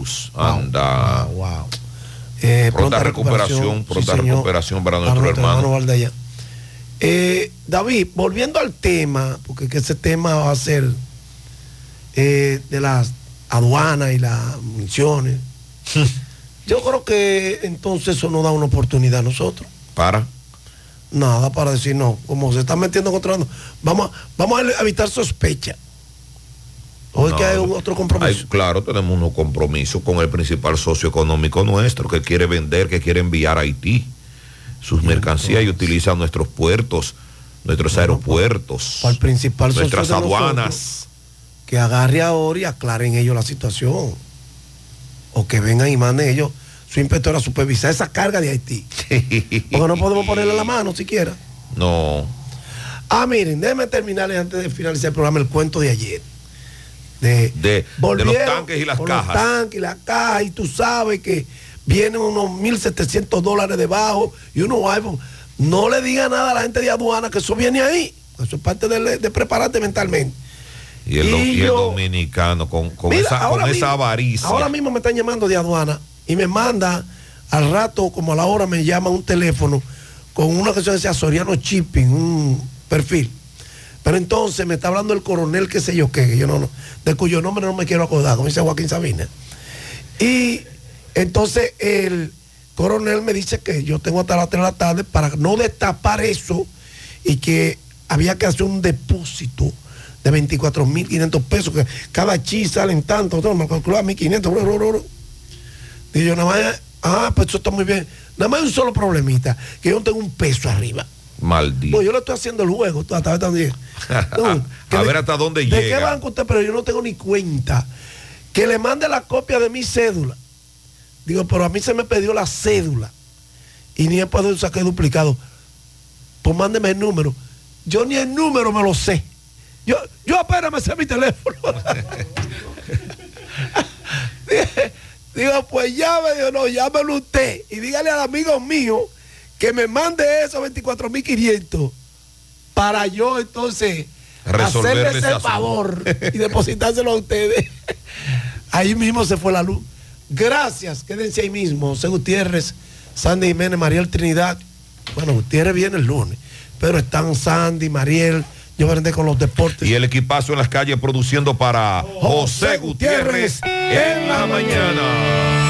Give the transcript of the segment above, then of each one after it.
coronavirus. Anda. Wow, wow. Eh, pronta, recuperación, pronta sí, recuperación para para nuestro hermano. Valdaya. Eh, David, volviendo al tema, porque que ese tema va a ser eh, de las aduanas y las municiones. Yo creo que entonces eso nos da una oportunidad a nosotros. Para. Nada para decir no, como se está metiendo contra vamos, a- vamos a evitar sospecha. O es No, que hay un otro compromiso. hay- claro, tenemos unos compromisos con el principal socio económico nuestro que quiere vender, que quiere enviar a Haití sus mercancías y utiliza nuestros puertos, nuestros aeropuertos, Para el principal socio nuestras nosotros, aduanas. que agarre ahora y aclaren ellos la situación. O que vengan y manden ellos su inspector a supervisar esa carga de Haití. Porque no podemos ponerle la mano siquiera. No, Ah, miren, déjenme terminarles antes de finalizar el programa el cuento de ayer. De, de, de los tanques y las cajas. Los tanques y las cajas, y tú sabes que vienen unos 1.700 dólares debajo y unos iPhone. No le diga nada a la gente de aduana que eso viene ahí. Eso es parte de, de prepararte mentalmente. Y el, do- Y y el yo- dominicano con, con Mira, esa, con esa mismo- avaricia. Ahora mismo me están llamando de aduana y me manda al rato, como a la hora, me llama un teléfono con una que se decía Soriano Shipping, un perfil. Pero entonces me está hablando el coronel, qué sé yo qué, que yo no, de cuyo nombre no me quiero acordar, como dice Joaquín Sabina. Y entonces el coronel me dice que yo tengo hasta las 3 de la tarde para no destapar eso y que había que hacer un depósito de 24.500 pesos, que cada chi salen tanto, entonces me calculaba 1.500. bro, bro, bro, bro. Y yo nada más, ah, pues eso está muy bien. Nada más un solo problemita, que yo tengo un peso arriba. Maldito. No, yo le estoy haciendo el juego, tú, hasta también. No, a de- ver hasta dónde ¿De qué llega. banco usted? Pero yo no tengo ni cuenta. Que le mande la copia de mi cédula. Digo, pero a mí se me pidió la cédula. Y ni he podido sacar duplicado. Pues mándeme el número. Yo ni el número me lo sé. Yo, yo apenas me sé mi teléfono. Digo, pues llame, digo, no, llámelo usted. Y dígale al amigo mío que me mande esos 24.500 para yo entonces Resolverle hacerle ese favor y depositárselo a ustedes. Ahí mismo se fue la luz. Gracias, quédense ahí mismo. José Gutiérrez, Sandy Jiménez, Mariel Trinidad. Bueno, Gutiérrez viene el lunes, pero están Sandy, Mariel, yo vendré con los deportes. Y el equipazo en las calles produciendo para José José Gutiérrez Gutiérrez en la mañana.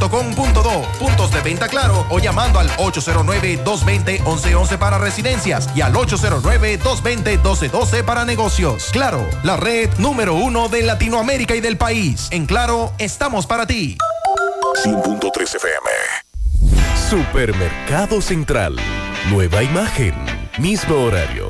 claro.com.do, puntos de venta claro o llamando al 809-220-1111 para residencias y al 809-220-1212 para negocios. Claro, la red número uno de Latinoamérica y del país. En Claro, estamos para ti. 100.3 FM. Supermercado Central. Nueva imagen, mismo horario,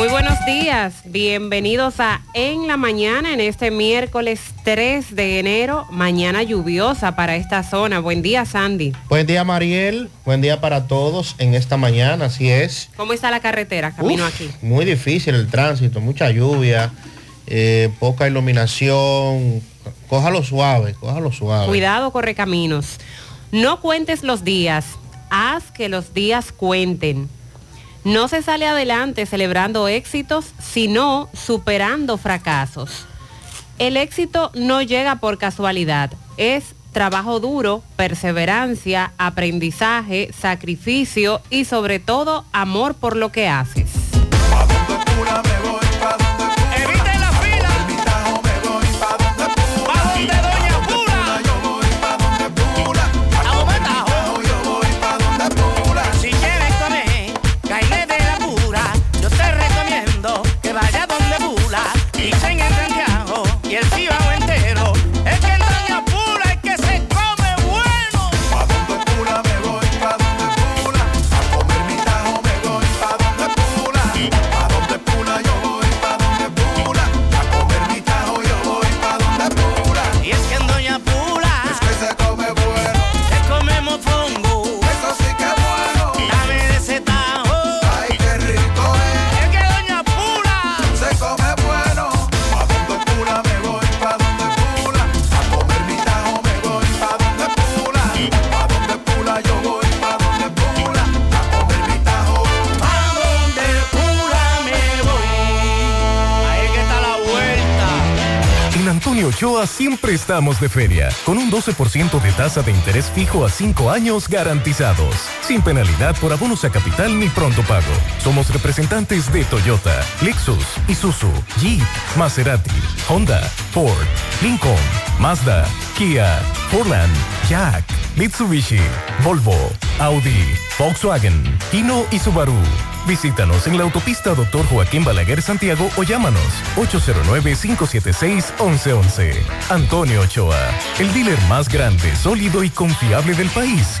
Muy buenos días, bienvenidos a En la Mañana en este miércoles 3 de enero, mañana lluviosa para esta zona. Buen día, Sandy. Buen día, Mariel. Buen día para todos en esta mañana, así es. ¿Cómo está la carretera camino Uf, aquí? Muy difícil el tránsito, mucha lluvia, eh, poca iluminación. Cójalo suave, cójalo suave. Cuidado, corre caminos. No cuentes los días, haz que los días cuenten. No se sale adelante celebrando éxitos, sino superando fracasos. El éxito no llega por casualidad, es trabajo duro, perseverancia, aprendizaje, sacrificio y sobre todo amor por lo que haces. Estamos de feria, con un 12% de tasa de interés fijo a 5 años garantizados, sin penalidad por abonos a capital ni pronto pago. Somos representantes de Toyota, Lexus, Isuzu, Jeep, Maserati, Honda, Ford, Lincoln, Mazda, Kia, Portland, Jack, Mitsubishi, Volvo, Audi, Volkswagen, Hino y Subaru. Visítanos en la autopista Dr. Joaquín Balaguer Santiago o llámanos 809-576-1111. Antonio Ochoa, el dealer más grande, sólido y confiable del país.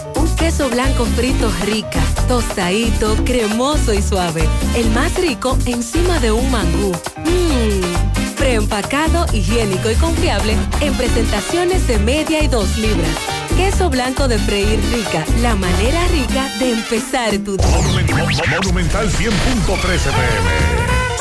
Queso blanco frito rica, tostadito, cremoso y suave. El más rico encima de un mangú. Mmm. Preempacado, higiénico y confiable en presentaciones de media y dos libras. Queso blanco de freír rica, la manera rica de empezar tu día. Monumental 100.13 pm.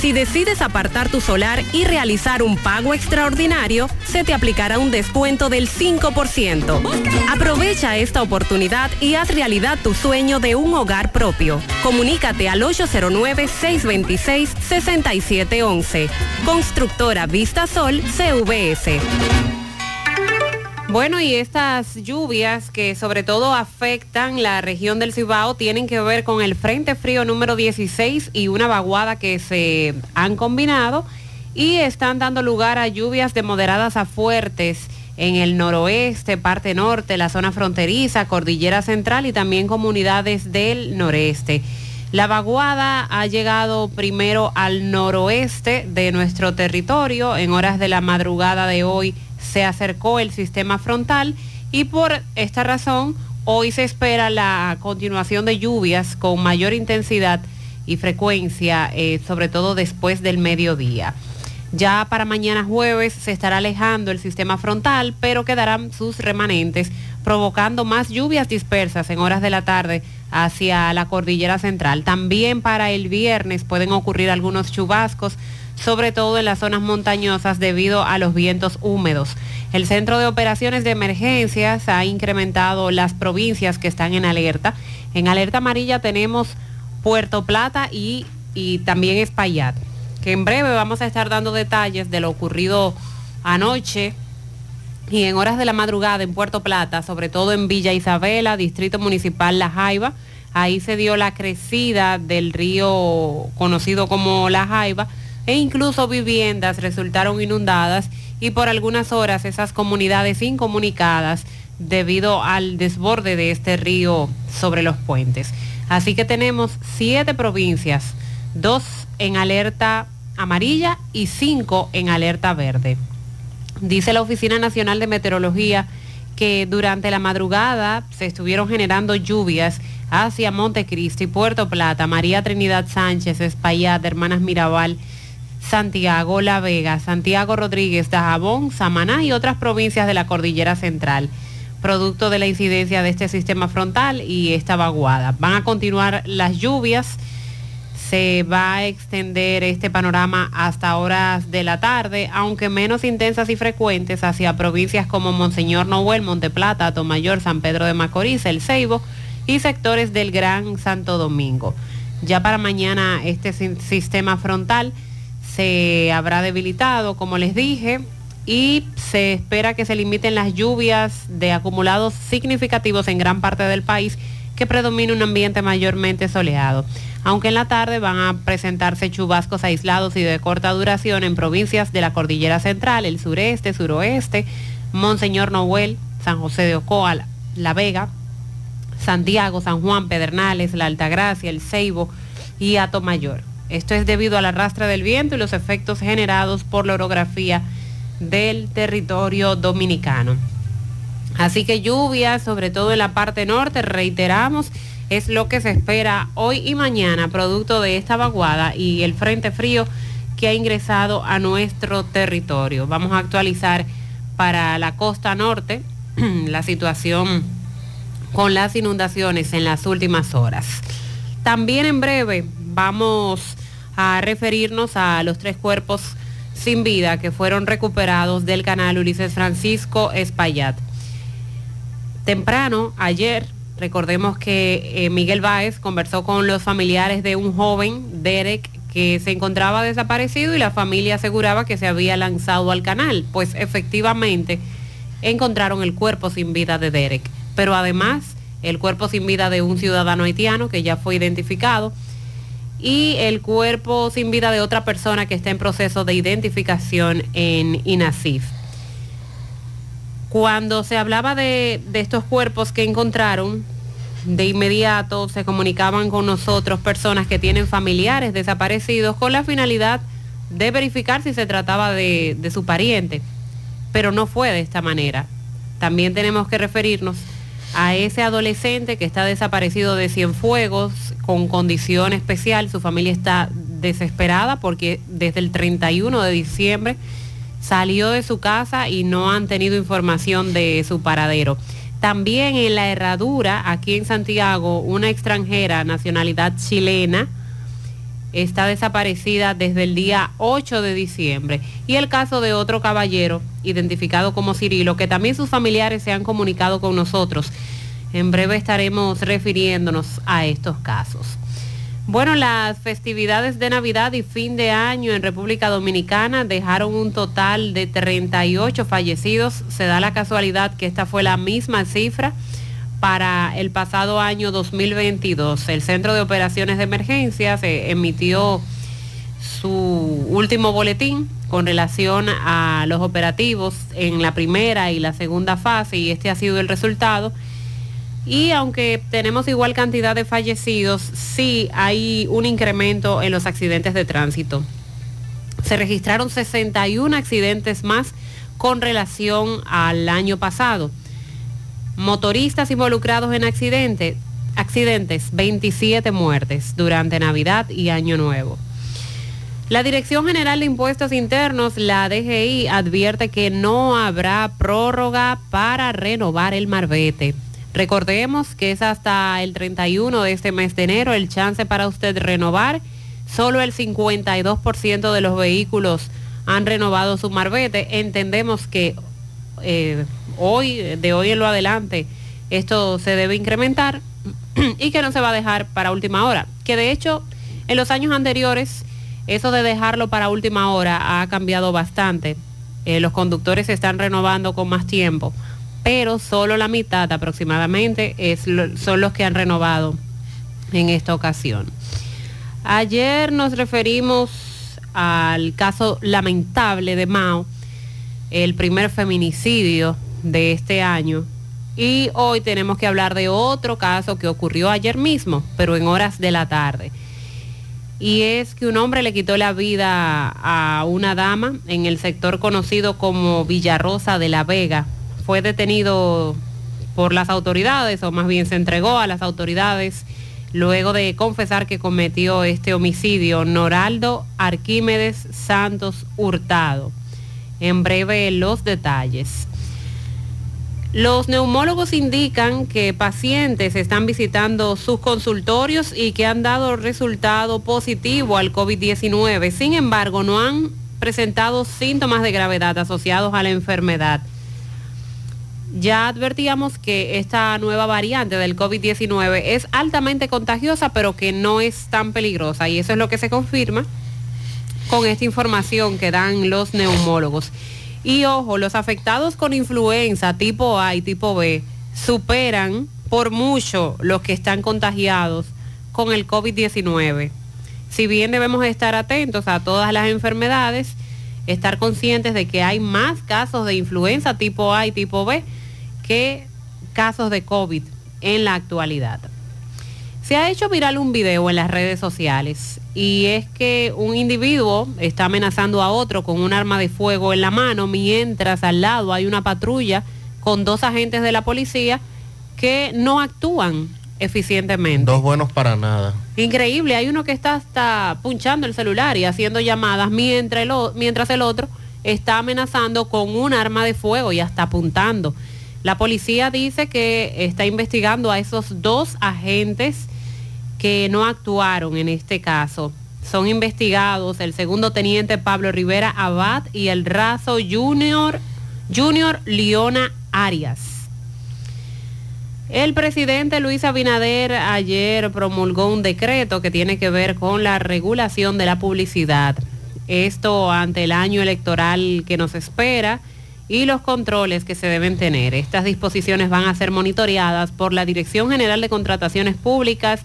si decides apartar tu solar y realizar un pago extraordinario, se te aplicará un descuento del 5%. Aprovecha esta oportunidad y haz realidad tu sueño de un hogar propio. Comunícate al 809-626-6711. Constructora Vista Sol CVS. Bueno, y estas lluvias que sobre todo afectan la región del Cibao tienen que ver con el Frente Frío número 16 y una vaguada que se han combinado y están dando lugar a lluvias de moderadas a fuertes en el noroeste, parte norte, la zona fronteriza, cordillera central y también comunidades del noreste. La vaguada ha llegado primero al noroeste de nuestro territorio. En horas de la madrugada de hoy se acercó el sistema frontal y por esta razón hoy se espera la continuación de lluvias con mayor intensidad y frecuencia, eh, sobre todo después del mediodía. Ya para mañana jueves se estará alejando el sistema frontal, pero quedarán sus remanentes, provocando más lluvias dispersas en horas de la tarde hacia la cordillera central. También para el viernes pueden ocurrir algunos chubascos, sobre todo en las zonas montañosas debido a los vientos húmedos. El Centro de Operaciones de Emergencias ha incrementado las provincias que están en alerta. En alerta amarilla tenemos Puerto Plata y, y también Espaillat que en breve vamos a estar dando detalles de lo ocurrido anoche y en horas de la madrugada en Puerto Plata, sobre todo en Villa Isabela, Distrito Municipal La Jaiba. Ahí se dio la crecida del río conocido como La Jaiba e incluso viviendas resultaron inundadas y por algunas horas esas comunidades incomunicadas debido al desborde de este río sobre los puentes. Así que tenemos siete provincias, dos en alerta amarilla y cinco en alerta verde. Dice la Oficina Nacional de Meteorología que durante la madrugada se estuvieron generando lluvias hacia Montecristi, Puerto Plata, María Trinidad Sánchez, Espaillat, Hermanas Mirabal, Santiago, La Vega, Santiago Rodríguez, Dajabón, Samaná y otras provincias de la Cordillera Central, producto de la incidencia de este sistema frontal y esta vaguada. Van a continuar las lluvias se va a extender este panorama hasta horas de la tarde, aunque menos intensas y frecuentes hacia provincias como Monseñor Noel, Monteplata, Tomayor, San Pedro de Macorís, El Ceibo y sectores del Gran Santo Domingo. Ya para mañana este sistema frontal se habrá debilitado, como les dije, y se espera que se limiten las lluvias de acumulados significativos en gran parte del país que predomina un ambiente mayormente soleado aunque en la tarde van a presentarse chubascos aislados y de corta duración en provincias de la Cordillera Central, el sureste, suroeste, Monseñor Noel, San José de Ocoa, La Vega, Santiago, San Juan, Pedernales, La Altagracia, El Ceibo y Mayor. Esto es debido al arrastre del viento y los efectos generados por la orografía del territorio dominicano. Así que lluvias, sobre todo en la parte norte, reiteramos, es lo que se espera hoy y mañana, producto de esta vaguada y el frente frío que ha ingresado a nuestro territorio. Vamos a actualizar para la costa norte la situación con las inundaciones en las últimas horas. También en breve vamos a referirnos a los tres cuerpos sin vida que fueron recuperados del canal Ulises Francisco Espaillat. Temprano, ayer, Recordemos que eh, Miguel Báez conversó con los familiares de un joven, Derek, que se encontraba desaparecido y la familia aseguraba que se había lanzado al canal. Pues efectivamente encontraron el cuerpo sin vida de Derek. Pero además el cuerpo sin vida de un ciudadano haitiano que ya fue identificado y el cuerpo sin vida de otra persona que está en proceso de identificación en INASIF. Cuando se hablaba de, de estos cuerpos que encontraron, de inmediato se comunicaban con nosotros personas que tienen familiares desaparecidos con la finalidad de verificar si se trataba de, de su pariente. Pero no fue de esta manera. También tenemos que referirnos a ese adolescente que está desaparecido de Cienfuegos con condición especial. Su familia está desesperada porque desde el 31 de diciembre salió de su casa y no han tenido información de su paradero. También en la herradura, aquí en Santiago, una extranjera, nacionalidad chilena, está desaparecida desde el día 8 de diciembre. Y el caso de otro caballero, identificado como Cirilo, que también sus familiares se han comunicado con nosotros. En breve estaremos refiriéndonos a estos casos. Bueno, las festividades de Navidad y fin de año en República Dominicana dejaron un total de 38 fallecidos. Se da la casualidad que esta fue la misma cifra para el pasado año 2022. El Centro de Operaciones de Emergencia se emitió su último boletín con relación a los operativos en la primera y la segunda fase y este ha sido el resultado. Y aunque tenemos igual cantidad de fallecidos, sí hay un incremento en los accidentes de tránsito. Se registraron 61 accidentes más con relación al año pasado. Motoristas involucrados en accidentes, accidentes, 27 muertes durante Navidad y Año Nuevo. La Dirección General de Impuestos Internos, la DGI, advierte que no habrá prórroga para renovar el marbete. Recordemos que es hasta el 31 de este mes de enero el chance para usted renovar. Solo el 52% de los vehículos han renovado su marbete. Entendemos que eh, hoy, de hoy en lo adelante, esto se debe incrementar y que no se va a dejar para última hora. Que de hecho, en los años anteriores, eso de dejarlo para última hora ha cambiado bastante. Eh, los conductores se están renovando con más tiempo pero solo la mitad aproximadamente son los que han renovado en esta ocasión. Ayer nos referimos al caso lamentable de Mao, el primer feminicidio de este año. Y hoy tenemos que hablar de otro caso que ocurrió ayer mismo, pero en horas de la tarde. Y es que un hombre le quitó la vida a una dama en el sector conocido como Villarrosa de la Vega, fue detenido por las autoridades, o más bien se entregó a las autoridades luego de confesar que cometió este homicidio, Noraldo Arquímedes Santos Hurtado. En breve los detalles. Los neumólogos indican que pacientes están visitando sus consultorios y que han dado resultado positivo al COVID-19. Sin embargo, no han presentado síntomas de gravedad asociados a la enfermedad. Ya advertíamos que esta nueva variante del COVID-19 es altamente contagiosa, pero que no es tan peligrosa. Y eso es lo que se confirma con esta información que dan los neumólogos. Y ojo, los afectados con influenza tipo A y tipo B superan por mucho los que están contagiados con el COVID-19. Si bien debemos estar atentos a todas las enfermedades, estar conscientes de que hay más casos de influenza tipo A y tipo B, qué casos de COVID en la actualidad. Se ha hecho viral un video en las redes sociales y es que un individuo está amenazando a otro con un arma de fuego en la mano mientras al lado hay una patrulla con dos agentes de la policía que no actúan eficientemente. Dos buenos para nada. Increíble, hay uno que está hasta punchando el celular y haciendo llamadas mientras el, mientras el otro está amenazando con un arma de fuego y hasta apuntando. La policía dice que está investigando a esos dos agentes que no actuaron en este caso. Son investigados el segundo teniente Pablo Rivera Abad y el raso Junior, Junior Leona Arias. El presidente Luis Abinader ayer promulgó un decreto que tiene que ver con la regulación de la publicidad. Esto ante el año electoral que nos espera y los controles que se deben tener. Estas disposiciones van a ser monitoreadas por la Dirección General de Contrataciones Públicas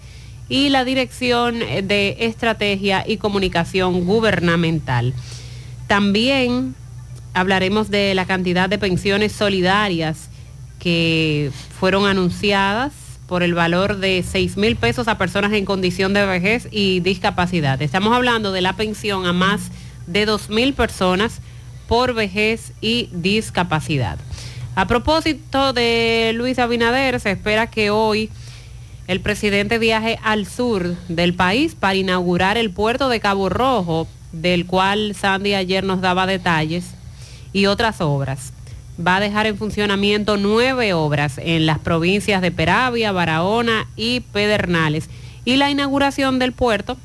y la Dirección de Estrategia y Comunicación Gubernamental. También hablaremos de la cantidad de pensiones solidarias que fueron anunciadas por el valor de 6 mil pesos a personas en condición de vejez y discapacidad. Estamos hablando de la pensión a más de 2 mil personas por vejez y discapacidad. A propósito de Luis Abinader, se espera que hoy el presidente viaje al sur del país para inaugurar el puerto de Cabo Rojo, del cual Sandy ayer nos daba detalles, y otras obras. Va a dejar en funcionamiento nueve obras en las provincias de Peravia, Barahona y Pedernales. Y la inauguración del puerto,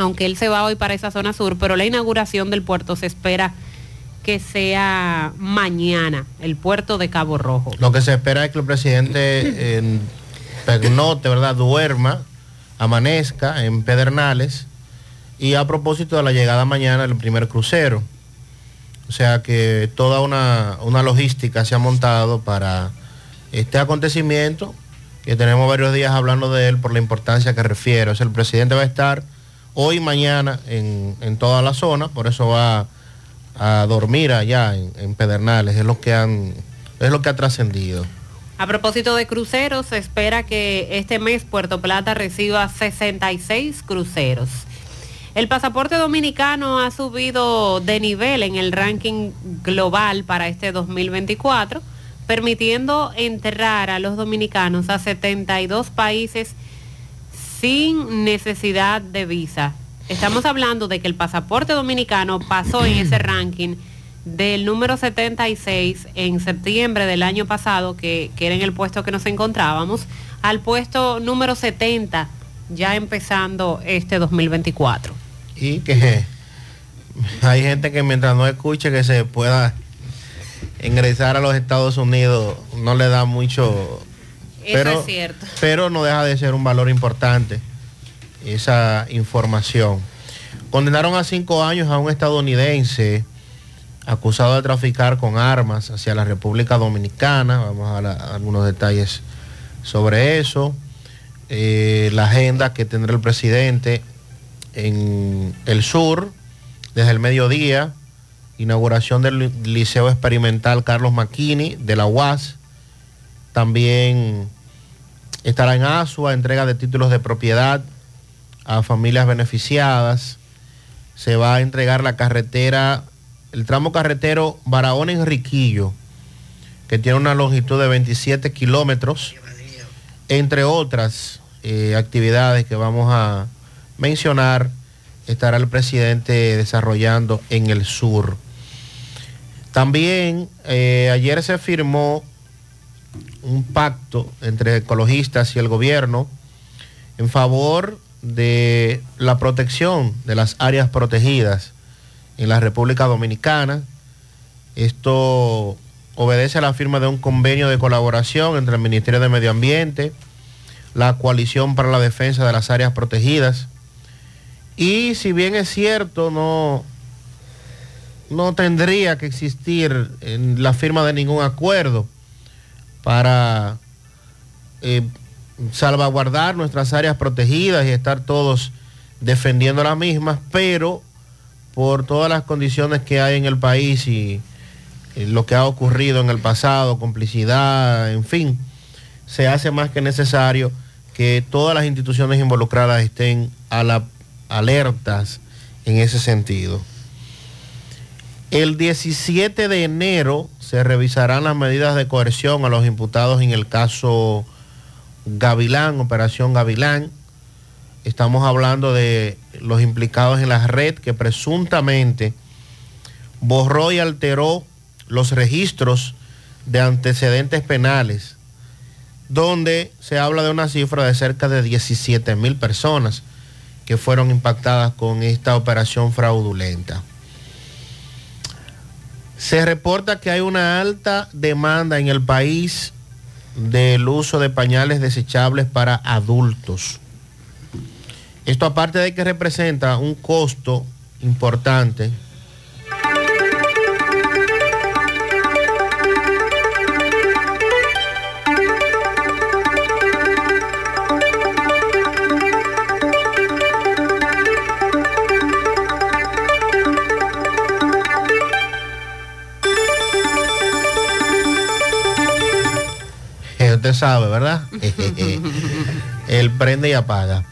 aunque él se va hoy para esa zona sur, pero la inauguración del puerto se espera que sea mañana, el puerto de Cabo Rojo. Lo que se espera es que el presidente en pernote, ¿verdad? Duerma, amanezca en Pedernales y a propósito de la llegada mañana del primer crucero. O sea que toda una, una logística se ha montado para este acontecimiento, que tenemos varios días hablando de él por la importancia que refiere. O sea, el presidente va a estar hoy y mañana en, en toda la zona, por eso va a dormir allá en, Pedernales, es lo que han, es lo que ha trascendido. A propósito de cruceros, se espera que este mes Puerto Plata reciba 66 cruceros. El pasaporte dominicano ha subido de nivel en el ranking global para este 2024, permitiendo entrar a los dominicanos a 72 países sin necesidad de visa. Estamos hablando de que el pasaporte dominicano pasó en ese ranking del número 76 en septiembre del año pasado, que, que, era en el puesto que nos encontrábamos, al puesto número 70, ya empezando este 2024. Y que hay gente que mientras no escuche que se pueda ingresar a los Estados Unidos, no le da mucho... Eso pero, es cierto. Pero no deja de ser un valor importante esa información. Condenaron a cinco años a un estadounidense acusado de traficar con armas hacia la República Dominicana. Vamos a, la, a algunos detalles sobre eso. Eh, la agenda que tendrá el presidente en el sur desde el mediodía. Inauguración del Liceo Experimental Carlos Maquini de la UAS. También estará en Asua, entrega de títulos de propiedad a familias beneficiadas. Se va a entregar la carretera el tramo carretero Barahona Enriquillo, que tiene una longitud de 27 kilómetros, entre otras eh, actividades que vamos a mencionar, estará el presidente desarrollando en el sur. También eh, ayer se firmó un pacto entre ecologistas y el gobierno en favor de la protección de las áreas protegidas en la República Dominicana. Esto obedece a la firma de un convenio de colaboración entre el Ministerio de Medio Ambiente, la Coalición para la Defensa de las Áreas Protegidas. Y si bien es cierto, no, no tendría que existir en la firma de ningún acuerdo para eh, salvaguardar nuestras áreas protegidas y estar todos defendiendo las mismas, pero por todas las condiciones que hay en el país y lo que ha ocurrido en el pasado, complicidad, en fin, se hace más que necesario que todas las instituciones involucradas estén a la, alertas en ese sentido. El 17 de enero se revisarán las medidas de coerción a los imputados en el caso Gavilán, Operación Gavilán. Estamos hablando de los implicados en la red que presuntamente borró y alteró los registros de antecedentes penales, donde se habla de una cifra de cerca de 17 mil personas que fueron impactadas con esta operación fraudulenta. Se reporta que hay una alta demanda en el país del uso de pañales desechables para adultos. Esto aparte de que representa un costo importante. Usted sabe, ¿verdad? Él prende y apaga.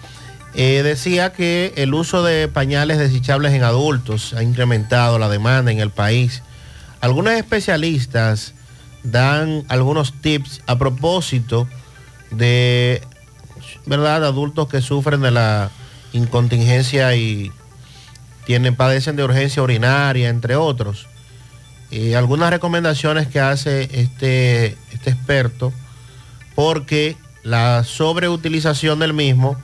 Eh, decía que el uso de pañales desechables en adultos ha incrementado la demanda en el país. Algunos especialistas dan algunos tips a propósito de, ¿verdad?, adultos que sufren de la incontingencia y tienen, padecen de urgencia urinaria, entre otros. Y algunas recomendaciones que hace este, este experto, porque la sobreutilización del mismo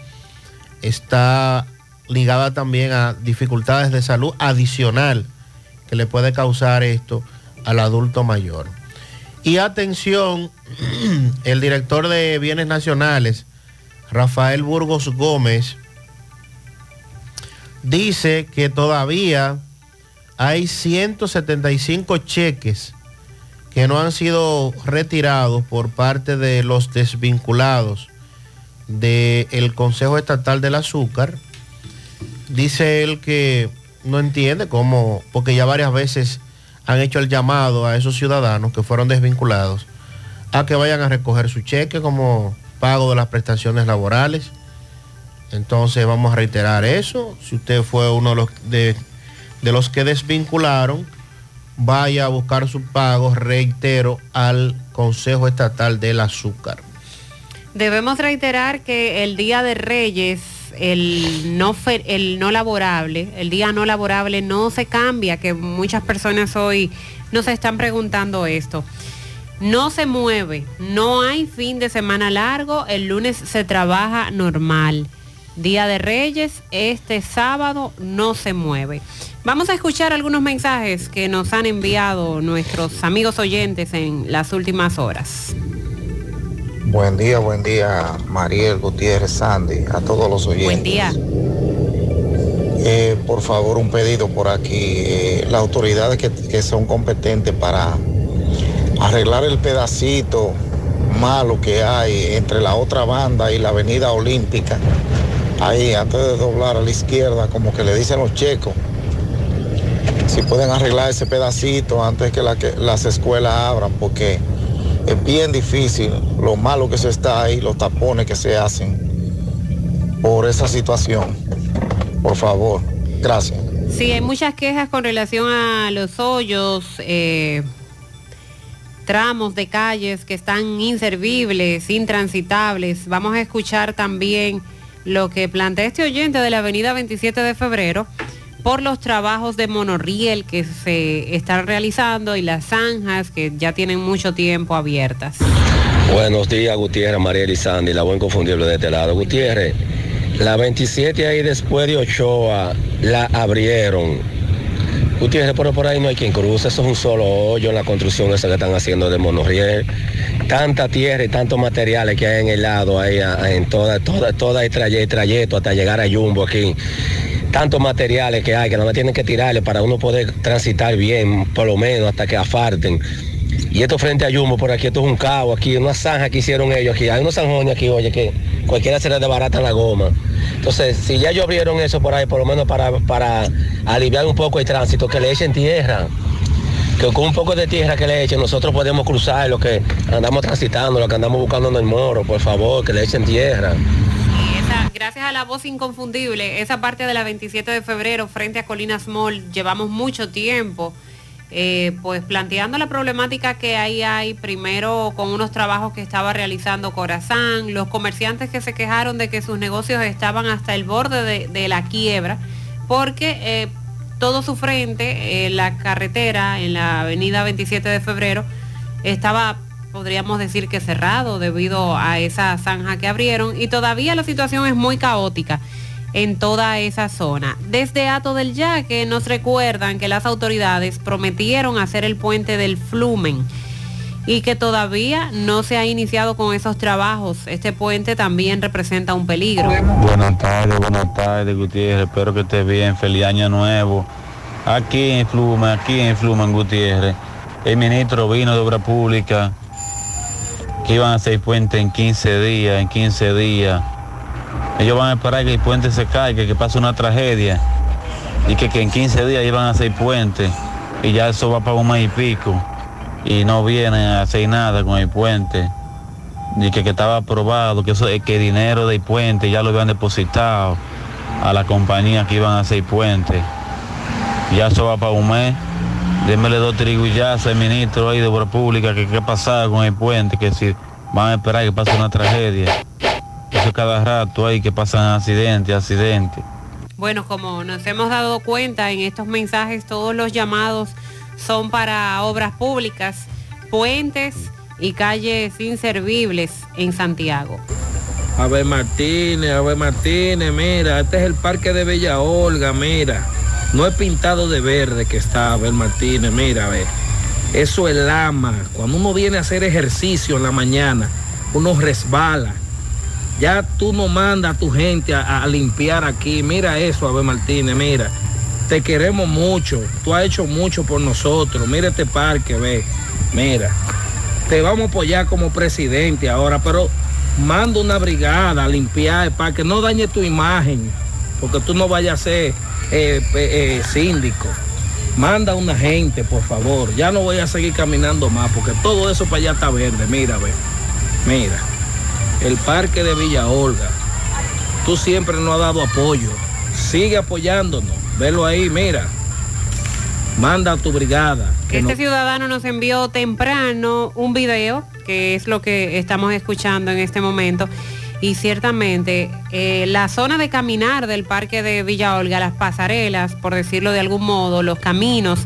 está ligada también a dificultades de salud adicional que le puede causar esto al adulto mayor. Y atención, el director de bienes nacionales, Rafael Burgos Gómez, dice que todavía hay 175 cheques que no han sido retirados por parte de los desvinculados del Consejo Estatal del Azúcar. Dice él que no entiende cómo, porque ya varias veces han hecho el llamado a esos ciudadanos que fueron desvinculados a que vayan a recoger su cheque como pago de las prestaciones laborales. Entonces vamos a reiterar eso. Si usted fue uno de de los que desvincularon, vaya a buscar su pago, reitero, al Consejo Estatal del Azúcar. Debemos reiterar que el Día de Reyes, el no, el no laborable, el día no laborable no se cambia, que muchas personas hoy nos están preguntando esto. No se mueve, no hay fin de semana largo, el lunes se trabaja normal. Día de Reyes, este sábado no se mueve. Vamos a escuchar algunos mensajes que nos han enviado nuestros amigos oyentes en las últimas horas. Buen día, buen día, Mariel Gutiérrez Sandy, a todos los oyentes. Buen día. Eh, por favor, un pedido por aquí. eh, las autoridades que, que son competentes para arreglar el pedacito malo que hay entre la otra banda y la avenida olímpica. Ahí, antes de doblar a la izquierda, como que le dicen los checos. Si pueden arreglar ese pedacito antes que, la, que las escuelas abran, porque es bien difícil lo malo que se está ahí, los tapones que se hacen por esa situación. Por favor, gracias. Sí, hay muchas quejas con relación a los hoyos, eh, tramos de calles que están inservibles, intransitables. Vamos a escuchar también lo que plantea este oyente de la avenida 27 de febrero por los trabajos de monorriel que se están realizando y las zanjas que ya tienen mucho tiempo abiertas. Buenos días, Gutiérrez, Mariel y Sandy, la buen confundible de este lado. Gutiérrez, la 27 ahí después de Ochoa la abrieron. Gutiérrez, por ahí no hay quien cruce, eso es un solo hoyo en la construcción esa que están haciendo de monorriel. Tanta tierra y tantos materiales que hay en el lado, ahí en toda, toda, toda el trayecto, trayecto hasta llegar a Jumbo aquí. Tantos materiales que hay que no me tienen que tirarle para uno poder transitar bien, por lo menos hasta que afarten. Y esto frente a Jumbo, por aquí, esto es un cabo, aquí, una zanja que hicieron ellos aquí. Hay unos zanjones aquí, oye, que cualquiera se les desbarata la goma. Entonces, si ya ellos abrieron eso por ahí, por lo menos para, para aliviar un poco el tránsito, que le echen tierra. Que con un poco de tierra que le echen, nosotros podemos cruzar lo que andamos transitando, lo que andamos buscando en el moro, por favor, que le echen tierra. Gracias a la voz inconfundible, esa parte de la 27 de febrero frente a Colinas Mall, llevamos mucho tiempo eh, pues planteando la problemática que ahí hay primero con unos trabajos que estaba realizando Corazán, los comerciantes que se quejaron de que sus negocios estaban hasta el borde de, la quiebra, porque eh, todo su frente, eh, la carretera en la avenida 27 de febrero, estaba podríamos decir que cerrado debido a esa zanja que abrieron y todavía la situación es muy caótica en toda esa zona. Desde Ato del Yaque nos recuerdan que las autoridades prometieron hacer el puente del Flumen y que todavía no se ha iniciado con esos trabajos. Este puente también representa un peligro. Buenas tardes, buenas tardes, Gutiérrez. Espero que estés bien. Feliz año nuevo. Aquí en Flumen, aquí en Flumen, Gutiérrez. El ministro vino de Obra Pública que iban a hacer puente en 15 días, en 15 días. Ellos van a esperar que el puente se caiga, que pase una tragedia. Y que, que en 15 días iban a hacer puente. Y ya eso va para un mes y pico. Y no vienen a hacer nada con el puente. y que, que estaba aprobado, que eso, que dinero del puente ya lo habían depositado a la compañía que iban a hacer puente. Ya eso va para un mes. Démele dos trigullazos al ministro ahí de Obra Pública que qué pasaba con el puente, que si van a esperar que pase una tragedia. Eso cada rato ahí que pasan accidentes, accidentes. Bueno, como nos hemos dado cuenta en estos mensajes, todos los llamados son para obras públicas, puentes y calles inservibles en Santiago. Abel Martínez, Abel Martínez, mira, este es el parque de Bella Olga, mira. No es pintado de verde que está Abel Martínez, mira, a ver. Eso es lama. Cuando uno viene a hacer ejercicio en la mañana, uno resbala. Ya tú no mandas a tu gente a, limpiar aquí. Mira eso, Abel Martínez, mira. Te queremos mucho. Tú has hecho mucho por nosotros. Mira este parque, ve. Mira. Te vamos a apoyar como presidente ahora, pero manda una brigada a limpiar el parque. No dañe tu imagen, porque tú no vayas a ser eh, eh, síndico. Manda una gente, por favor. Ya no voy a seguir caminando más, porque todo eso para allá está verde. Mira, ve. Mira. El parque de Villa Olga. Tú siempre nos has dado apoyo. Sigue apoyándonos. Velo ahí, mira. Manda a tu brigada. que Este no- ciudadano nos envió temprano un video, que es lo que estamos escuchando en este momento. Y ciertamente eh, la zona de caminar del parque de Villa Olga, las pasarelas, por decirlo de algún modo, los caminos,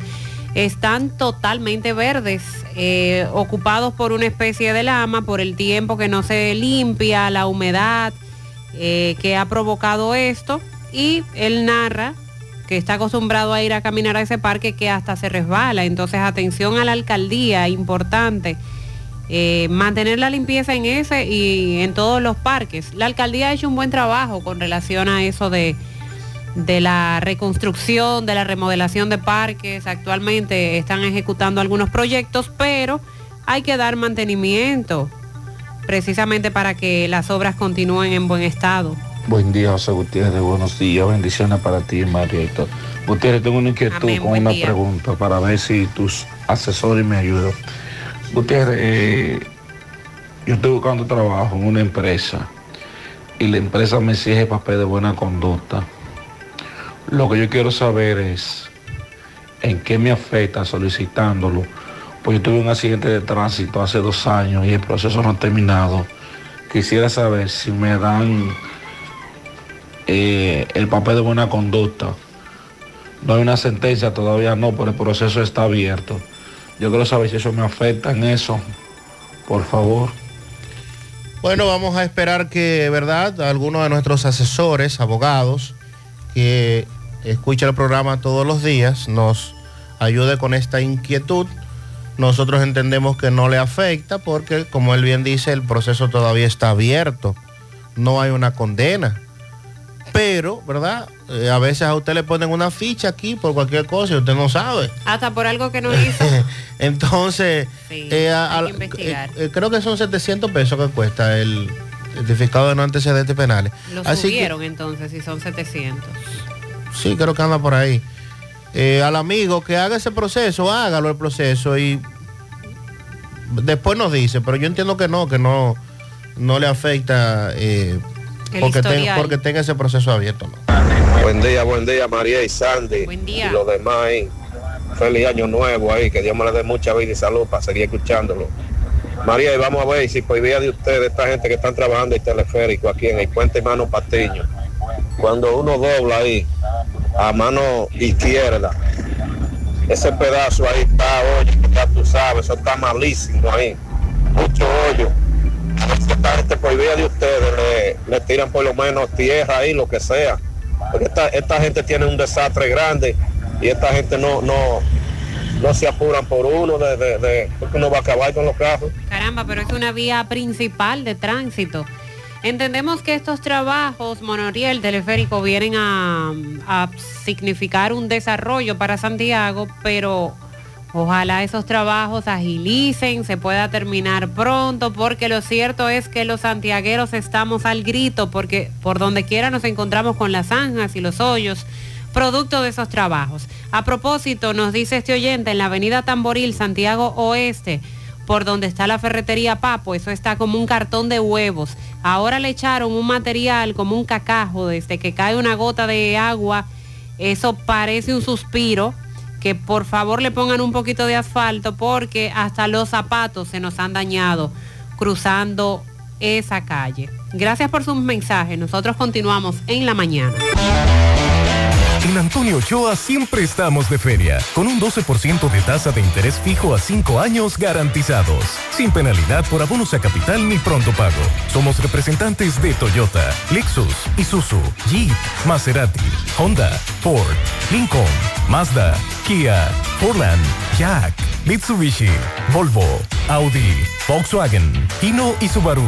están totalmente verdes, eh, ocupados por una especie de lama, por el tiempo que no se limpia, la humedad eh, que ha provocado esto. Y él narra que está acostumbrado a ir a caminar a ese parque que hasta se resbala. Entonces, atención a la alcaldía, importante. eh, mantener la limpieza en ese y en todos los parques. La alcaldía ha hecho un buen trabajo con relación a eso de, de la reconstrucción, de la remodelación de parques. Actualmente están ejecutando algunos proyectos, pero hay que dar mantenimiento precisamente para que las obras continúen en buen estado. Buen día, José Gutiérrez. Buenos días. Bendiciones para ti, Marieta. Gutiérrez, tengo una inquietud Amén, con una día. pregunta para ver si tus asesores me ayudan. Gutiérrez, eh, yo estoy buscando trabajo en una empresa y la empresa me exige papel de buena conducta. Lo que yo quiero saber es en qué me afecta solicitándolo. Pues yo tuve un accidente de tránsito hace dos años y el proceso no ha terminado. Quisiera saber si me dan eh, el papel de buena conducta. No hay una sentencia todavía, no, pero el proceso está abierto. Yo quiero saber si eso me afecta en eso. Por favor. Bueno, vamos a esperar que, ¿verdad? Algunos de nuestros asesores, abogados, que escucha el programa todos los días, nos ayude con esta inquietud. Nosotros entendemos que no le afecta porque, como él bien dice, el proceso todavía está abierto. No hay una condena. Pero, ¿verdad? Eh, a veces a usted le ponen una ficha aquí por cualquier cosa y usted no sabe. Hasta por algo que no hizo. Entonces, Sí, eh, a- hay a- que investigar. eh, creo que son 700 pesos que cuesta el certificado de no antecedentes penales. Lo Así que, subieron entonces y son 700. Sí, creo que anda por ahí. Eh, al amigo que haga ese proceso, hágalo el proceso y después nos dice, pero yo entiendo que no, que no, no le afecta eh, porque, ten- porque tenga ese proceso abierto. ¿no? Buen día, buen día, María y Sandy. día. Y los demás ahí. Feliz año nuevo ahí, que Dios me le dé mucha vida y salud para seguir escuchándolo. María, y vamos a ver si por vía de ustedes, esta gente que están trabajando en teleférico aquí en el puente Mano Patiño, cuando uno dobla ahí a mano izquierda, ese pedazo ahí está, oye, ya tú sabes, eso está malísimo ahí, mucho hoyo. Esta gente por vía de ustedes le, le tiran por lo menos tierra ahí, lo que sea. Porque esta, esta gente tiene un desastre grande y esta gente no, no, no se apuran por uno de, de, de- porque uno va a acabar con los carros. Caramba, pero es una vía principal de tránsito. Entendemos que estos trabajos, Monoriel, teleférico, vienen a, a significar un desarrollo para Santiago, pero ojalá esos trabajos agilicen, se pueda terminar pronto, porque lo cierto es que los santiagueros estamos al grito, porque por donde quiera nos encontramos con las zanjas y los hoyos producto de esos trabajos. A propósito, nos dice este oyente, en la avenida Tamboril, Santiago Oeste, por donde está la ferretería Papo, eso está como un cartón de huevos. Ahora le echaron un material como un cacajo, desde que cae una gota de agua, eso parece un suspiro. Que por favor le pongan un poquito de asfalto porque hasta los zapatos se nos han dañado cruzando esa calle. Gracias por sus mensajes. Nosotros continuamos en la mañana. En Antonio Ochoa siempre estamos de feria, con un 12% de tasa de interés fijo a 5 años garantizados, sin penalidad por abonos a capital ni pronto pago. Somos representantes de Toyota, Lexus, Isuzu, Jeep, Maserati, Honda, Ford, Lincoln, Mazda, Kia, Portland, Jack, Mitsubishi, Volvo, Audi, Volkswagen, Hino y Subaru.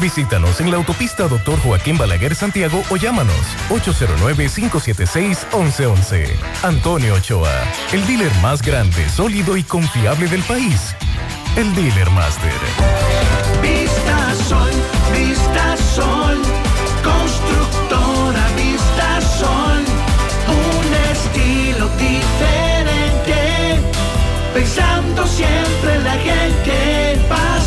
Visítanos en la autopista Dr. Joaquín Balaguer Santiago o llámanos 809-576-1111. Antonio Ochoa, el dealer más grande, sólido y confiable del país. El Dealer Master. Vista Sol, Vista Sol, constructora Vista Sol, un estilo diferente, pensando siempre en la gente,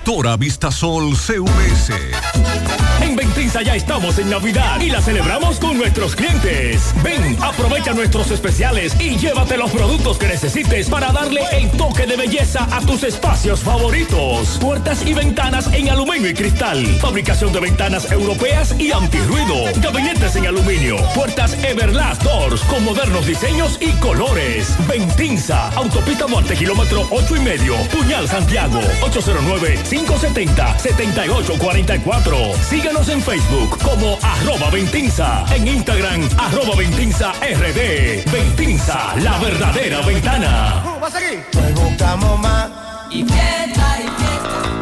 Constructora Vistasol CVS. En Ventinza ya estamos en Navidad y la celebramos con nuestros clientes. Ven, aprovecha nuestros especiales y llévate los productos que necesites para darle el toque de belleza a tus espacios favoritos. Puertas y ventanas en aluminio y cristal. Fabricación de ventanas europeas y antirruido. Gabinetes en aluminio. Puertas Everlast Doors con modernos diseños y colores. Ventinza, Autopista Muerte, kilómetro 8 y medio. Puñal Santiago, 809-570-7844. Síguenos en Facebook como arroba Ventinza. En Instagram, arroba Ventinza RD. Ventinza, la verdadera ventana. ¿Vas aquí? Pues buscamos más. Y fiesta, y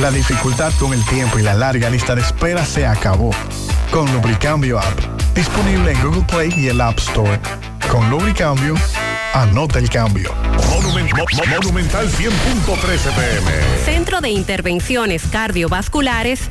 La dificultad con el tiempo y la larga lista de espera se acabó. Con Lubricambio App, disponible en Google Play y el App Store. Con Lubricambio, anota el cambio. Monumental 100.13 pm. Centro de Intervenciones Cardiovasculares,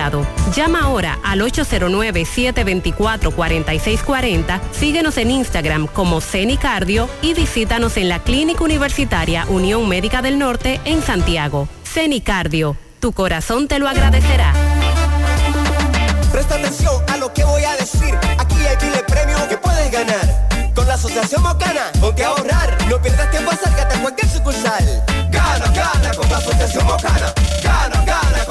Llama ahora al 809-724-4640, síguenos en Instagram como CENICardio y visítanos en la Clínica Universitaria Unión Médica del Norte en Santiago. CENICardio, tu corazón te lo agradecerá. Presta atención a lo que voy a decir. Aquí hay miles premios que puedes ganar. Con la Asociación Mocana, ponte a ahorrar. No pierdas tiempo, acércate a cualquier sucursal. Gana, gana con la Asociación Mocana. Gana, gana con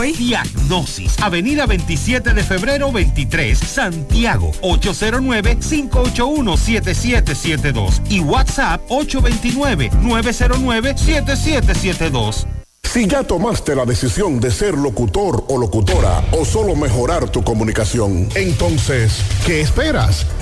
Diagnosis, Avenida 27 de febrero 23, Santiago, 809-581-7772 y WhatsApp 829-909-7772. Si ya tomaste la decisión de ser locutor o locutora o solo mejorar tu comunicación, entonces, ¿qué esperas?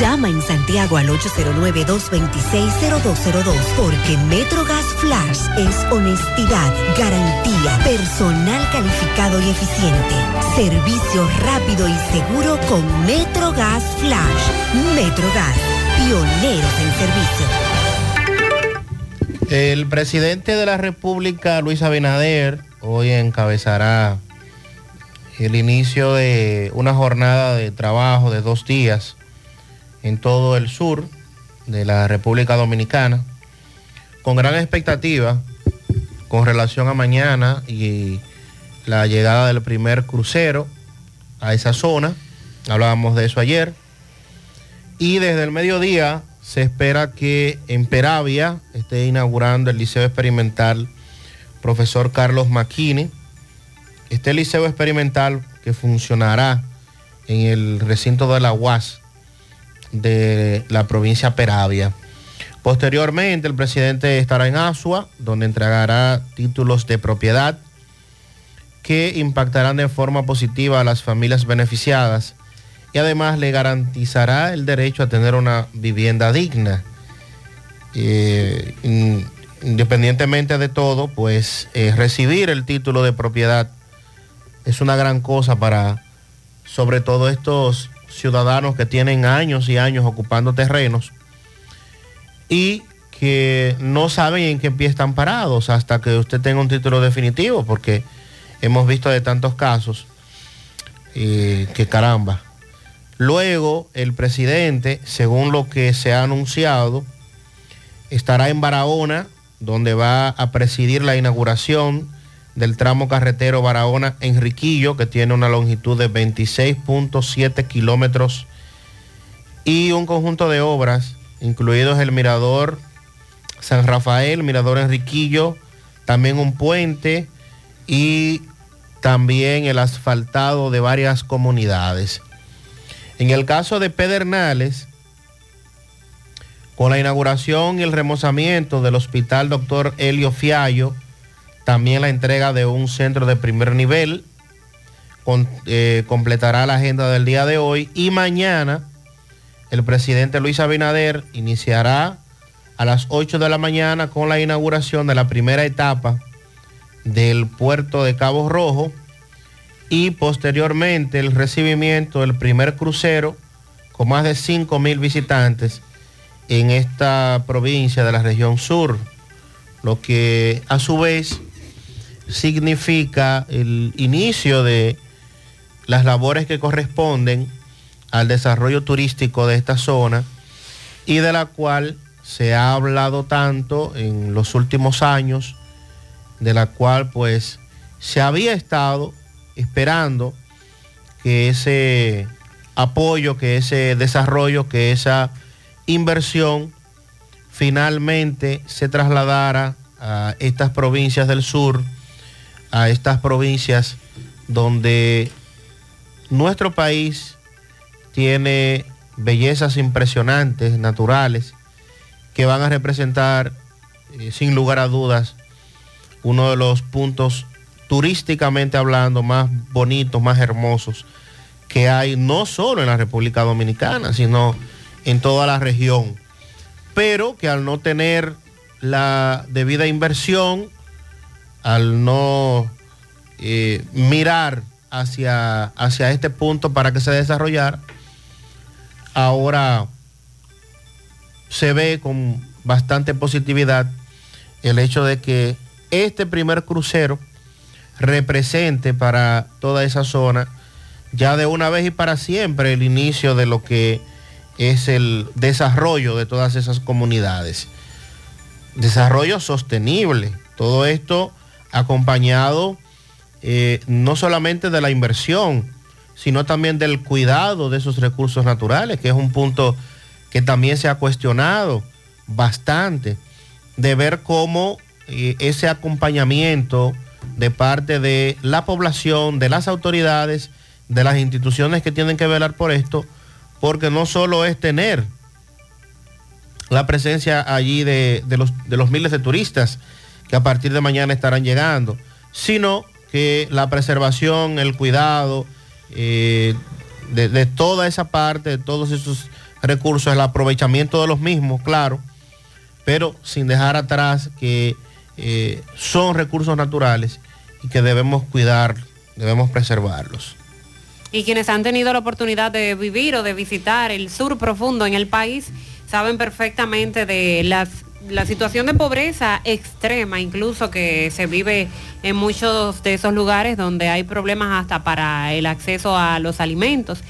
Llama en Santiago al 809-226-0202 porque MetroGas Flash es honestidad, garantía, personal calificado y eficiente, servicio rápido y seguro con MetroGas Flash. MetroGas, pioneros en servicio. El presidente de la República, Luis Abinader, hoy encabezará el inicio de una jornada de trabajo de dos días en todo el sur de la República Dominicana, con gran expectativa con relación a mañana y la llegada del primer crucero a esa zona. Hablábamos de eso ayer. Y desde el mediodía se espera que en Peravia esté inaugurando el Liceo Experimental profesor Carlos Maquini. Este liceo experimental que funcionará en el recinto de la UAS de la provincia Peravia. Posteriormente, el presidente estará en Asua, donde entregará títulos de propiedad que impactarán de forma positiva a las familias beneficiadas y además le garantizará el derecho a tener una vivienda digna. Eh, independientemente de todo, pues eh, recibir el título de propiedad es una gran cosa para, sobre todo estos ciudadanos que tienen años y años ocupando terrenos y que no saben en qué pie están parados hasta que usted tenga un título definitivo, porque hemos visto de tantos casos que caramba. Luego el presidente, según lo que se ha anunciado, estará en Barahona, donde va a presidir la inauguración del tramo carretero Barahona-Enriquillo, que tiene una longitud de 26.7 kilómetros, y un conjunto de obras, incluidos el mirador San Rafael, mirador Enriquillo, también un puente y también el asfaltado de varias comunidades. En el caso de Pedernales, con la inauguración y el remozamiento del Hospital Doctor Helio Fiallo, también la entrega de un centro de primer nivel. Eh, completará la agenda del día de hoy y mañana el presidente Luis Abinader iniciará a las 8 de la mañana con la inauguración de la primera etapa del puerto de Cabo Rojo y posteriormente el recibimiento del primer crucero con más de 5 mil visitantes en esta provincia de la región sur, lo que a su vez significa el inicio de las labores que corresponden al desarrollo turístico de esta zona y de la cual se ha hablado tanto en los últimos años, de la cual pues se había estado esperando que ese apoyo, que ese desarrollo, que esa inversión finalmente se trasladara a estas provincias del sur a estas provincias donde nuestro país tiene bellezas impresionantes, naturales, que van a representar, eh, sin lugar a dudas, uno de los puntos turísticamente hablando más bonitos, más hermosos que hay no solo en la República Dominicana, sino en toda la región. Pero que al no tener la debida inversión, al no eh, mirar hacia, hacia este punto para que se desarrollara, ahora se ve con bastante positividad el hecho de que este primer crucero represente para toda esa zona ya de una vez y para siempre el inicio de lo que es el desarrollo de todas esas comunidades. Desarrollo sostenible. Todo esto acompañado eh, no solamente de la inversión, sino también del cuidado de esos recursos naturales, que es un punto que también se ha cuestionado bastante, de ver cómo eh, ese acompañamiento de parte de la población, de las autoridades, de las instituciones que tienen que velar por esto, porque no solo es tener la presencia allí de, de los miles de turistas que a partir de mañana estarán llegando, sino que la preservación, el cuidado eh, de, toda esa parte, de todos esos recursos, el aprovechamiento de los mismos, claro, pero sin dejar atrás que eh, son recursos naturales y que debemos cuidar, debemos preservarlos. Y quienes han tenido la oportunidad de vivir o de visitar el sur profundo en el país saben perfectamente de las, la situación de pobreza extrema, incluso que se vive en muchos de esos lugares donde hay problemas hasta para el acceso a los alimentos.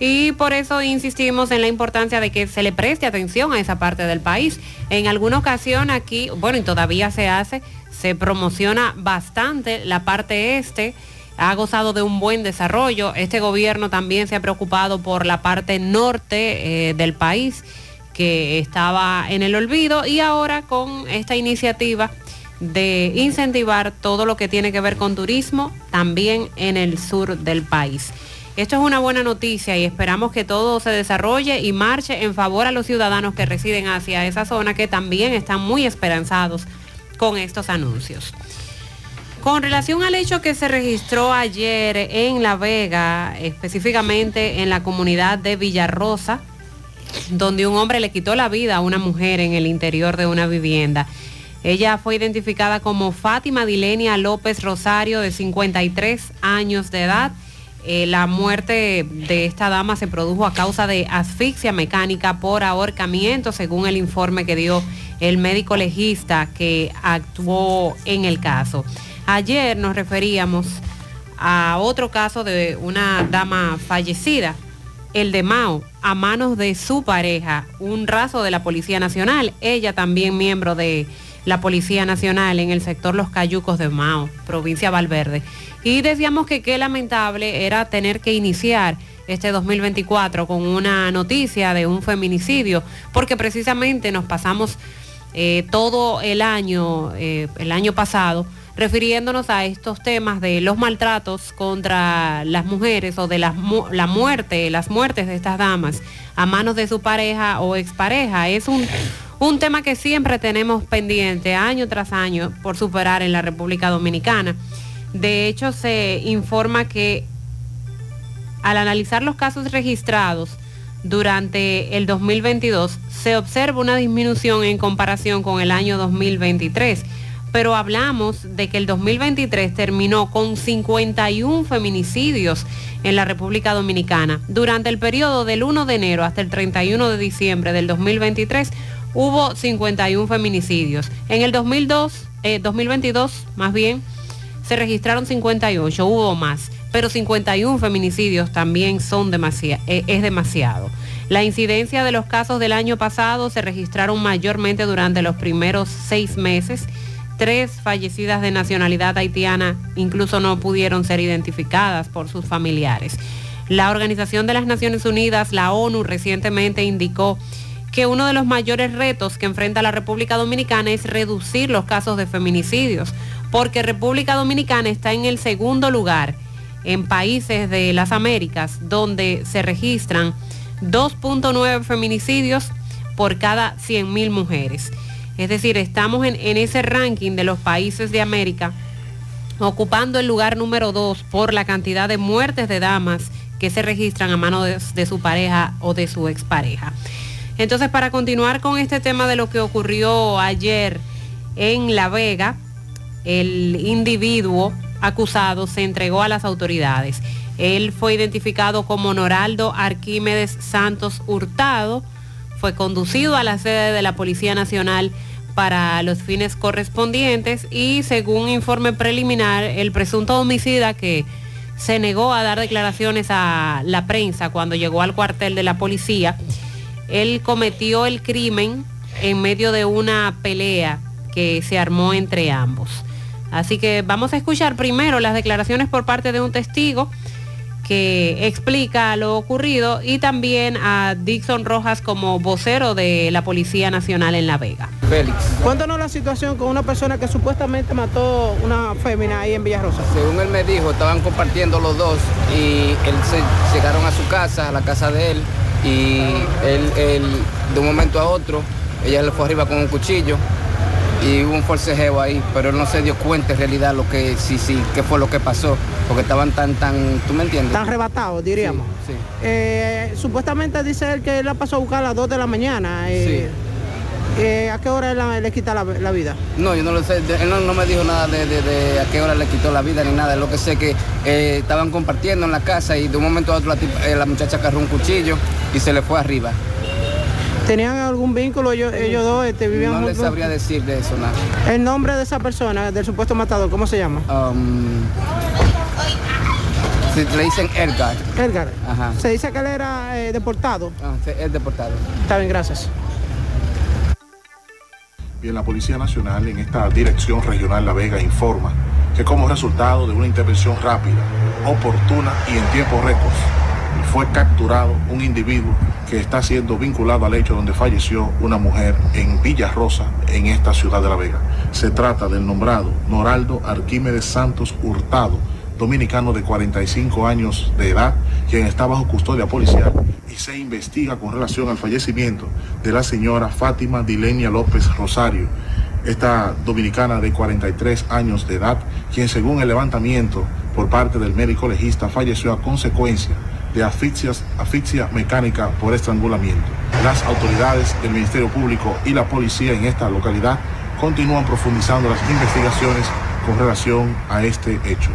Y por eso insistimos en la importancia de que se le preste atención a esa parte del país. En alguna ocasión aquí, bueno, y todavía se hace, se promociona bastante la parte este ha gozado de un buen desarrollo. Este gobierno también se ha preocupado por la parte norte eh, del país que estaba en el olvido y ahora con esta iniciativa de incentivar todo lo que tiene que ver con turismo también en el sur del país. Esto es una buena noticia y esperamos que todo se desarrolle y marche en favor a los ciudadanos que residen hacia esa zona que también están muy esperanzados con estos anuncios. Con relación al hecho que se registró ayer en La Vega, específicamente en la comunidad de Villarrosa, donde un hombre le quitó la vida a una mujer en el interior de una vivienda. Ella fue identificada como Fátima Dilenia López Rosario, de 53 años de edad. Eh, la muerte de esta dama se produjo a causa de asfixia mecánica por ahorcamiento, según el informe que dio el médico legista que actuó en el caso. Ayer nos referíamos a otro caso de una dama fallecida, el de Mao, a manos de su pareja, un raso de la Policía Nacional, ella también miembro de la Policía Nacional en el sector Los Cayucos de Mao, provincia Valverde. Y decíamos que qué lamentable era tener que iniciar este 2024 con una noticia de un feminicidio, porque precisamente nos pasamos eh, todo el año, eh, el año pasado, refiriéndonos a estos temas de los maltratos contra las mujeres o de la muerte, las muertes de estas damas a manos de su pareja o expareja. Es un, un tema que siempre tenemos pendiente año tras año por superar en la República Dominicana. De hecho, se informa que al analizar los casos registrados durante el 2022, se observa una disminución en comparación con el año 2023 pero hablamos de que el 2023 terminó con 51 feminicidios en la República Dominicana. Durante el periodo del 1 de enero hasta el 31 de diciembre del 2023 hubo 51 feminicidios. En el 2002, 2022 eh, más bien, se registraron 58, hubo más, pero 51 feminicidios también son eh, es demasiado. La incidencia de los casos del año pasado se registraron mayormente durante los primeros seis meses tres fallecidas de nacionalidad haitiana incluso no pudieron ser identificadas por sus familiares. La Organización de las Naciones Unidas, la ONU, recientemente indicó que uno de los mayores retos que enfrenta la República Dominicana es reducir los casos de feminicidios, porque República Dominicana está en el segundo lugar en países de las Américas, donde se registran 2.9 feminicidios por cada 100.000 mujeres. Es decir, estamos en, ese ranking de los países de América ocupando el lugar número 2 por la cantidad de muertes de damas que se registran a mano de, de su pareja o de su expareja. Entonces, para continuar con este tema de lo que ocurrió ayer en La Vega, el individuo acusado se entregó a las autoridades. Él fue identificado como Noraldo Arquímedes Santos Hurtado, fue conducido a la sede de la Policía Nacional para los fines correspondientes y según informe preliminar, el presunto homicida que se negó a dar declaraciones a la prensa cuando llegó al cuartel de la policía, él cometió el crimen en medio de una pelea que se armó entre ambos. Así que vamos a escuchar primero las declaraciones por parte de un testigo que explica lo ocurrido y también a Dixon Rojas como vocero de la Policía Nacional en La Vega. Félix. Cuéntanos la situación con una persona que supuestamente mató una fémina ahí en Villarrosa. Según él me dijo, estaban compartiendo los dos y él se llegaron a su casa, a la casa de él, y él, él, de un momento a otro, ella le fue arriba con un cuchillo y hubo un forcejeo ahí, pero él no se dio cuenta en realidad lo que sí, sí, qué fue lo que pasó, porque estaban tan, tan, ¿tú me entiendes? Tan arrebatados, diríamos. Sí. Eh, supuestamente dice él que él la pasó a buscar a las 2 de la mañana. eh, eh, ¿A qué hora él la- le quita la, la vida? No, yo no lo sé, él no, no me dijo nada de, de- de a qué hora le quitó la vida ni nada, lo que sé que eh, estaban compartiendo en la casa y de un momento a otro la, la muchacha agarró un cuchillo y se le fue arriba. ¿Tenían algún vínculo ellos, ellos dos? Este, vivían No le juntos? sabría decir de eso nada. El nombre de esa persona, del supuesto matador, ¿cómo se llama? Um, sí, le dicen Edgar. Edgar. Ajá. Se dice que él era eh, deportado. Ah, sí, es deportado. Está bien, gracias. Bien, la Policía Nacional en esta Dirección Regional La Vega informa que como resultado de una intervención rápida, oportuna y en tiempo récord, fue capturado un individuo que está siendo vinculado al hecho donde falleció una mujer en Villa Rosa, en esta ciudad de La Vega. Se trata del nombrado Noraldo Arquímedes Santos Hurtado, dominicano de 45 años de edad, quien está bajo custodia policial y se investiga con relación al fallecimiento de la señora Fátima Dilenia López Rosario, esta dominicana de 43 años de edad, quien según el levantamiento por parte del médico legista falleció a consecuencia de asfixias, asfixia mecánica por estrangulamiento. Las autoridades del Ministerio Público y la policía en esta localidad continúan profundizando las investigaciones con relación a este hecho.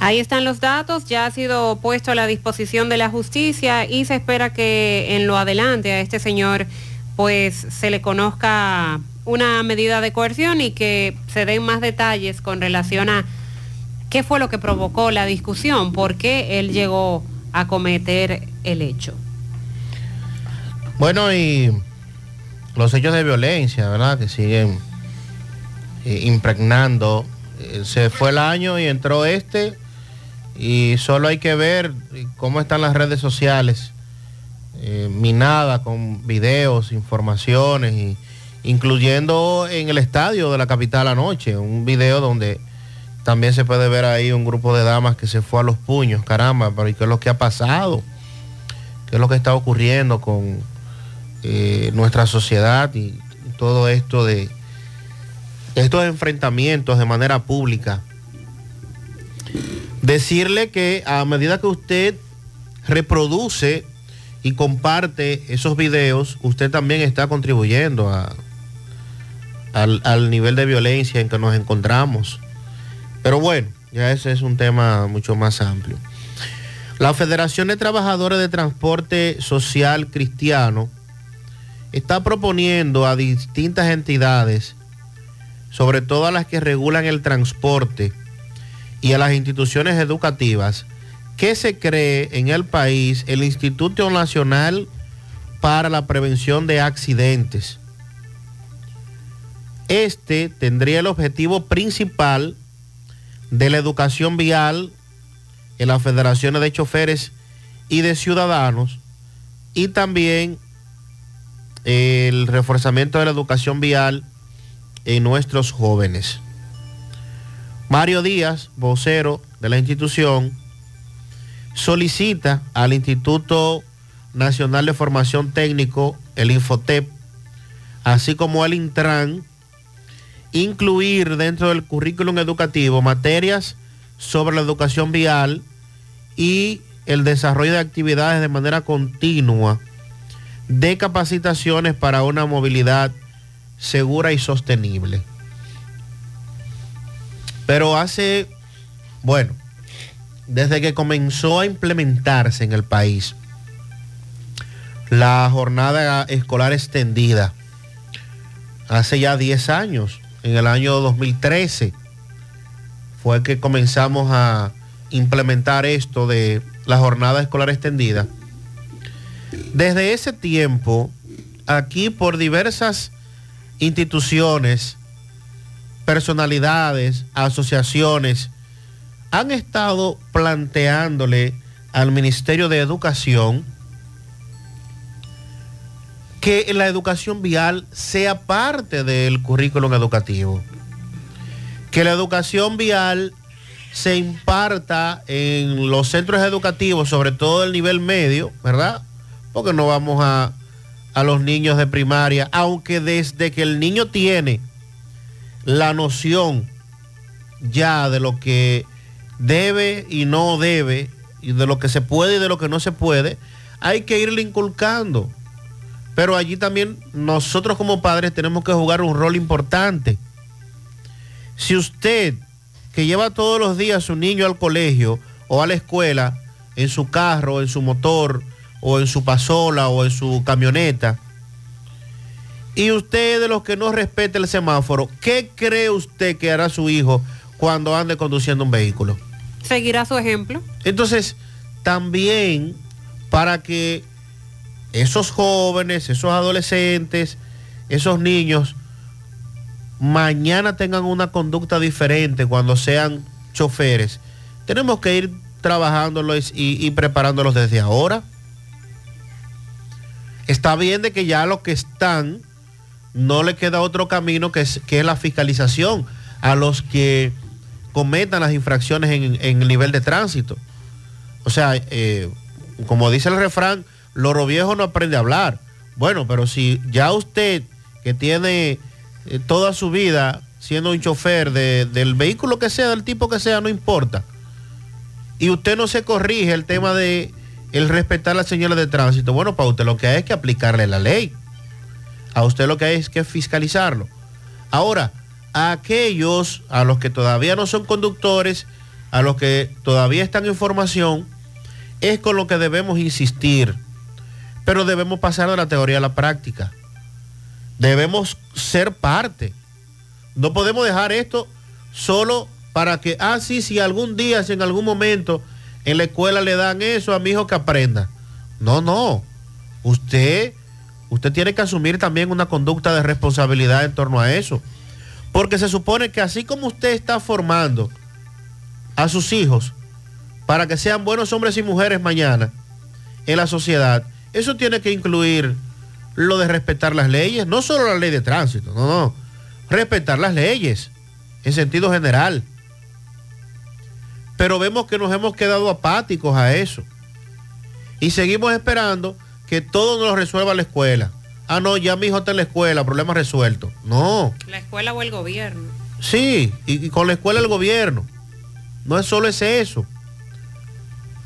Ahí están los datos, ya ha sido puesto a la disposición de la justicia y se espera que en lo adelante a este señor pues se le conozca una medida de coerción y que se den más detalles con relación a qué fue lo que provocó la discusión, por qué él llegó a cometer el hecho. Bueno, y los hechos de violencia, ¿verdad? Que siguen eh, impregnando. Eh, se fue el año y entró este y solo hay que ver cómo están las redes sociales eh, minadas con videos, informaciones, y, incluyendo en el estadio de la capital anoche, un video donde también se puede ver ahí un grupo de damas que se fue a los puños, caramba, pero ¿y qué es lo que ha pasado? ¿Qué es lo que está ocurriendo con eh, nuestra sociedad y, todo esto de estos enfrentamientos de manera pública? Decirle que a medida que usted reproduce y comparte esos videos, usted también está contribuyendo al, al nivel de violencia en que nos encontramos. Pero bueno, ya ese es un tema mucho más amplio. La Federación de Trabajadores de Transporte Social Cristiano está proponiendo a distintas entidades, sobre todo a las que regulan el transporte y a las instituciones educativas, que se cree en el país el Instituto Nacional para la Prevención de Accidentes. Este tendría el objetivo principal de la educación vial en las federaciones de choferes y de ciudadanos y también el reforzamiento de la educación vial en nuestros jóvenes. Mario Díaz, vocero de la institución, solicita al Instituto Nacional de Formación Técnico, el Infotep, así como al Intran, incluir dentro del currículum educativo materias sobre la educación vial y el desarrollo de actividades de manera continua de capacitaciones para una movilidad segura y sostenible. Pero hace, bueno, desde que comenzó a implementarse en el país la jornada escolar extendida, hace ya 10 años, en el año 2013, fue que comenzamos a implementar esto de la jornada escolar extendida. Desde ese tiempo, aquí por diversas instituciones, personalidades, asociaciones, han estado planteándole al Ministerio de Educación que la educación vial sea parte del currículum educativo. Que la educación vial se imparta en los centros educativos, sobre todo el nivel medio, ¿verdad? Porque no vamos a, a los niños de primaria, aunque desde que el niño tiene la noción ya de lo que debe y no debe, y de lo que se puede y de lo que no se puede, hay que irle inculcando. Pero allí también nosotros como padres tenemos que jugar un rol importante. Si usted que lleva todos los días a su niño al colegio o a la escuela, en su carro, en su motor, o en su pasola, o en su camioneta, y usted de los que no respeta el semáforo, ¿qué cree usted que hará su hijo cuando ande conduciendo un vehículo? Seguirá su ejemplo. Entonces, también para que esos jóvenes, esos adolescentes, esos niños, mañana tengan una conducta diferente cuando sean choferes, tenemos que ir trabajándolos y, preparándolos desde ahora. Está bien de que ya los que están, no le queda otro camino que es, que es la fiscalización a los que cometan las infracciones en, en el nivel de tránsito. O sea, eh, como dice el refrán, loro viejo no aprende a hablar. Bueno, pero si ya usted que tiene eh, toda su vida siendo un chofer de- del vehículo que sea, del tipo que sea, no importa. Y usted no se corrige el tema de el respetar las señales de tránsito. Bueno, para usted lo que hay es que aplicarle la ley. A usted lo que hay es que fiscalizarlo. Ahora, a aquellos, a los que todavía no son conductores, a los que todavía están en formación, es con lo que debemos insistir. Pero debemos pasar de la teoría a la práctica. Debemos ser parte. No podemos dejar esto solo para que, ah, sí, si algún día, si en algún momento en la escuela le dan eso a mi hijo que aprenda. No, no. Usted, usted tiene que asumir también una conducta de responsabilidad en torno a eso. Porque se supone que así como usted está formando a sus hijos para que sean buenos hombres y mujeres mañana en la sociedad, eso tiene que incluir lo de respetar las leyes, no solo la ley de tránsito, no, no, respetar las leyes en sentido general. Pero vemos que nos hemos quedado apáticos a eso. Y seguimos esperando que todo nos lo resuelva la escuela. Ah, no, ya mi hijo está en la escuela, problema resuelto. No, La escuela o el gobierno. sí, y, y con la escuela el gobierno. No es solo ese eso.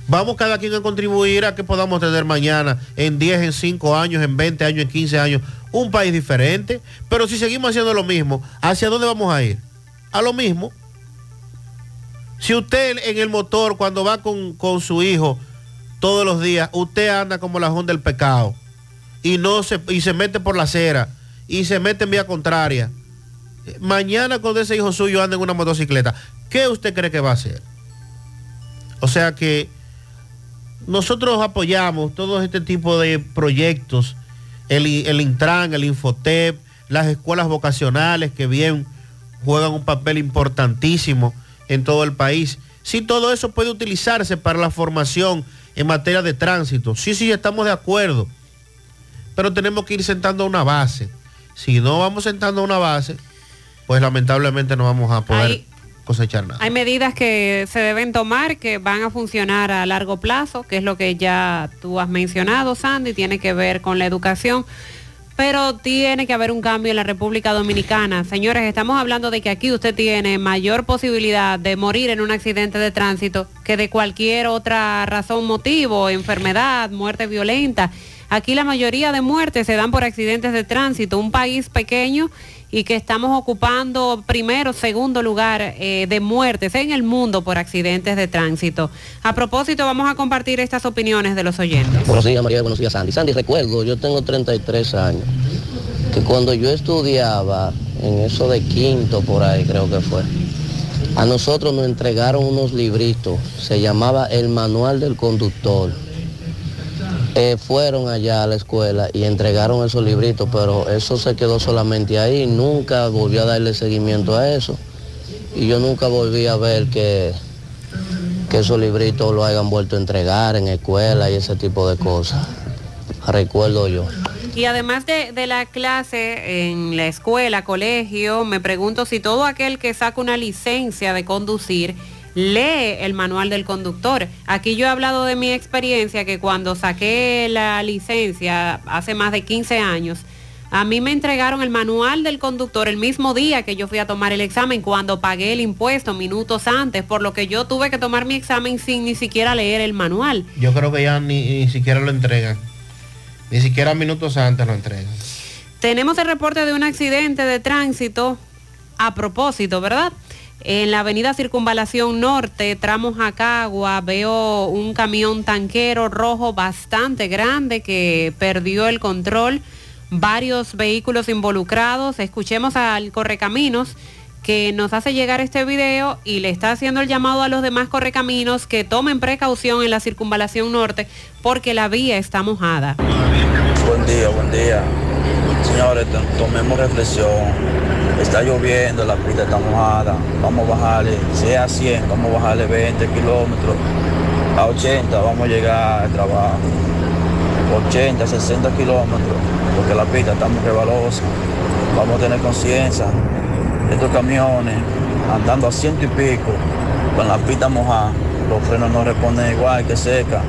Vamos cada quien a contribuir a que podamos tener mañana, en 10, en 5 años, en 20 años, en 15 años, un país diferente. Pero si seguimos haciendo lo mismo, ¿hacia dónde vamos a ir? A lo mismo. Si usted en el motor, cuando va con, con su hijo todos los días, usted anda como la Honda del pecado y, no se, y se mete por la acera y se mete en vía contraria. Mañana cuando ese hijo suyo anda en una motocicleta, ¿qué usted cree que va a hacer? O sea que nosotros apoyamos todo este tipo de proyectos, el, Intran, el Infotep, las escuelas vocacionales que bien juegan un papel importantísimo en todo el país. Sí, todo eso puede utilizarse para la formación en materia de tránsito. Sí, sí, estamos de acuerdo. Pero tenemos que ir sentando una base. Si no vamos sentando una base, pues lamentablemente no vamos a poder Hay medidas que se deben tomar que van a funcionar a largo plazo, que es lo que ya tú has mencionado, Sandy, tiene que ver con la educación. Pero tiene que haber un cambio en la República Dominicana. Señores, estamos hablando de que aquí usted tiene mayor posibilidad de morir en un accidente de tránsito que de cualquier otra razón, motivo, enfermedad, muerte violenta. Aquí la mayoría de muertes se dan por accidentes de tránsito. Un país pequeño y que estamos ocupando primero, segundo lugar eh, de muertes en el mundo por accidentes de tránsito. A propósito, vamos a compartir estas opiniones de los oyentes. Buenos días, María. Buenos días, Sandy. Sandy, recuerdo, yo tengo 33 años, que cuando yo estudiaba en eso de quinto por ahí, creo que fue, a nosotros nos entregaron unos libritos, se llamaba El Manual del Conductor. Eh, fueron allá a la escuela y entregaron esos libritos, pero eso se quedó solamente ahí, nunca volvió a darle seguimiento a eso. Y yo nunca volví a ver que, que esos libritos lo hayan vuelto a entregar en escuela y ese tipo de cosas. Recuerdo yo. Y además de, de la clase en la escuela, colegio, me pregunto si todo aquel que saca una licencia de conducir lee el manual del conductor. Aquí yo he hablado de mi experiencia que cuando saqué la licencia hace más de 15 años, a mí me entregaron el manual del conductor el mismo día que yo fui a tomar el examen, cuando pagué el impuesto minutos antes, por lo que yo tuve que tomar mi examen sin ni siquiera leer el manual. Yo creo que ya ni, ni siquiera lo entregan. Ni siquiera minutos antes lo entregan. Tenemos el reporte de un accidente de tránsito a propósito, ¿verdad? En la avenida Circunvalación Norte, tramo Jacagua, veo un camión tanquero rojo bastante grande que perdió el control, varios vehículos involucrados. Escuchemos al Correcaminos que nos hace llegar este video y le está haciendo el llamado a los demás correcaminos que tomen precaución en la Circunvalación Norte porque la vía está mojada. Buen día, buen día. Señores, to- tomemos reflexión. Está lloviendo, la pista está mojada. Vamos a bajarle, si es a 100, vamos a bajarle 20 kilómetros. A 80 vamos a llegar al trabajo. 80, 60 kilómetros, porque la pista está muy rebalosa. Vamos a tener conciencia. Estos camiones andando a ciento y pico, con la pista mojada, los frenos no responden igual que seca.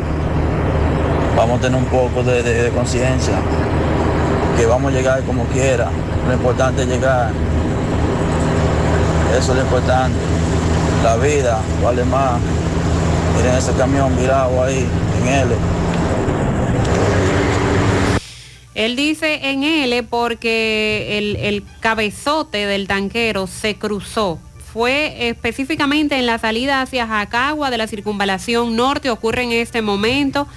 Vamos a tener un poco de conciencia, que vamos a llegar como quiera. Lo importante es llegar. Eso es lo importante. La vida vale más. Miren ese camión virado ahí, en L. Él dice en L porque el, el cabezote del tanquero se cruzó. Fue específicamente en la salida hacia Jacagua de la circunvalación norte, ocurre en este momento.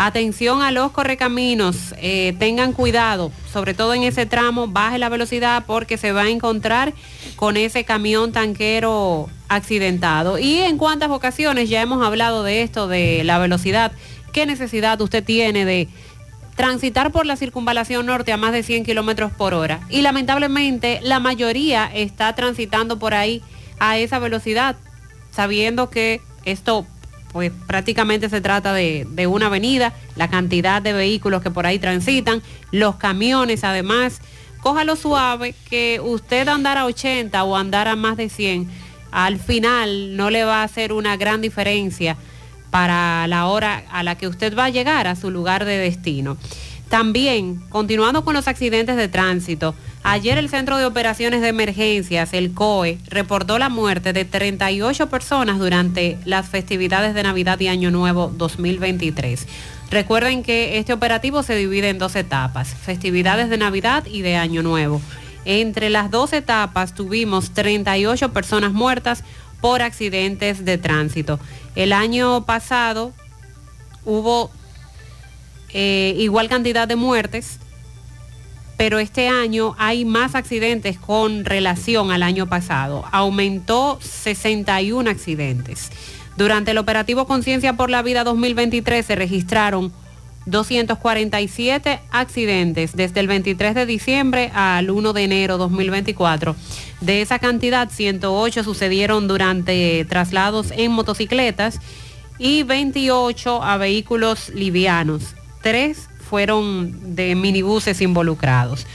Atención a los correcaminos, eh, tengan cuidado, sobre todo en ese tramo, baje la velocidad porque se va a encontrar con ese camión tanquero accidentado. Y en cuántas ocasiones ya hemos hablado de esto, de la velocidad, qué necesidad usted tiene de transitar por la circunvalación norte a más de 100 kilómetros por hora. Y lamentablemente la mayoría está transitando por ahí a esa velocidad, sabiendo que esto pues prácticamente se trata de, de una avenida, la cantidad de vehículos que por ahí transitan, los camiones además. Cójalo suave, que usted andar a 80 o andar a más de 100, al final no le va a hacer una gran diferencia para la hora a la que usted va a llegar a su lugar de destino. También, continuando con los accidentes de tránsito, ayer el Centro de Operaciones de Emergencias, el COE, reportó la muerte de 38 personas durante las festividades de Navidad y Año Nuevo 2023. Recuerden que este operativo se divide en dos etapas, festividades de Navidad y de Año Nuevo. Entre las dos etapas tuvimos 38 personas muertas por accidentes de tránsito. El año pasado hubo eh, igual cantidad de muertes, pero este año hay más accidentes con relación al año pasado. Aumentó 61 accidentes. Durante el operativo Conciencia por la Vida 2023 se registraron 247 accidentes desde el 23 de diciembre al 1 de enero 2024. De esa cantidad, 108 sucedieron durante traslados en motocicletas y 28 a vehículos livianos. Fueron de minibuses involucrados.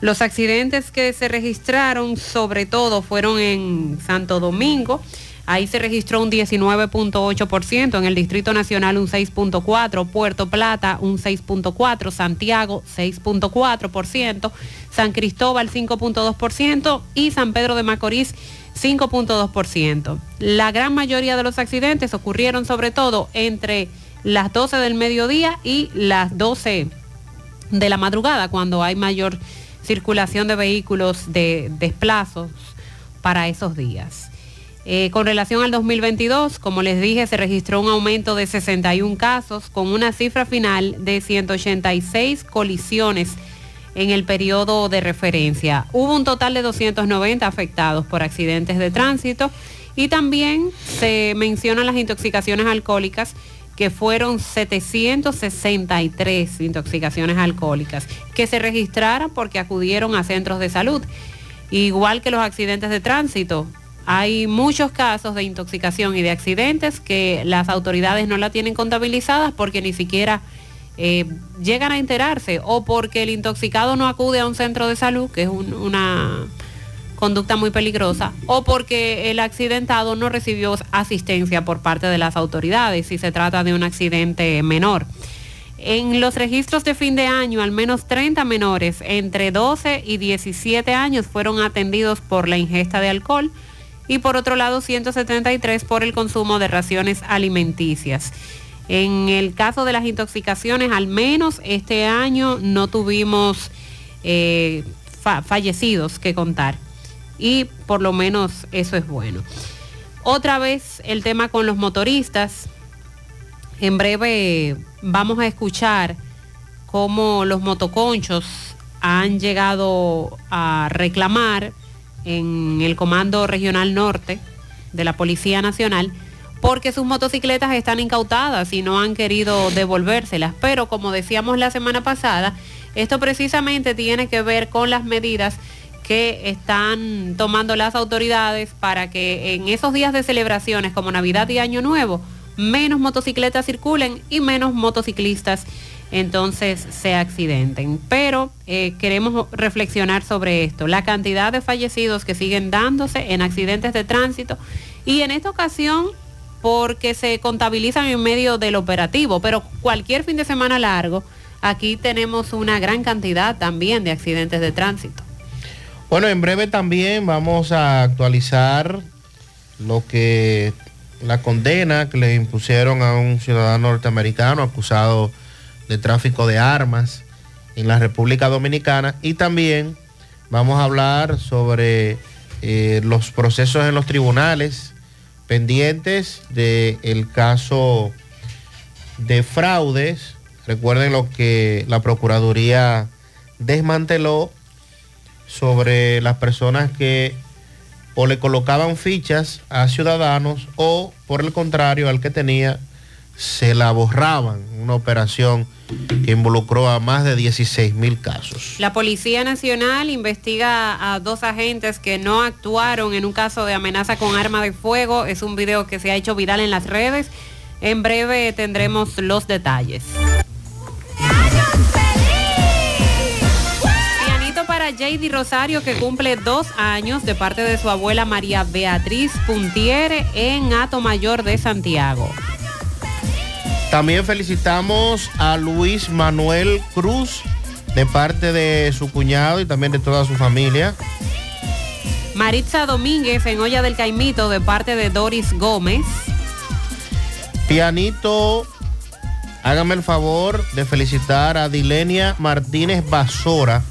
Los accidentes que se registraron sobre todo fueron en Santo Domingo. Ahí se registró un 19.8%, en el Distrito Nacional un 6.4%, Puerto Plata un 6.4%, Santiago 6.4%, San Cristóbal 5.2% y San Pedro de Macorís 5.2%. La gran mayoría de los accidentes ocurrieron sobre todo entre las 12 del mediodía y las 12 de la madrugada, cuando hay mayor circulación de vehículos de desplazos para esos días. Eh, con relación al 2022, como les dije, se registró un aumento de 61 casos con una cifra final de 186 colisiones en el periodo de referencia. Hubo un total de 290 afectados por accidentes de tránsito y también se mencionan las intoxicaciones alcohólicas que fueron 763 intoxicaciones alcohólicas que se registraron porque acudieron a centros de salud. Igual que los accidentes de tránsito, hay muchos casos de intoxicación y de accidentes que las autoridades no la tienen contabilizadas porque ni siquiera eh, llegan a enterarse o porque el intoxicado no acude a un centro de salud, que es un- una conducta muy peligrosa, o porque el accidentado no recibió asistencia por parte de las autoridades si se trata de un accidente menor. En los registros de fin de año, al menos 30 menores entre 12 y 17 años fueron atendidos por la ingesta de alcohol y por otro lado 173 por el consumo de raciones alimenticias. En el caso de las intoxicaciones, al menos este año no tuvimos eh, fa- fallecidos que contar. Y por lo menos eso es bueno. Otra vez el tema con los motoristas. En breve vamos a escuchar cómo los motoconchos han llegado a reclamar en el Comando Regional Norte de la Policía Nacional porque sus motocicletas están incautadas y no han querido devolvérselas. Pero como decíamos la semana pasada, esto precisamente tiene que ver con las medidas que están tomando las autoridades para que en esos días de celebraciones como Navidad y Año Nuevo, menos motocicletas circulen y menos motociclistas entonces se accidenten. Pero eh, queremos reflexionar sobre esto, la cantidad de fallecidos que siguen dándose en accidentes de tránsito y en esta ocasión porque se contabilizan en medio del operativo, pero cualquier fin de semana largo, aquí tenemos una gran cantidad también de accidentes de tránsito. Bueno, en breve también vamos a actualizar lo que la condena que le impusieron a un ciudadano norteamericano acusado de tráfico de armas en la República Dominicana y también vamos a hablar sobre eh, los procesos en los tribunales pendientes del caso de fraudes. Recuerden lo que la Procuraduría desmanteló sobre las personas que o le colocaban fichas a ciudadanos o por el contrario al que tenía se la borraban. Una operación que involucró a más de 16 mil casos. La Policía Nacional investiga a dos agentes que no actuaron en un caso de amenaza con arma de fuego. Es un video que se ha hecho viral en las redes. En breve tendremos los detalles. JD Rosario que cumple dos años de parte de su abuela María Beatriz Puntiere en Ato Mayor de Santiago. También felicitamos a Luis Manuel Cruz de parte de su cuñado y también de toda su familia. Maritza Domínguez en Olla del Caimito de parte de Doris Gómez. Pianito, hágame el favor de felicitar a Dilenia Martínez Basora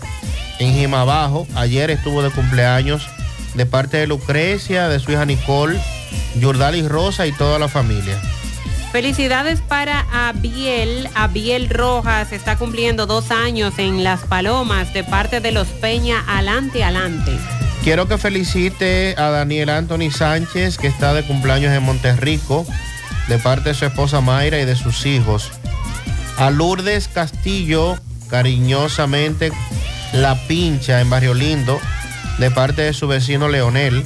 en Jimabajo. Ayer estuvo de cumpleaños de parte de Lucrecia, de su hija Nicole, Yurdalis Rosa y toda la familia. Felicidades para Abiel. Abiel Rojas está cumpliendo dos años en Las Palomas de parte de los Peña Alante Alante. Quiero que felicite a Daniel Anthony Sánchez, que está de cumpleaños en Monterrico, de parte de su esposa Mayra y de sus hijos. A Lourdes Castillo, cariñosamente La Pincha en Barrio Lindo, de parte de su vecino Leonel.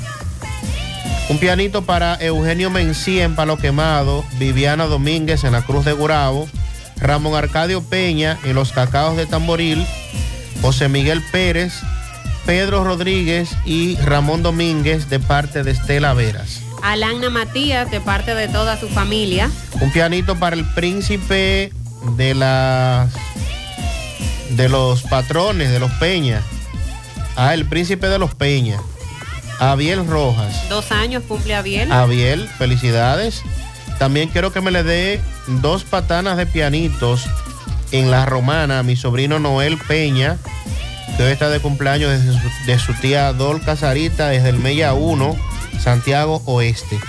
Un pianito para Eugenio Mencía en Palo Quemado, Viviana Domínguez en la Cruz de Gurabo, Ramón Arcadio Peña en los Cacaos de Tamboril, José Miguel Pérez, Pedro Rodríguez y Ramón Domínguez de parte de Estela Veras. Alana Matías de parte de toda su familia. Un pianito para el príncipe de las de los patrones de los Peñas. Ah, el príncipe de los Peñas. Abiel Rojas. Dos años cumple Abiel. Abiel, felicidades. También quiero que me le dé dos patanas de pianitos en la romana a mi sobrino Noel Peña, que hoy está de cumpleaños de su, de su tía Dol Casarita desde el Mella 1, Santiago Oeste.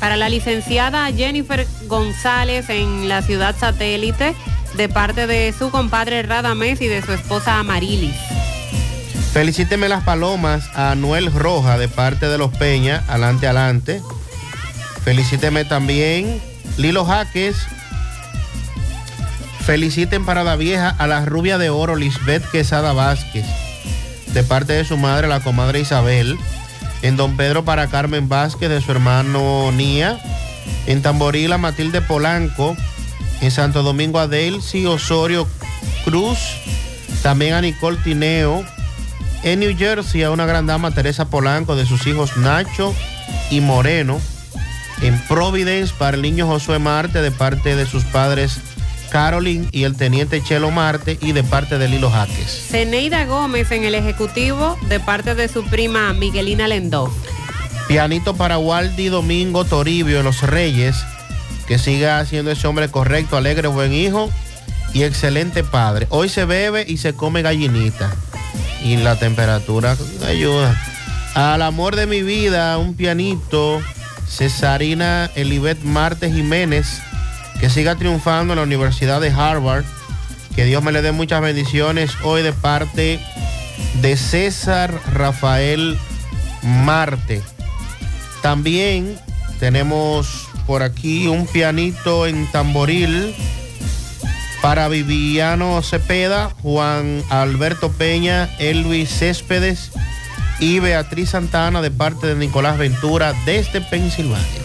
Para la licenciada Jennifer González en la ciudad satélite, de parte de su compadre Radamés y de su esposa Amarilis. Felicíteme las palomas a Noel Roja de parte de los Peña, adelante, adelante. Felicíteme también Lilo Jaques. Feliciten para la vieja a la rubia de oro Lisbeth Quesada Vázquez, de parte de su madre, la comadre Isabel. En Don Pedro para Carmen Vázquez, de su hermano Nia. En Tamborila Matilde Polanco. En Santo Domingo a Delcy Osorio Cruz. También a Nicole Tineo. En New Jersey a una gran dama Teresa Polanco de sus hijos Nacho y Moreno. En Providence para el niño Josué Marte de parte de sus padres Carolyn y el teniente Chelo Marte y de parte de Lilo Jaques. Zeneida Gómez en el Ejecutivo, de parte de su prima Miguelina Lendó. Pianito para Waldi Domingo Toribio de los Reyes, que siga siendo ese hombre correcto, alegre, buen hijo y excelente padre. Hoy se bebe y se come gallinita y la temperatura ayuda. Al amor de mi vida, un pianito, Cesarina Elibet Marte Jiménez, que siga triunfando en la Universidad de Harvard. Que Dios me le dé muchas bendiciones hoy de parte de César Rafael Marte. También tenemos por aquí un pianito en tamboril para Viviano Cepeda, Juan Alberto Peña, Elvis Céspedes y Beatriz Santana de parte de Nicolás Ventura desde Pensilvania.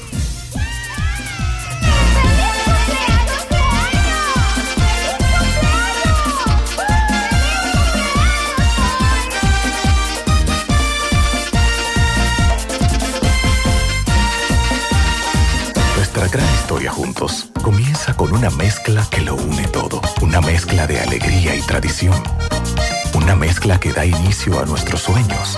Historia juntos comienza con una mezcla que lo une todo. Una mezcla de alegría y tradición. Una mezcla que da inicio a nuestros sueños,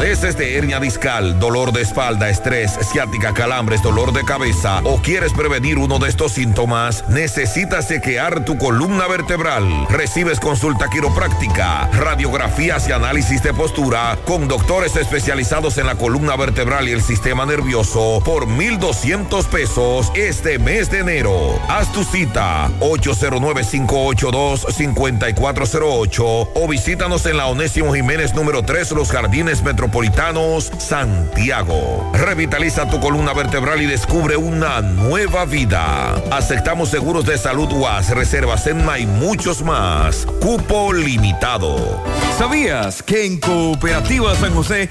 Padeces de hernia discal, dolor de espalda, estrés, ciática, calambres, dolor de cabeza o quieres prevenir uno de estos síntomas, necesitas chequear tu columna vertebral. Recibes consulta quiropráctica, radiografías y análisis de postura con doctores especializados en la columna vertebral y el sistema nervioso por 1,200 pesos este mes de enero. Haz tu cita 809-582-5408 o visítanos en la Onésimo Jiménez número 3, Los Jardines Metropolitanos, Santiago. Revitaliza tu columna vertebral y descubre una nueva vida. Aceptamos seguros de salud UAS, reservas en y muchos más. Cupo limitado. ¿Sabías que en Cooperativa San José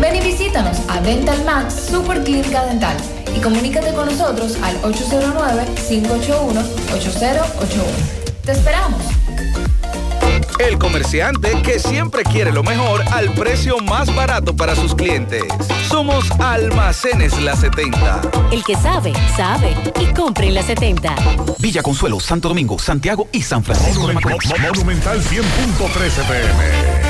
Ven y visítanos a Dental Max Super Clínica Dental y comunícate con nosotros al 809-581-8081. ¡Te esperamos! El comerciante que siempre quiere lo mejor al precio más barato para sus clientes. Somos Almacenes La 70. El que sabe, sabe y compre en La 70. Villa Consuelo, Santo Domingo, Santiago y San Francisco de Macorís. Monumental 100.13 pm.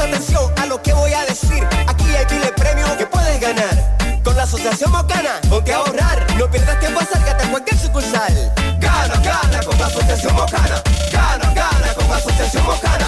Atención a lo que voy a decir. Aquí hay miles premios que puedes ganar. Con la Asociación Mocana, ponte a ahorrar. No pierdas tiempo, acércate a cualquier sucursal. Gana, gana con la Asociación Mocana. Gana, gana con la Asociación Mocana.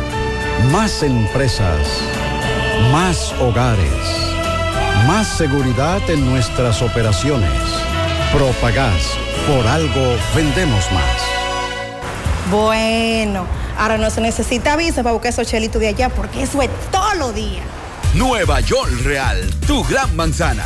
Más empresas. Más hogares. Más seguridad en nuestras operaciones. Propagás. Por algo vendemos más. Bueno, ahora no se necesita visa para buscar esos chelitos de allá porque eso es todos los días. Nueva York Real, tu gran manzana.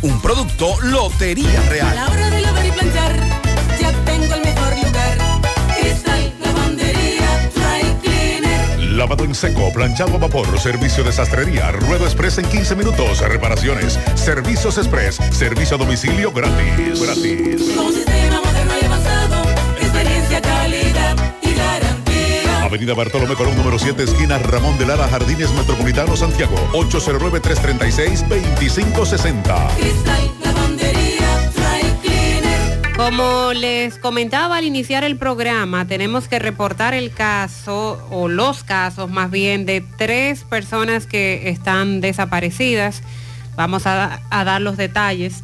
Un producto Lotería A Real. la hora de lavar y planchar, ya tengo el mejor lugar. Cristal, lavandería, dry cleaner. Lavado en seco, planchado a vapor, servicio de sastrería, ruedo express en 15 minutos, reparaciones, servicios express, servicio a domicilio gratis. Gratis. Con sistema moderno y avanzado, experiencia, calidad. Avenida Bartolomé Colón, número 7, esquina Ramón de Lara, Jardines Metropolitano, Santiago. 809-336-2560. Cristal, lavandería, dry cleaner. Como les comentaba al iniciar el programa, tenemos que reportar el caso, o los casos más bien, de tres personas que están desaparecidas. Vamos a, a dar los detalles.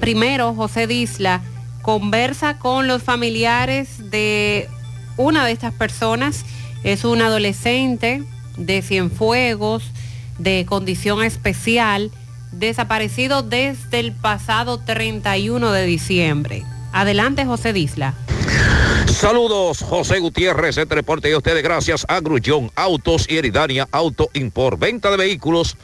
Primero, José Disla conversa con los familiares de una de estas personas. Es un adolescente de Cienfuegos, de condición especial, desaparecido desde el pasado 31 de diciembre. Adelante, José Disla. Saludos, José Gutiérrez, este reporte de ustedes gracias a Grullón Autos y Eridania Auto Import. Venta de vehículos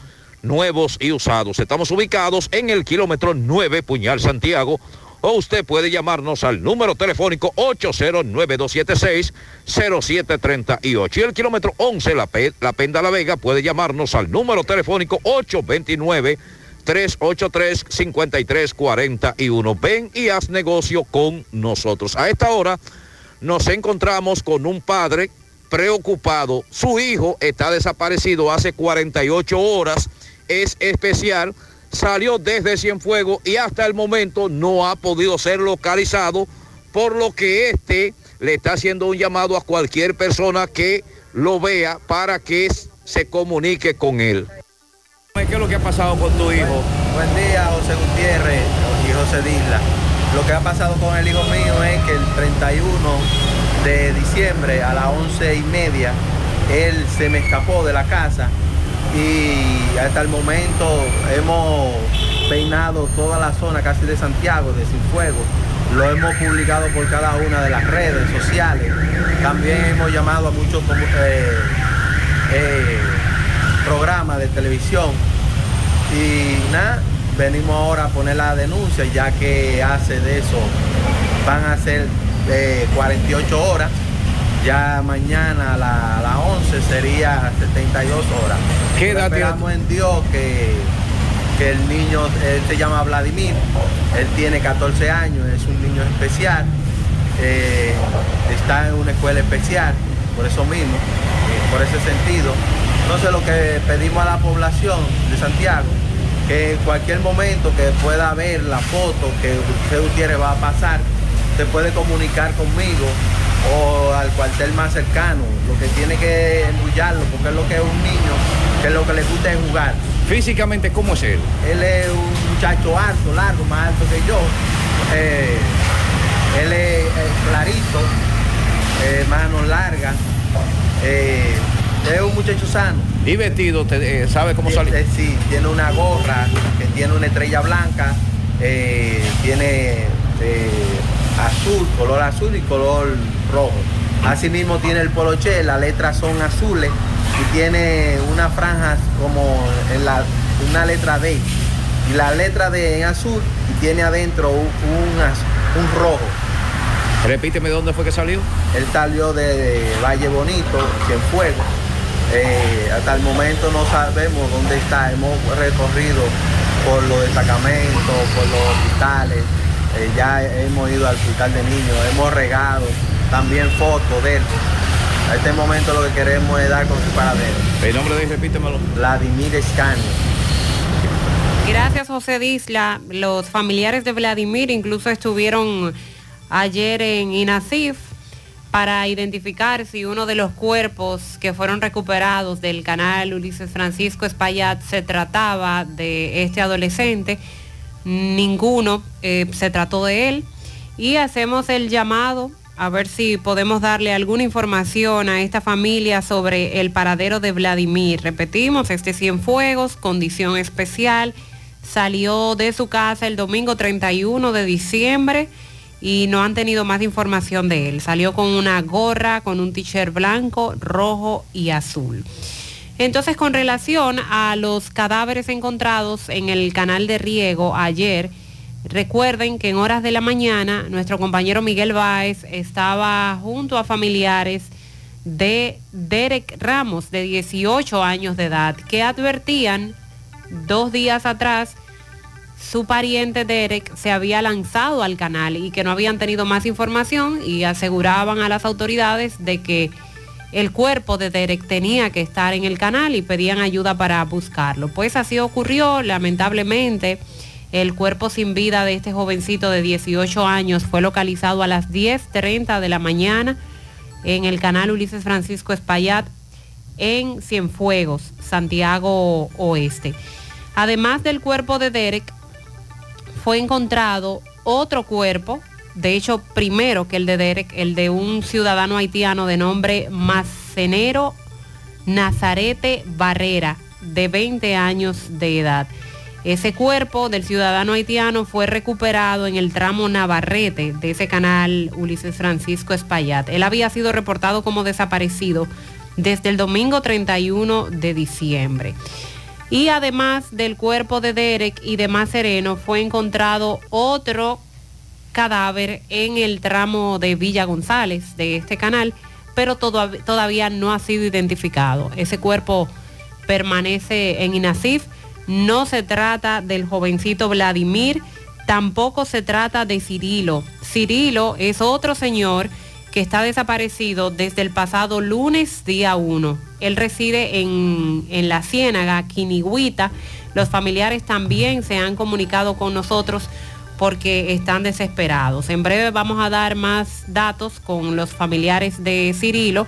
nuevos y usados. Estamos ubicados en el kilómetro 9, Puñal Santiago. O usted puede llamarnos al número telefónico 809-276-0738. Y el kilómetro 11, la, la Penda La Vega, puede llamarnos al número telefónico 829 383-5341. Ven y haz negocio con nosotros. A esta hora nos encontramos con un padre preocupado. Su hijo está desaparecido hace 48 horas. Es especial. Salió desde Cienfuegos y hasta el momento no ha podido ser localizado, por lo que este le está haciendo un llamado a cualquier persona que lo vea para que se comunique con él. ¿Qué es lo que ha pasado con tu hijo? Buen día, José Gutiérrez y José Disla. Lo que ha pasado con el hijo mío es que el 31 de diciembre a las 11 y media, él se me escapó de la casa y hasta el momento hemos peinado toda la zona casi de Santiago, de Cienfuegos. Lo hemos publicado por cada una de las redes sociales. También hemos llamado a muchos eh, eh, programas de televisión y nada, venimos ahora a poner la denuncia ya que hace de eso, van a ser eh, 48 horas, ya mañana a, la- a las 11 sería 72 horas. ¿Qué edad Esperamos en Dios que, que el niño, él se llama Vladimir, él tiene 14 años, es un niño especial, eh, está en una escuela especial, por eso mismo, eh, por ese sentido. Entonces lo que pedimos a la población de Santiago, que en cualquier momento que pueda ver la foto que usted Gutiérrez va a pasar, se puede comunicar conmigo o al cuartel más cercano. Lo que tiene que embullarlo, porque es lo que es un niño, que lo que le gusta es jugar. Físicamente, ¿cómo es él? Él es un muchacho alto, largo, más alto que yo. Eh, él es, eh, clarito, eh, manos largas. Eh, es un muchacho sano. Y vestido, te- eh, ¿sabe cómo sale? Sí, tiene una gorra que tiene una estrella blanca, eh, tiene eh, azul, color azul y color rojo. Asimismo tiene el poloche, las letras son azules y tiene unas franjas como en la, una letra D. Y la letra D en azul y tiene adentro un, un un rojo. Repíteme dónde fue que salió. Él salió de Valle Bonito, Cienfuegos. Eh, hasta el momento no sabemos dónde está. Hemos recorrido por los destacamentos, por los hospitales. Eh, ya hemos ido al hospital de niños, hemos regado también fotos de él. A este momento lo que queremos es dar con su paradero. El nombre de él, repítemelo. Vladimir Escanio. Gracias, José Disla. Los familiares de Vladimir incluso estuvieron ayer en INASIF para identificar si uno de los cuerpos que fueron recuperados del canal Ulises Francisco Espaillat se trataba de este adolescente. Ninguno eh, se trató de él. Y hacemos el llamado a ver si podemos darle alguna información a esta familia sobre el paradero de Vladimir. Repetimos, este Cienfuegos, condición especial, salió de su casa el domingo 31 de diciembre y no han tenido más información de él. Salió con una gorra, con un t-shirt blanco, rojo y azul. Entonces, con relación a los cadáveres encontrados en el canal de riego ayer, recuerden que en horas de la mañana nuestro compañero Miguel Báez estaba junto a familiares de Derek Ramos, de 18 años de edad, que advertían dos días atrás su pariente Derek se había lanzado al canal y que no habían tenido más información y aseguraban a las autoridades de que el cuerpo de Derek tenía que estar en el canal y pedían ayuda para buscarlo. Pues así ocurrió, lamentablemente. El cuerpo sin vida de este jovencito de 18 años fue localizado a las 10.30 de la mañana en el canal Ulises Francisco Espaillat en Cienfuegos, Santiago Oeste. Además del cuerpo de Derek, fue encontrado otro cuerpo, de hecho primero que el de Derek, el de un ciudadano haitiano de nombre Macenero Nazarete Barrera, de 20 años de edad. Ese cuerpo del ciudadano haitiano fue recuperado en el tramo Navarrete de ese canal Ulises Francisco Espaillat. Él había sido reportado como desaparecido desde el domingo 31 de diciembre. Y además del cuerpo de Derek y de Más Sereno, fue encontrado otro cadáver en el tramo de Villa González de este canal, pero todavía no ha sido identificado. Ese cuerpo permanece en Inasif. No se trata del jovencito Vladimir, tampoco se trata de Cirilo. Cirilo es otro señor que está desaparecido desde el pasado lunes día 1. Él reside en, en la Ciénaga, Quinigüita. Los familiares también se han comunicado con nosotros porque están desesperados. En breve vamos a dar más datos con los familiares de Cirilo.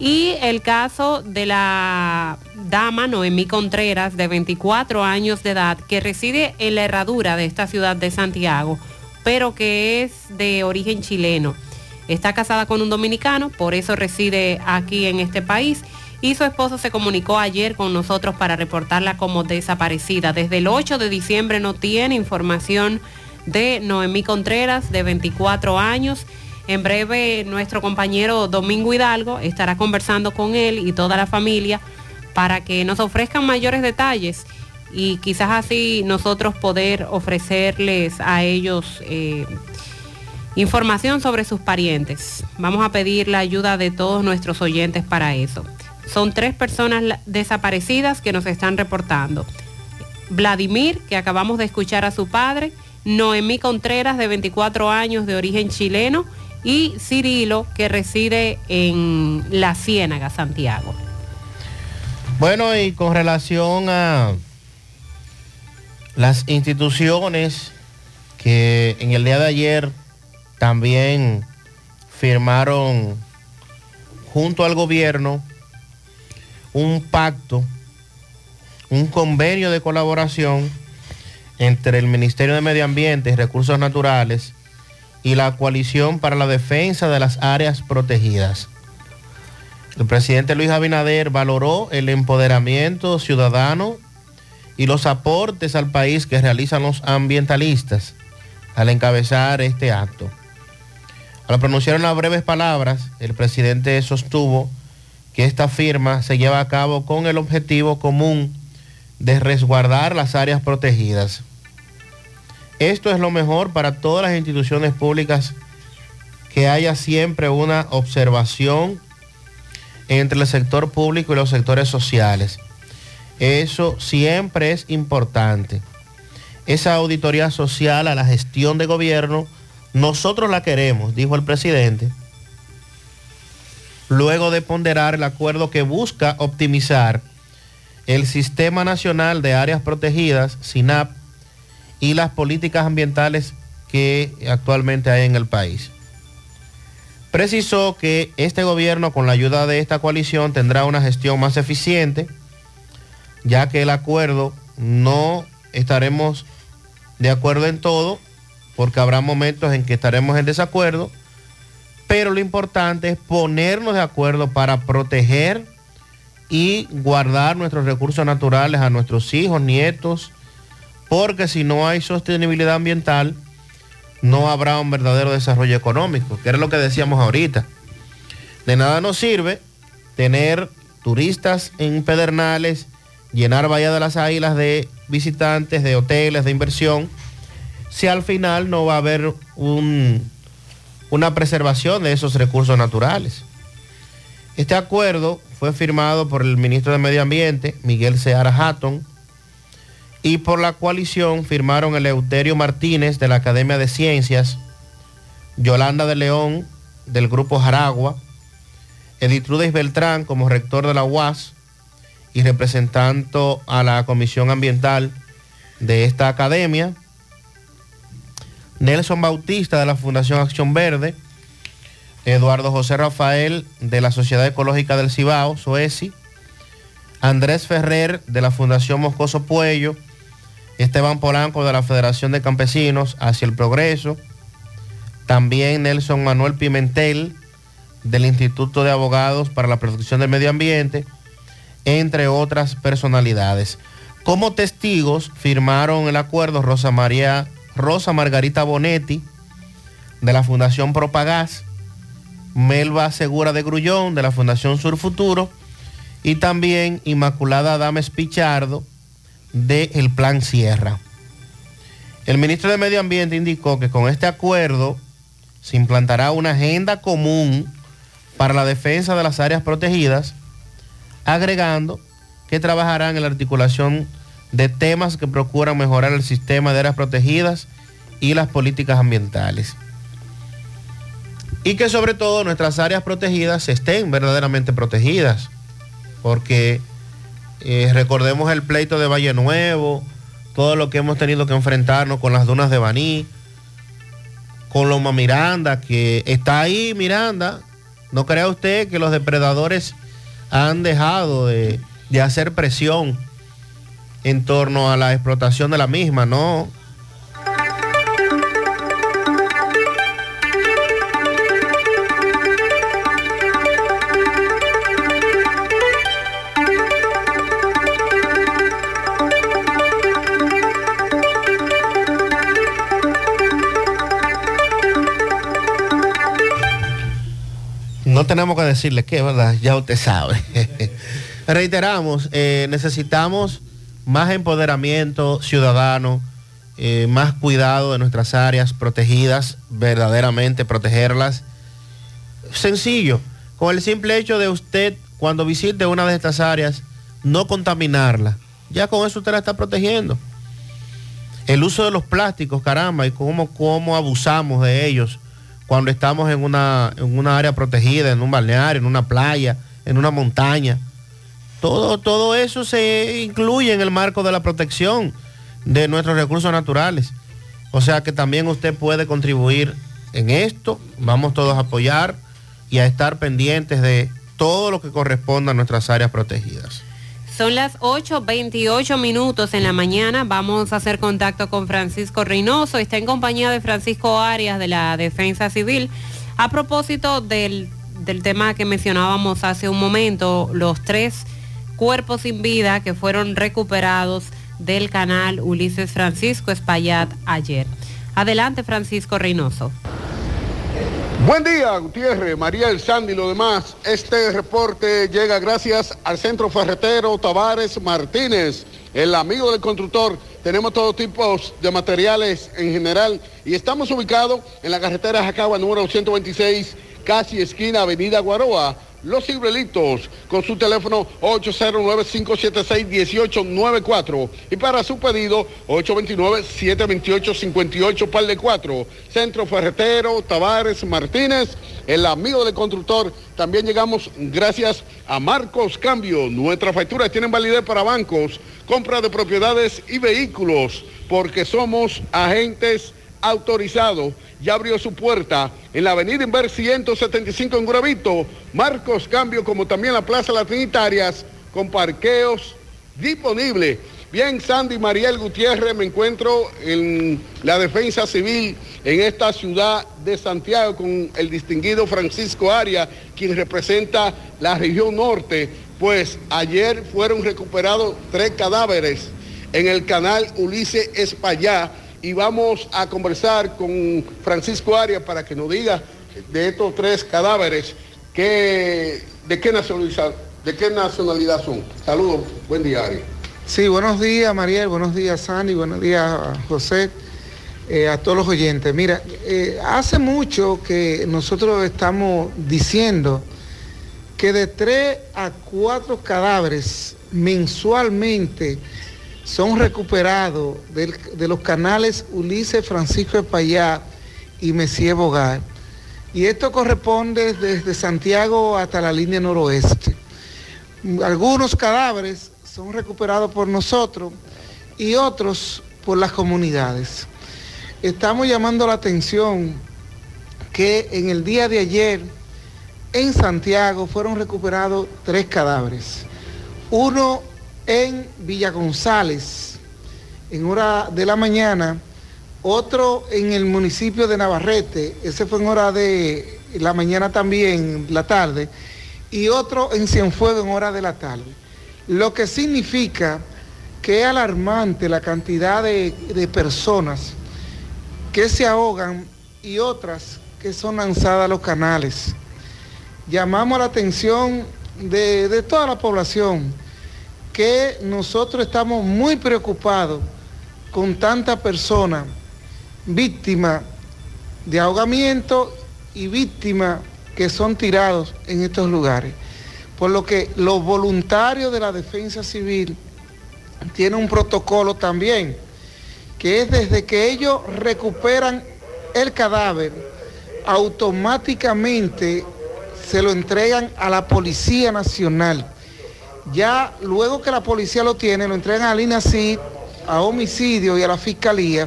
Y el caso de la dama Noemí Contreras, de 24 años de edad, que reside en la herradura de esta ciudad de Santiago, pero que es de origen chileno. Está casada con un dominicano, por eso reside aquí en este país. Y su esposo se comunicó ayer con nosotros para reportarla como desaparecida. Desde el 8 de diciembre no tiene información de Noemí Contreras, de 24 años. En breve nuestro compañero Domingo Hidalgo estará conversando con él y toda la familia para que nos ofrezcan mayores detalles y quizás así nosotros poder ofrecerles a ellos eh, información sobre sus parientes. Vamos a pedir la ayuda de todos nuestros oyentes para eso. Son tres personas desaparecidas que nos están reportando. Vladimir, que acabamos de escuchar a su padre, Noemí Contreras, de 24 años, de origen chileno, y Cirilo, que reside en La Ciénaga, Santiago. Bueno, y con relación a las instituciones que en el día de ayer también firmaron junto al gobierno un pacto, un convenio de colaboración entre el Ministerio de Medio Ambiente y Recursos Naturales y la Coalición para la Defensa de las Áreas Protegidas. El presidente Luis Abinader valoró el empoderamiento ciudadano y los aportes al país que realizan los ambientalistas al encabezar este acto. Al pronunciar unas breves palabras, el presidente sostuvo que esta firma se lleva a cabo con el objetivo común de resguardar las áreas protegidas. Esto es lo mejor para todas las instituciones públicas, que haya siempre una observación entre el sector público y los sectores sociales. Eso siempre es importante. Esa auditoría social a la gestión de gobierno, nosotros la queremos, dijo el presidente, luego de ponderar el acuerdo que busca optimizar el Sistema Nacional de Áreas Protegidas, SINAP, y las políticas ambientales que actualmente hay en el país. Precisó que este gobierno, con la ayuda de esta coalición, tendrá una gestión más eficiente, ya que el acuerdo no estaremos de acuerdo en todo, porque habrá momentos en que estaremos en desacuerdo, pero lo importante es ponernos de acuerdo para proteger y guardar nuestros recursos naturales a nuestros hijos, nietos, porque si no hay sostenibilidad ambiental, no habrá un verdadero desarrollo económico, que era lo que decíamos ahorita. De nada nos sirve tener turistas en Pedernales, llenar Bahía de las Águilas de visitantes, de hoteles, de inversión, si al final no va a haber un- una preservación de esos recursos naturales. Este acuerdo fue firmado por el ministro de Medio Ambiente, Miguel Seara Hatton, y por la coalición firmaron Eleuterio Martínez de la Academia de Ciencias, Yolanda de León del Grupo Jaragua, Editrudes Beltrán como rector de la UAS y representando a la Comisión Ambiental de esta academia, Nelson Bautista de la Fundación Acción Verde, Eduardo José Rafael de la Sociedad Ecológica del Cibao, SOESI, Andrés Ferrer de la Fundación Moscoso Puello, Esteban Polanco de la Federación de Campesinos Hacia el Progreso, también Nelson Manuel Pimentel del Instituto de Abogados para la Protección del Medio Ambiente, entre otras personalidades. Como testigos firmaron el acuerdo Rosa María Rosa Margarita Bonetti de la Fundación Propagás, Melba Segura de Grullón de la Fundación Sur Futuro y también Inmaculada Adames Pichardo del Plan Sierra. El ministro de Medio Ambiente indicó que con este acuerdo se implantará una agenda común para la defensa de las áreas protegidas, agregando que trabajarán en la articulación de temas que procuran mejorar el sistema de áreas protegidas y las políticas ambientales. Y que sobre todo nuestras áreas protegidas estén verdaderamente protegidas, porque eh, recordemos el pleito de Valle Nuevo, todo lo que hemos tenido que enfrentarnos con las dunas de Baní, con Loma Miranda, que está ahí Miranda. No crea usted que los depredadores han dejado de, de hacer presión en torno a la explotación de la misma, no. No tenemos que decirle qué, ¿verdad? Ya usted sabe. Reiteramos, eh, necesitamos más empoderamiento ciudadano, eh, más cuidado de nuestras áreas protegidas, verdaderamente protegerlas. Sencillo, con el simple hecho de usted, cuando visite una de estas áreas, no contaminarla. Ya con eso usted la está protegiendo. El uso de los plásticos, caramba, y cómo, cómo abusamos de ellos cuando estamos en una, en una área protegida, en un balneario, en una playa, en una montaña. Todo, todo eso se incluye en el marco de la protección de nuestros recursos naturales. O sea que también usted puede contribuir en esto. Vamos todos a apoyar y a estar pendientes de todo lo que corresponda a nuestras áreas protegidas. Son las 8.28 minutos en la mañana. Vamos a hacer contacto con Francisco Reynoso. Está en compañía de Francisco Arias de la Defensa Civil. A propósito del, del tema que mencionábamos hace un momento, los tres cuerpos sin vida que fueron recuperados del canal Ulises Francisco Espaillat ayer. Adelante, Francisco Reynoso. Buen día, Gutiérrez, María El Sandy y lo demás. Este reporte llega gracias al Centro Ferretero Tavares Martínez, el amigo del constructor. Tenemos todo tipo de materiales en general y estamos ubicados en la carretera Jacagua número 126, casi esquina Avenida Guaroa. Los Cibrelitos con su teléfono 809-576-1894 y para su pedido 829-728-58 par de 4. Centro Ferretero, Tavares, Martínez, el amigo del constructor. También llegamos gracias a Marcos Cambio. Nuestras facturas tienen validez para bancos, compra de propiedades y vehículos porque somos agentes autorizados ya abrió su puerta en la avenida Inver 175 en Gravito, Marcos Cambio, como también la Plaza Las Trinitarias, con parqueos disponibles. Bien, Sandy Mariel Gutiérrez, me encuentro en la defensa civil en esta ciudad de Santiago con el distinguido Francisco Arias, quien representa la región norte, pues ayer fueron recuperados tres cadáveres en el canal Ulises Espallá y vamos a conversar con Francisco Arias para que nos diga de estos tres cadáveres que, de, qué nacionalidad, de qué nacionalidad son. Saludos, buen día Arias. Sí, buenos días Mariel, buenos días Sani, buenos días José, eh, a todos los oyentes. Mira, eh, hace mucho que nosotros estamos diciendo que de tres a cuatro cadáveres mensualmente son recuperados de, de los canales Ulises Francisco Espallá y Messier Bogar. Y esto corresponde desde Santiago hasta la línea noroeste. Algunos cadáveres son recuperados por nosotros y otros por las comunidades. Estamos llamando la atención que en el día de ayer en Santiago fueron recuperados tres cadáveres. Uno en Villa González, en hora de la mañana, otro en el municipio de Navarrete, ese fue en hora de la mañana también, la tarde, y otro en Cienfuegos en hora de la tarde. Lo que significa que es alarmante la cantidad de, de personas que se ahogan y otras que son lanzadas a los canales. Llamamos la atención de, de toda la población que nosotros estamos muy preocupados con tanta persona víctima de ahogamiento y víctimas que son tirados en estos lugares. Por lo que los voluntarios de la defensa civil tienen un protocolo también, que es desde que ellos recuperan el cadáver, automáticamente se lo entregan a la Policía Nacional. Ya luego que la policía lo tiene, lo entregan a INACID, a homicidio y a la fiscalía,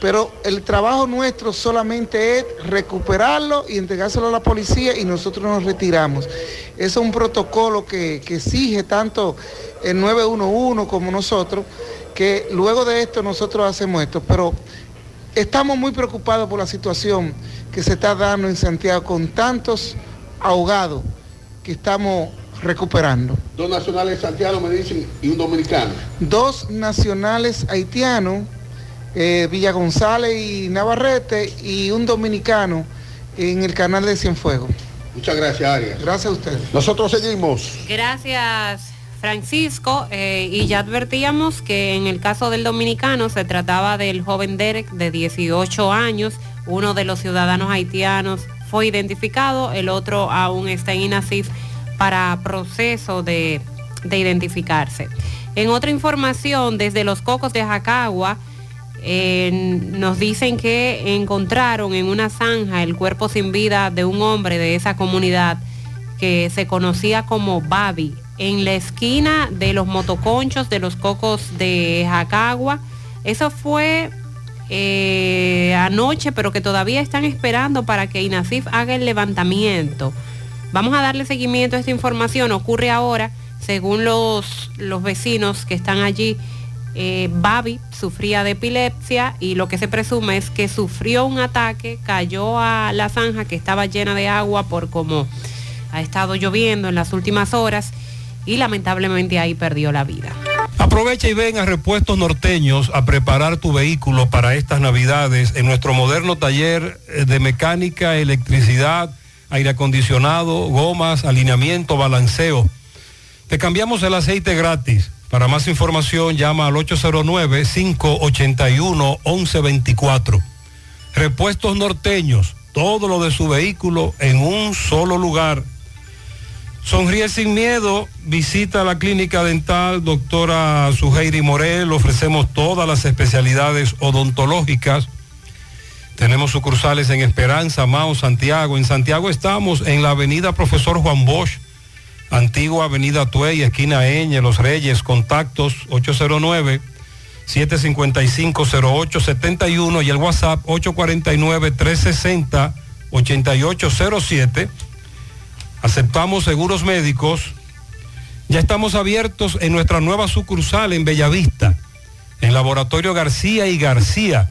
pero el trabajo nuestro solamente es recuperarlo y entregárselo a la policía y nosotros nos retiramos. Es un protocolo que, que exige tanto el 911 como nosotros, que luego de esto nosotros hacemos esto, pero estamos muy preocupados por la situación que se está dando en Santiago con tantos ahogados que estamos recuperando. Dos nacionales Santiago me dicen y un dominicano. Dos nacionales haitianos, eh, Villa González y Navarrete, y un dominicano en el canal de Cienfuegos. Muchas gracias, Arias. Gracias a ustedes. Nosotros seguimos. Gracias, Francisco. eh, y ya advertíamos que en el caso del dominicano se trataba del joven Derek de 18 años, uno de los ciudadanos haitianos fue identificado, el otro aún está en INASIF para proceso de, de identificarse. En otra información, desde los cocos de Jacagua, eh, nos dicen que encontraron en una zanja el cuerpo sin vida de un hombre de esa comunidad que se conocía como Babi, en la esquina de los motoconchos de los cocos de Jacagua. Eso fue eh, anoche, pero que todavía están esperando para que INASIF haga el levantamiento. Vamos a darle seguimiento a esta información. Ocurre ahora, según los, los vecinos que están allí, eh, Babi sufría de epilepsia y lo que se presume es que sufrió un ataque, cayó a la zanja que estaba llena de agua por como ha estado lloviendo en las últimas horas y lamentablemente ahí perdió la vida. Aprovecha y ven a Repuestos Norteños a preparar tu vehículo para estas navidades en nuestro moderno taller eh, de mecánica, electricidad, aire acondicionado, gomas, alineamiento, balanceo. Te cambiamos el aceite gratis. Para más información llama al 809-581-1124. Repuestos Norteños, todo lo de su vehículo en un solo lugar. Sonríe sin miedo, visita la clínica dental doctora Suheiri Morel, ofrecemos todas las especialidades odontológicas. Tenemos sucursales en Esperanza, Mao, Santiago. En Santiago estamos en la avenida Profesor Juan Bosch, antigua avenida Tuey, esquina Eñe, Los Reyes, contactos 809-755-0871 y el WhatsApp 849-360-8807. Aceptamos seguros médicos. Ya estamos abiertos en nuestra nueva sucursal en Bellavista, en Laboratorio García y García.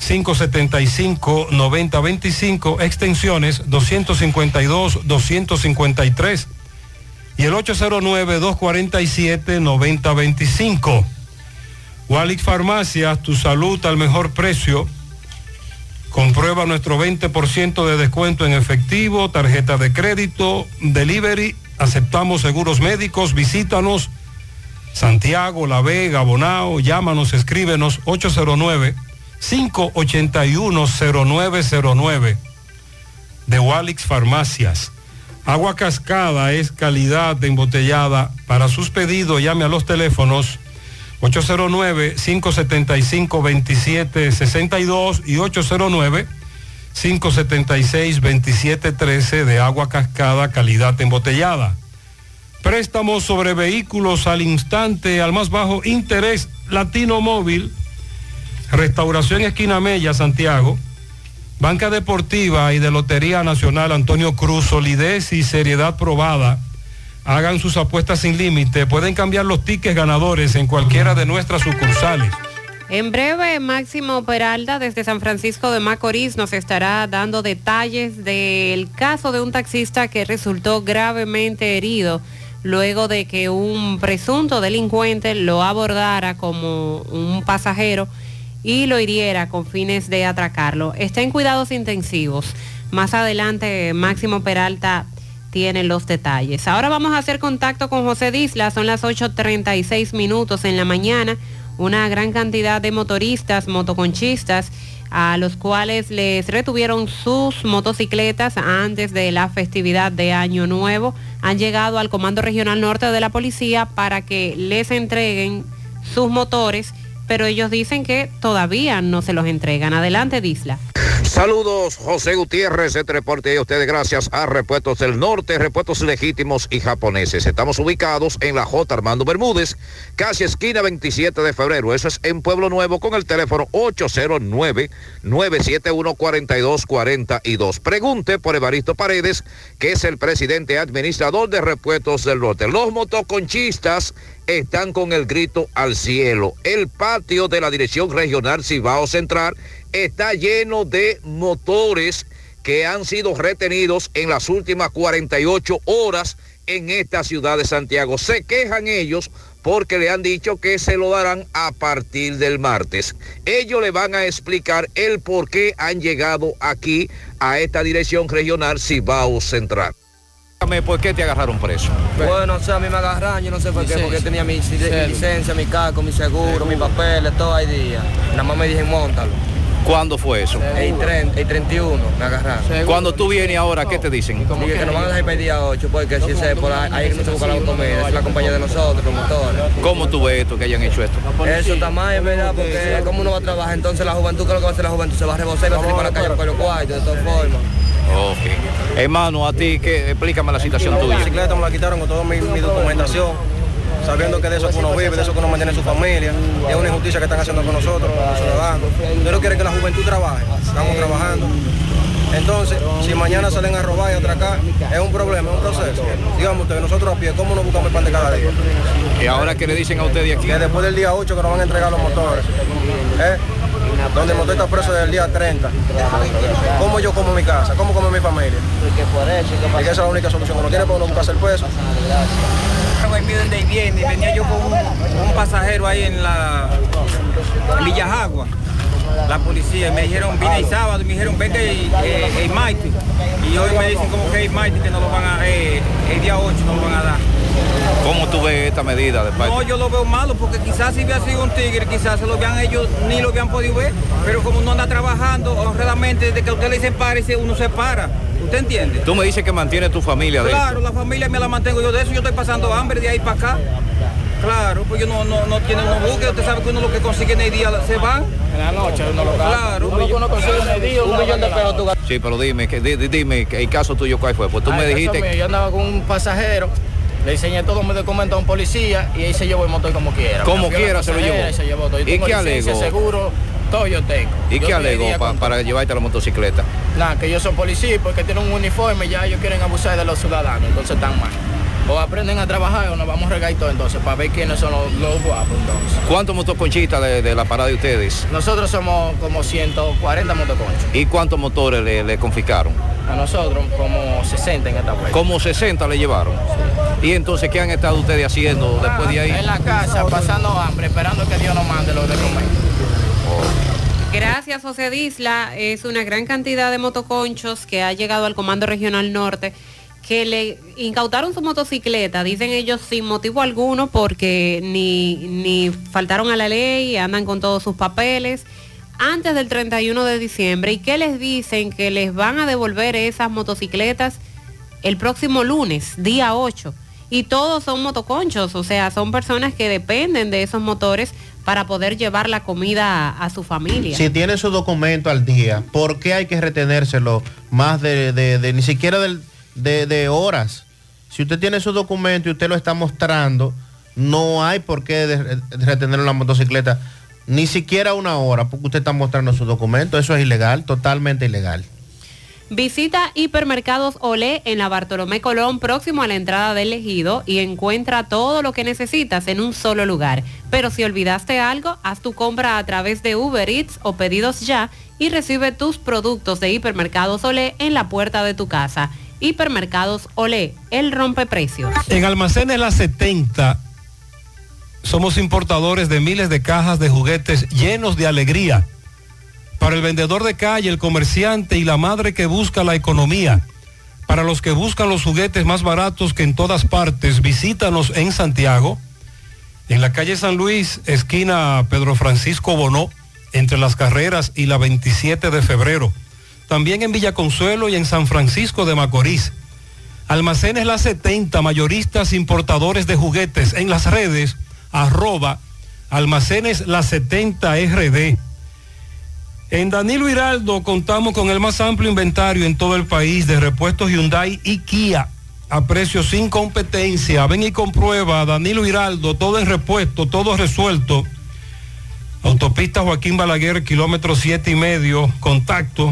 809-575-9025, extensiones 252, 253 y el 809-247-9025. Walix Farmacias, tu salud al mejor precio. Comprueba nuestro 20% de descuento en efectivo, tarjeta de crédito, delivery, aceptamos seguros médicos, visítanos Santiago, La Vega, Bonao, llámanos, escríbenos 809-581-0909 de Walix Farmacias. Agua cascada es calidad de embotellada. Para sus pedidos llame a los teléfonos 809-575-2762 y 809-576-2713 de agua cascada calidad embotellada. Préstamos sobre vehículos al instante, al más bajo interés, Latino Móvil, Restauración Esquina Mella, Santiago, Banca Deportiva y de Lotería Nacional Antonio Cruz, solidez y seriedad probada. Hagan sus apuestas sin límite, pueden cambiar los tickets ganadores en cualquiera de nuestras sucursales. En breve, Máximo Peralta desde San Francisco de Macorís nos estará dando detalles del caso de un taxista que resultó gravemente herido luego de que un presunto delincuente lo abordara como un pasajero y lo hiriera con fines de atracarlo. Está en cuidados intensivos. Más adelante, Máximo Peralta tiene los detalles. Ahora vamos a hacer contacto con José Disla, son las 8.36 minutos en la mañana una gran cantidad de motoristas, motoconchistas, a los cuales les retuvieron sus motocicletas antes de la festividad de Año Nuevo, han llegado al Comando Regional Norte de la Policía para que les entreguen sus motores, pero ellos dicen que todavía no se los entregan. Adelante, Disla. Saludos, José Gutiérrez, este reporte a ustedes gracias a Repuestos del Norte, Repuestos Legítimos y Japoneses. Estamos ubicados en la J. Armando Bermúdez, casi esquina 27 de febrero. Eso es en Pueblo Nuevo con el teléfono 809-971-4242. Pregunte por Evaristo Paredes, que es el presidente administrador de Repuestos del Norte. Los motoconchistas están con el grito al cielo. El patio de la Dirección Regional Cibao Central está lleno de motores que han sido retenidos en las últimas 48 horas en esta ciudad de Santiago. Se quejan ellos porque le han dicho que se lo darán a partir del martes. Ellos le van a explicar el por qué han llegado aquí a esta dirección regional Cibao Central. ¿Por qué te agarraron preso? Bueno, o sea, a mí me agarraron, yo no sé por qué, porque tenía mi, mi licencia, mi cargo, mi seguro, mis papeles, todo ahí día. Nada más me dije, montalo. ¿Cuándo fue eso? El, 30, el 31 me agarraron. Cuando tú vienes ahora, ¿qué te dicen? Dije que nos van a dejar el día 8, porque si se por ahí, ahí que no se busca la comida, es la compañía de nosotros, los motores. ¿Cómo tú ves esto, que hayan hecho esto? Eso está mal, es verdad, porque como uno va a trabajar, entonces la juventud, ¿qué es lo que va a hacer la juventud? Se va a rebosar y va a salir para la calle por los cuartos, de todas formas. Ok. Hermano, a ti, ¿qué? explícame la situación tuya. La bicicleta me la quitaron con toda mi, mi documentación, sabiendo que de eso que uno vive, de eso que uno mantiene su familia. Es una injusticia que están haciendo con nosotros, con los ciudadanos. Yo no quiero que la juventud trabaje, estamos trabajando. Entonces, si mañana salen a robar y a atracar, es un problema, es un proceso. Digamos ustedes, nosotros a pie, ¿cómo nos buscamos el pan de cada día? ¿Y ahora qué le dicen a ustedes aquí? Que después del día 8 que nos van a entregar los motores. ¿eh? Donde el motor está preso desde el día 30. ¿Cómo yo como mi casa? ¿Cómo como mi familia? Y que esa es la única solución. Uno tiene para uno buscarse el peso. De viene, venía yo con un, pasajero ahí en la en Villajagua, la policía, y me dijeron, vine el sábado, y me dijeron, vete el, el, el martes. Y hoy me dicen como que el martes que no lo van a, eh, el día 8 no lo van a dar. ¿Cómo tú ves esta medida de parte? No, yo lo veo malo porque quizás si hubiera sido un tigre, quizás se lo vean ellos, ni lo habían podido ver, pero como no anda trabajando honradamente, desde que usted le dicen párese, uno se para. ¿Usted entiende? Tú me dices que mantiene tu familia de Claro, la familia me la mantengo yo de eso, yo estoy pasando hambre de ahí para acá. Claro, pues yo no, no, no tiene uno buque, usted sabe que uno lo que consigue en el día se van. En la noche uno lo Claro, uno lo que uno consigue en el día, un millón de pesos tú Sí, pero dime, que, di- di- dime, que el caso tuyo cuál fue. Pues tú Ah, me dijiste... mío, yo andaba con un pasajero, le enseñé todos mis documentos a un policía y ahí se llevó el motor como quiera. Como a quiera se lo llevó. y se llevó todo. Yo ¿Y tengo qué licencia, alegó? seguro, todo yo tengo. ¿Y Yo qué alegó pa- para llevarte la motocicleta? Nada, que yo soy policía y porque tienen un uniforme ya ellos quieren abusar de los ciudadanos, entonces están mal. O aprenden a trabajar o nos vamos a regar todo entonces para ver quiénes son los, los guapos entonces. ¿Cuántos motoconchistas de, de la parada de ustedes? Nosotros somos como 140 motoconchos. ¿Y cuántos motores le, le confiscaron? A nosotros como 60 en esta vuelta. Como 60 le llevaron. ¿Y entonces qué han estado ustedes haciendo después de ahí? En la casa, pasando hambre, esperando que Dios nos mande lo de comer. Gracias, José Disla. Es una gran cantidad de motoconchos que ha llegado al Comando Regional Norte que le incautaron su motocicleta, dicen ellos sin motivo alguno porque ni, ni faltaron a la ley, andan con todos sus papeles antes del 31 de diciembre y que les dicen que les van a devolver esas motocicletas el próximo lunes, día 8. Y todos son motoconchos, o sea, son personas que dependen de esos motores para poder llevar la comida a, su familia. Si tiene su documento al día, ¿por qué hay que retenérselo más de, de- de- ni siquiera del- de, horas? Si usted tiene su documento y usted lo está mostrando, no hay por qué en la motocicleta, ni siquiera una hora, porque usted está mostrando su documento. Eso es ilegal, totalmente ilegal. Visita Hipermercados Olé en la Bartolomé Colón, próximo a la entrada del ejido, y encuentra todo lo que necesitas en un solo lugar. Pero si olvidaste algo, haz tu compra a través de Uber Eats o pedidos ya y recibe tus productos de Hipermercados Olé en la puerta de tu casa. Hipermercados Olé, el rompeprecios. En Almacenes La 70 somos importadores de miles de cajas de juguetes llenos de alegría. Para el vendedor de calle, el comerciante y la madre que busca la economía. Para los que buscan los juguetes más baratos que en todas partes, visítanos en Santiago, en la calle San Luis, esquina Pedro Francisco Bonó, entre las carreras y la 27 de febrero. También en Villa Consuelo y en San Francisco de Macorís. Almacenes La 70, mayoristas importadores de juguetes en las redes, arroba almacenes La 70 RD. En Danilo Hiraldo contamos con el más amplio inventario en todo el país de repuestos Hyundai y Kia a precios sin competencia. Ven y comprueba Danilo Hiraldo, todo en repuesto, todo resuelto. Autopista Joaquín Balaguer, kilómetro siete y medio, contacto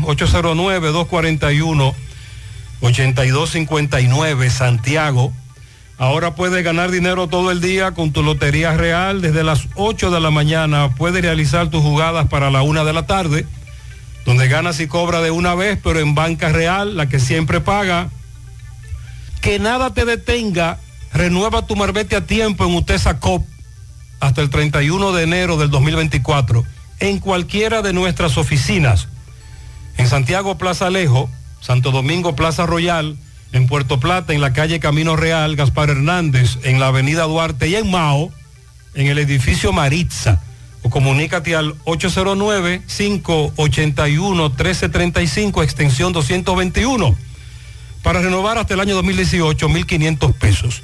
809-241-8259, Santiago. Ahora puedes ganar dinero todo el día con tu Lotería Real. Desde las 8 de la mañana puedes realizar tus jugadas para la una de la tarde, donde ganas y cobras de una vez, pero en banca real, la que siempre paga. Que nada te detenga. Renueva tu marbete a tiempo en Utesa Cop hasta el 31 de enero del 2024 en cualquiera de nuestras oficinas. En Santiago Plaza Alejo, Santo Domingo Plaza Royal, en Puerto Plata, en la calle Camino Real, Gaspar Hernández, en la avenida Duarte y en Mao, en el edificio Maritza. O comunícate al 809-581-1335, extensión 221. Para renovar hasta el año 2018, 1.500 pesos.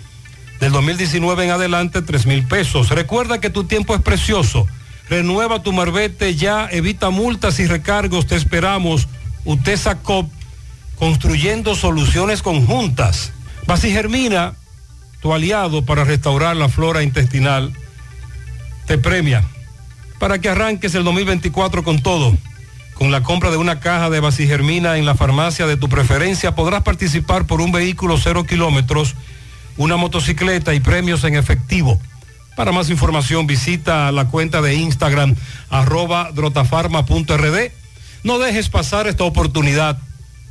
Del 2019 en adelante, 3.000 pesos. Recuerda que tu tiempo es precioso. Renueva tu marbete ya, evita multas y recargos. Te esperamos. Utesa Cop construyendo soluciones conjuntas. Basigermina, tu aliado para restaurar la flora intestinal, te premia para que arranques el 2024 con todo. Con la compra de una caja de Basigermina en la farmacia de tu preferencia podrás participar por un vehículo cero kilómetros, una motocicleta y premios en efectivo. Para más información visita la cuenta de Instagram arroba drotafarma.rd. No dejes pasar esta oportunidad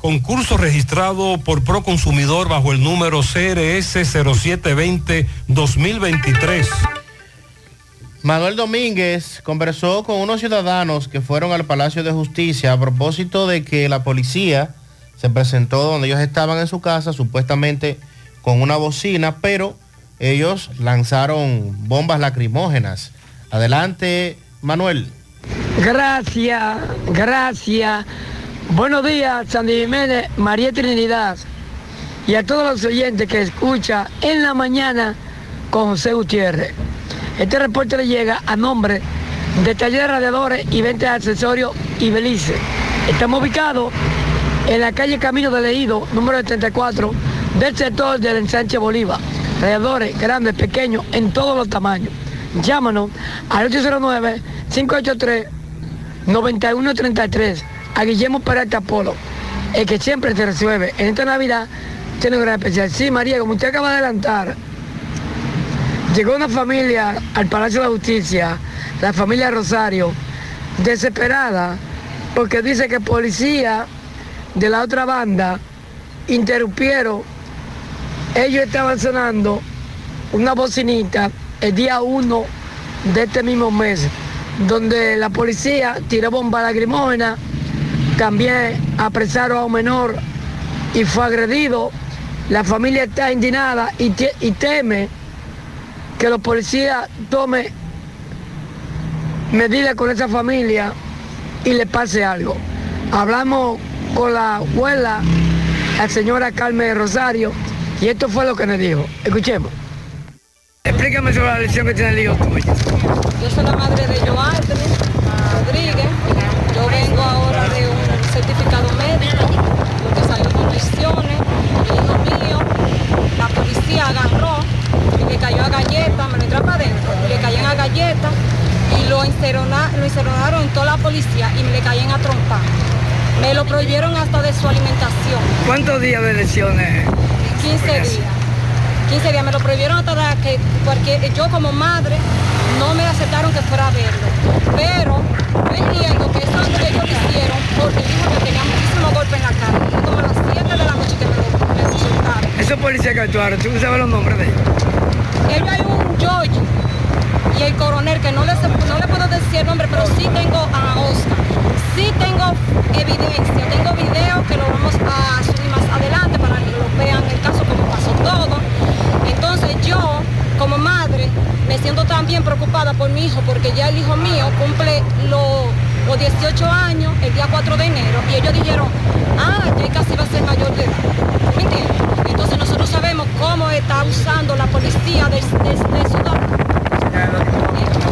concurso registrado por Proconsumidor bajo el número CRS 0720-2023. Manuel Domínguez conversó con unos ciudadanos que fueron al Palacio de Justicia a propósito de que la policía se presentó donde ellos estaban en su casa, supuestamente con una bocina, pero ellos lanzaron bombas lacrimógenas. Adelante, Manuel. Gracias, gracias. Buenos días, Sandy Jiménez, María Trinidad y a todos los oyentes que escucha en la mañana con José Gutiérrez. Este reporte le llega a nombre de Taller de Radiadores y Venta de Accesorios y Belice. Estamos ubicados en la calle Camino de Leído, número 74, del sector del ensanche Bolívar. Radiadores grandes, pequeños, en todos los tamaños. Llámanos al 809-583-9133 a Guillermo Peralta Polo, el que siempre te resuelve. En esta Navidad tiene un gran especial. Sí, María, como usted acaba de adelantar, llegó una familia al Palacio de la Justicia, la familia Rosario, desesperada, porque dice que policía de la otra banda interrumpieron, ellos estaban sonando una bocinita el día 1 de este mismo mes, donde la policía tiró bomba lacrimógena también apresaron a un menor y fue agredido. La familia está indignada y, y teme que los policías tomen medidas con esa familia y le pase algo. Hablamos con la abuela, la señora Carmen Rosario, y esto fue lo que nos dijo. Escuchemos. Explícame sobre la lesión que tiene el hijo tuyo. Yo soy la madre de Joaldri Rodríguez. Yo vengo ahora de un certificado médico porque salió con lesiones. El hijo mío, la policía agarró y le cayó a galleta, me lo entró para adentro, le caían a galleta y lo, incerona- lo incernaron en toda la policía y me le caían a trompar. Me lo prohibieron hasta de su alimentación. ¿Cuántos días de lesiones? 15 días. 15 días. Me lo prohibieron hasta que, porque yo como madre no me aceptaron que fuera a verlo. Pero entiendo que eso que ellos lo hicieron porque dijo que tenía muchísimos golpes en la cara. Como a las 7 de la noche que me lo me soltaron. Esos policías que actuaron, ¿tú sabes los nombres de ellos? Ellos hay un George y el coronel, que no le, no le puedo decir el nombre, pero sí tengo a Oscar. Sí tengo evidencia, tengo video que lo vamos a subir más adelante para que lo vean el caso como pasó todo. Entonces yo, como madre, me siento también preocupada por mi hijo, porque ya el hijo mío cumple lo- los 18 años el día 4 de enero y ellos dijeron, ah, ya casi va a ser mayor de edad. ¿Me entiendes? Entonces nosotros sabemos cómo está usando la policía de, de, de Sudán.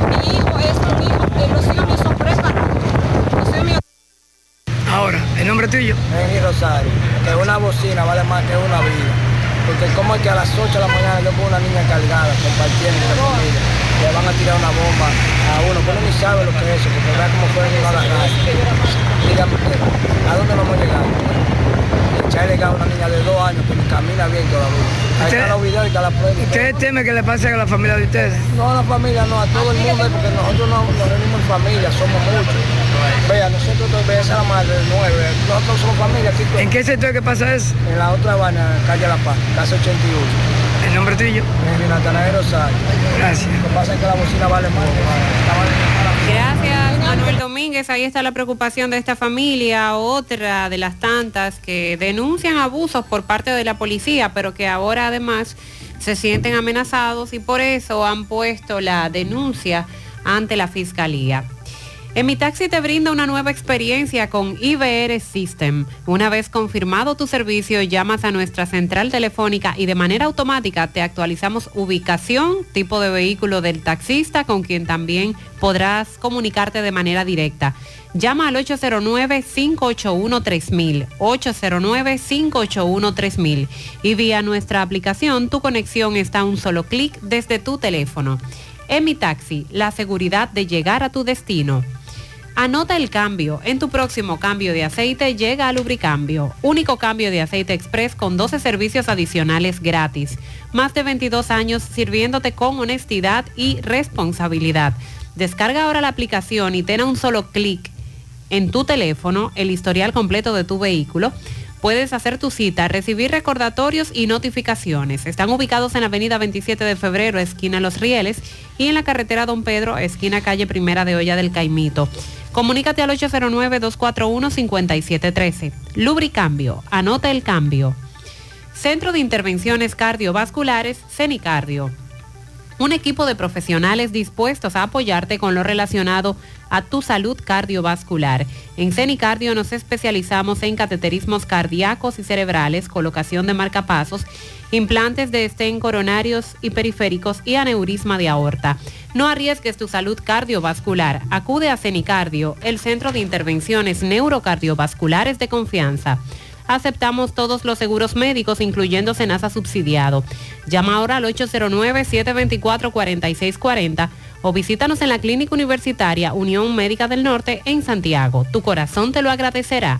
Mi hijo es un hijo, de los hijos míos son preparados. Los hijos míos Ahora, el nombre tuyo. Henry Rosario, que una bocina vale más que una vida. Porque como es que a las 8 de la mañana yo con una niña cargada, compartiendo con familia, le van a tirar una bomba a uno, uno ni sabe lo que es eso, porque vea cómo pueden llegar a la radio. Dígame, ¿a dónde vamos a llegar? Echarle gas a una niña de dos años que ni camina bien todavía. Ahí Usted- están los videos y está la prueba. ¿Ustedes temen que le pase a la familia de ustedes? No a la familia, no, a todo el mundo, porque nosotros no- nos reunimos en familia, somos muchos. Vea, nosotros ves a la madre de nueve, nosotros somos familia aquí. ¿En qué sector que pasa eso? En la otra vaina, calle La Paz, casa 81. ¿El nombre tuyo? Natanael Rosario. Gracias. Lo que pasa es que la bocina vale mucho. Gracias, Manuel Domínguez. Ahí está la preocupación de esta familia, otra de las tantas que denuncian abusos por parte de la policía, pero que ahora además se sienten amenazados y por eso han puesto la denuncia ante la fiscalía. En mi taxi te brinda una nueva experiencia con IBR System. Una vez confirmado tu servicio, llamas a nuestra central telefónica y de manera automática te actualizamos ubicación, tipo de vehículo del taxista, con quien también podrás comunicarte de manera directa. Llama al 809-581-3000, 809-581-3000 y vía nuestra aplicación tu conexión está a un solo clic desde tu teléfono. En mi taxi, la seguridad de llegar a tu destino. Anota el cambio. En tu próximo cambio de aceite llega a Lubricambio. Único cambio de aceite express con 12 servicios adicionales gratis. Más de 22 años sirviéndote con honestidad y responsabilidad. Descarga ahora la aplicación y ten a un solo clic en tu teléfono el historial completo de tu vehículo. Puedes hacer tu cita, recibir recordatorios y notificaciones. Están ubicados en la avenida 27 de febrero, esquina Los Rieles, y en la carretera Don Pedro, esquina calle Primera de Olla del Caimito. Comunícate al 809-241-5713. Lubricambio, anota el cambio. Centro de Intervenciones Cardiovasculares, CENICardio un equipo de profesionales dispuestos a apoyarte con lo relacionado a tu salud cardiovascular. En CENICardio nos especializamos en cateterismos cardíacos y cerebrales, colocación de marcapasos, implantes de estén coronarios y periféricos y aneurisma de aorta. No arriesgues tu salud cardiovascular. Acude a CENICardio, el centro de intervenciones neurocardiovasculares de confianza. Aceptamos todos los seguros médicos, incluyendo Senasa subsidiado. Llama ahora al 809-724-4640 o visítanos en la Clínica Universitaria Unión Médica del Norte en Santiago. Tu corazón te lo agradecerá.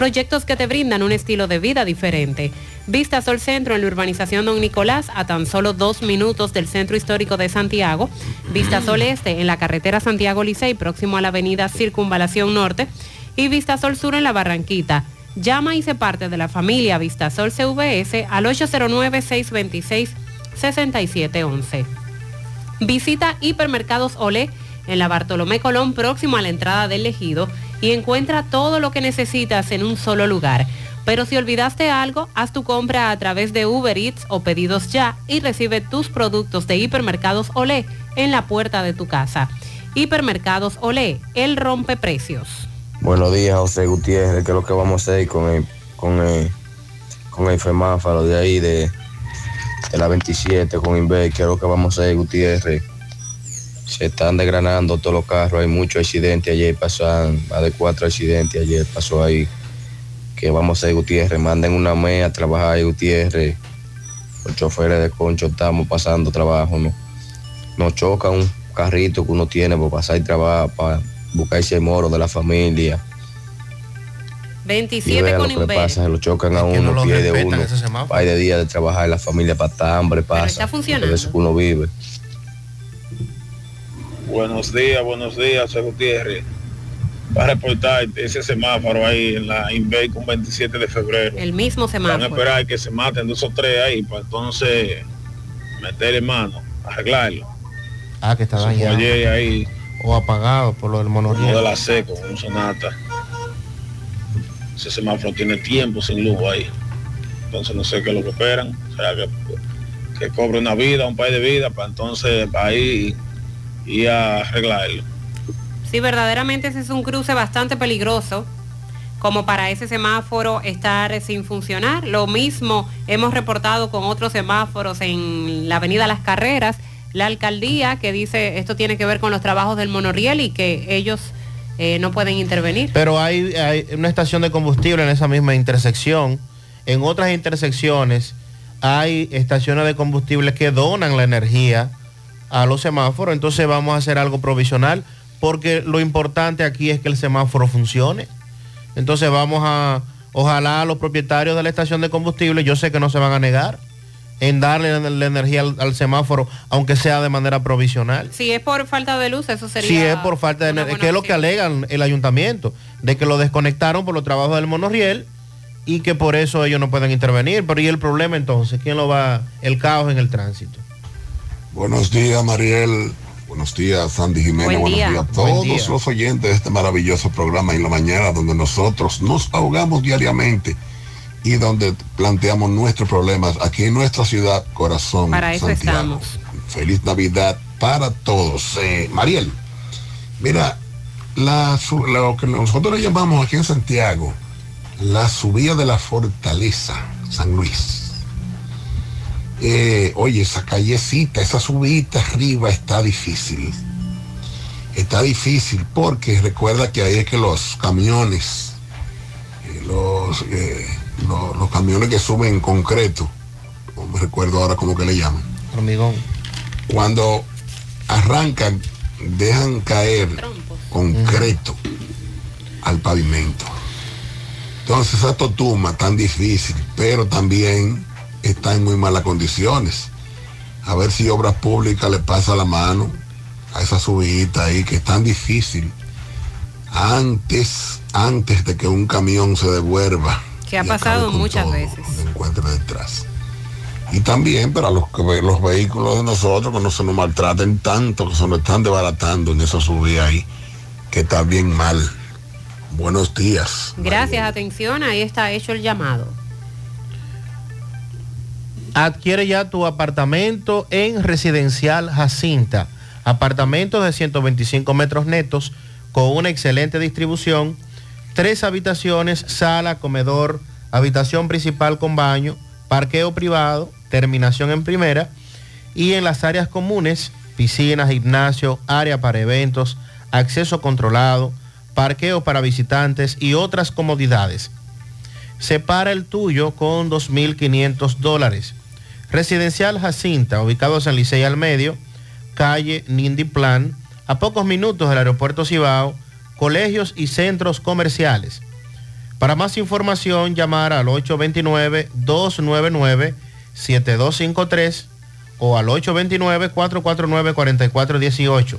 Proyectos que te brindan un estilo de vida diferente. Vista Sol Centro en la urbanización Don Nicolás a tan solo dos minutos del centro histórico de Santiago. Vista Sol Este en la carretera Santiago Licey próximo a la avenida Circunvalación Norte. Y Vista Sol Sur en la Barranquita. Llama y se parte de la familia Vista Sol CVS al 809-626-6711. Visita Hipermercados Olé en la Bartolomé Colón próximo a la entrada del ejido y encuentra todo lo que necesitas en un solo lugar. Pero si olvidaste algo, haz tu compra a través de Uber Eats o pedidos ya y recibe tus productos de Hipermercados Olé en la puerta de tu casa. Hipermercados Olé, el rompe precios. Buenos días, José Gutiérrez, que es lo que vamos a hacer con el, con el, con el femáforo de ahí, de, la 27, con Inver, que es lo que vamos a hacer, Gutiérrez. Se están desgranando todos los carros, hay muchos accidentes ayer, pasan más de cuatro accidentes ayer, pasó ahí, que vamos a ir Gutiérrez, manden una MEA a trabajar ahí Gutiérrez, los choferes de concho estamos pasando trabajo, ¿no? nos choca un carrito que uno tiene para pasar y trabajar, para buscar ese moro de la familia. Y 27 vea lo con que pasa, se lo chocan a uno, no pierde uno. Hay de día de trabajar la familia para hambre, pasa. está funcionando. De eso que uno vive. Buenos días, buenos días, José Gutiérrez. Va a reportar ese semáforo ahí en la Inbay con 27 de febrero. El mismo Van a semáforo. esperar que se maten dos o tres ahí para entonces meterle mano, arreglarlo. Ah, que dañado. ayer ahí, O apagado por lo del uno de monorriel. la seco, un sonata. Ese semáforo tiene tiempo sin luz ahí. Entonces no sé qué es lo que esperan. O sea, que, que cobre una vida, un par de vidas, para entonces ahí ir a arreglarlo. Sí, verdaderamente ese es un cruce bastante peligroso como para ese semáforo estar sin funcionar. Lo mismo hemos reportado con otros semáforos en la avenida Las Carreras, la alcaldía que dice esto tiene que ver con los trabajos del monorriel y que ellos eh, no pueden intervenir. Pero hay, hay una estación de combustible en esa misma intersección. En otras intersecciones hay estaciones de combustible que donan la energía a los semáforos. Entonces vamos a hacer algo provisional porque lo importante aquí es que el semáforo funcione. Entonces vamos a, ojalá a los propietarios de la estación de combustible, yo sé que no se van a negar en darle la, energía al, al semáforo, aunque sea de manera provisional. Si es por falta de luz, eso sería... Si es por falta de energía, que es lo que alegan el ayuntamiento, de que lo desconectaron por los trabajos del monorriel y que por eso ellos no pueden intervenir. Pero ¿y el problema entonces? ¿Quién lo va? El caos en el tránsito. Buenos días, Mariel. Buenos días, Sandy Jiménez. Buen Buenos día. días a todos día. los oyentes de este maravilloso programa en la mañana, donde nosotros nos ahogamos diariamente y donde planteamos nuestros problemas aquí en nuestra ciudad, corazón. Para eso Santiago. estamos. Feliz Navidad para todos. Eh, Mariel, mira, la lo que nosotros le llamamos aquí en Santiago la subida de la fortaleza, San Luis. Eh, oye, esa callecita, esa subida arriba está difícil. Está difícil porque recuerda que ahí es que los camiones, eh, los, eh, lo- los, camiones que suben en concreto, no me recuerdo ahora cómo que le llaman, Hormigón. cuando arrancan, dejan caer concreto al pavimento. Entonces esa totuma tan difícil, pero también está en muy malas condiciones. A ver si Obras Públicas le pasa la mano a esa subida ahí que es tan difícil. Antes, antes de que un camión se devuelva, Que ha pasado muchas veces. encuentre detrás. Y también para los, los vehículos de nosotros que no se nos maltraten tanto, que se nos están desbaratando en esa subida ahí, que está bien mal. Buenos días. Gracias, atención, ahí está hecho el llamado. Adquiere ya tu apartamento en Residencial Jacinta. Apartamentos de 125 metros netos con una excelente distribución. Tres habitaciones, sala, comedor, habitación principal con baño, parqueo privado, terminación en primera. Y en las áreas comunes, piscina, gimnasio, área para eventos, acceso controlado, parqueo para visitantes y otras comodidades. Separa el tuyo con 2.500 dólares. Residencial Jacinta, ubicado en Licey al medio, calle Nindy Plan, a pocos minutos del aeropuerto Cibao, colegios y centros comerciales. Para más información, llamar al 829-299-7253 o al 829-449-4418.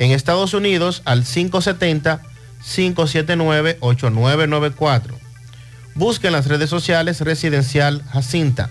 En Estados Unidos, al 570-579-8994. Busque en las redes sociales Residencial Jacinta.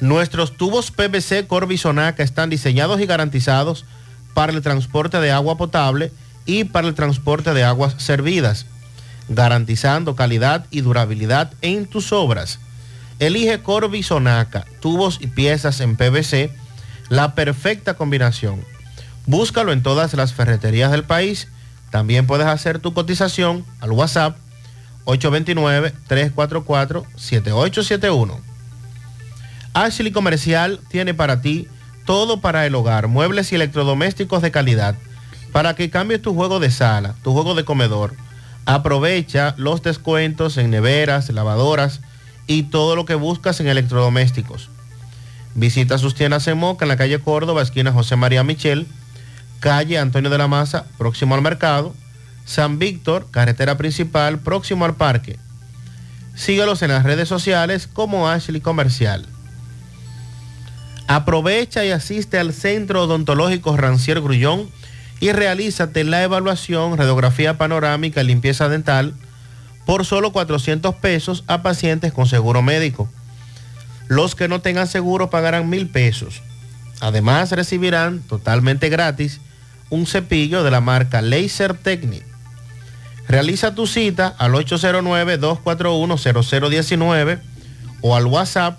Nuestros tubos PVC Corbisonaca están diseñados y garantizados para el transporte de agua potable y para el transporte de aguas servidas, garantizando calidad y durabilidad en tus obras. Elige Corby Sonaca, tubos y piezas en PVC, la perfecta combinación. Búscalo en todas las ferreterías del país. También puedes hacer tu cotización al WhatsApp 829-344-7871. Ashley Comercial tiene para ti todo para el hogar, muebles y electrodomésticos de calidad, para que cambies tu juego de sala, tu juego de comedor. Aprovecha los descuentos en neveras, lavadoras y todo lo que buscas en electrodomésticos. Visita sus tiendas en Moca, en la calle Córdoba, esquina José María Michel, calle Antonio de la Maza, próximo al mercado, San Víctor, carretera principal, próximo al parque. Síguelos en las redes sociales como Ashley Comercial. Aprovecha y asiste al Centro Odontológico Rancier Grullón y realízate la evaluación, radiografía panorámica limpieza dental por solo 400 pesos a pacientes con seguro médico. Los que no tengan seguro pagarán mil pesos. Además recibirán totalmente gratis un cepillo de la marca Laser Technic. Realiza tu cita al 809-241-0019 o al WhatsApp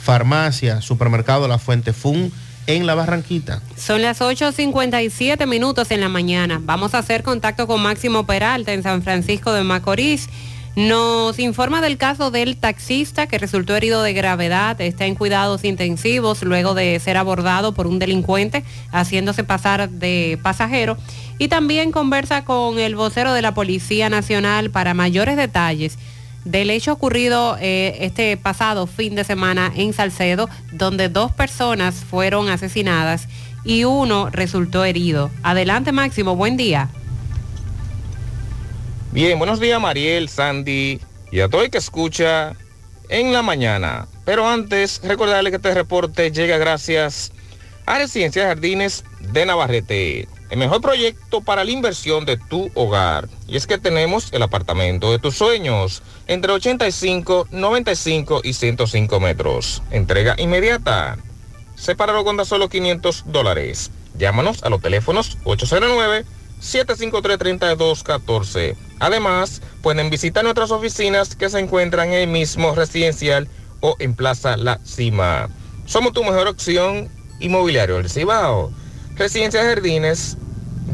Farmacia, Supermercado La Fuente Fun en La Barranquita. Son las 8.57 minutos en la mañana. Vamos a hacer contacto con Máximo Peralta en San Francisco de Macorís. Nos informa del caso del taxista que resultó herido de gravedad, está en cuidados intensivos luego de ser abordado por un delincuente haciéndose pasar de pasajero. Y también conversa con el vocero de la Policía Nacional para mayores detalles del hecho ocurrido eh, este pasado fin de semana en Salcedo, donde dos personas fueron asesinadas y uno resultó herido. Adelante Máximo, buen día. Bien, buenos días Mariel, Sandy y a todo el que escucha en la mañana. Pero antes, recordarle que este reporte llega gracias a Residencia Jardines de Navarrete, el mejor proyecto para la inversión de tu hogar. Y es que tenemos el apartamento de tus sueños, entre 85, 95 y 105 metros. Entrega inmediata. Sepáralo con tan solo 500 dólares. Llámanos a los teléfonos 809 753-3214. Además, pueden visitar nuestras oficinas que se encuentran en el mismo residencial o en Plaza La Cima. Somos tu mejor opción inmobiliario del Cibao. Residencia Jardines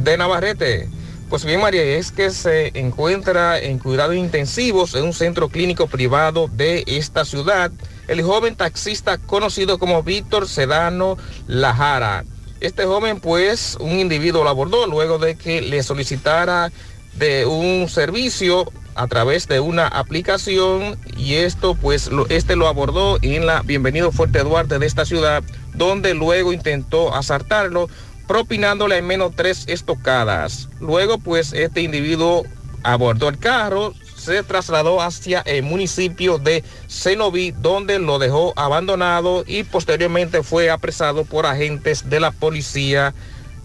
de Navarrete. Pues bien, María, es que se encuentra en cuidados intensivos en un centro clínico privado de esta ciudad el joven taxista conocido como Víctor Sedano Lajara. Este joven, pues, un individuo lo abordó luego de que le solicitara de un servicio a través de una aplicación y esto, pues, este lo abordó en la Bienvenido Fuerte Duarte de esta ciudad, donde luego intentó asaltarlo, propinándole al menos tres estocadas. Luego, pues, este individuo abordó el carro, se trasladó hacia el municipio de Cenoví, donde lo dejó abandonado y posteriormente fue apresado por agentes de la Policía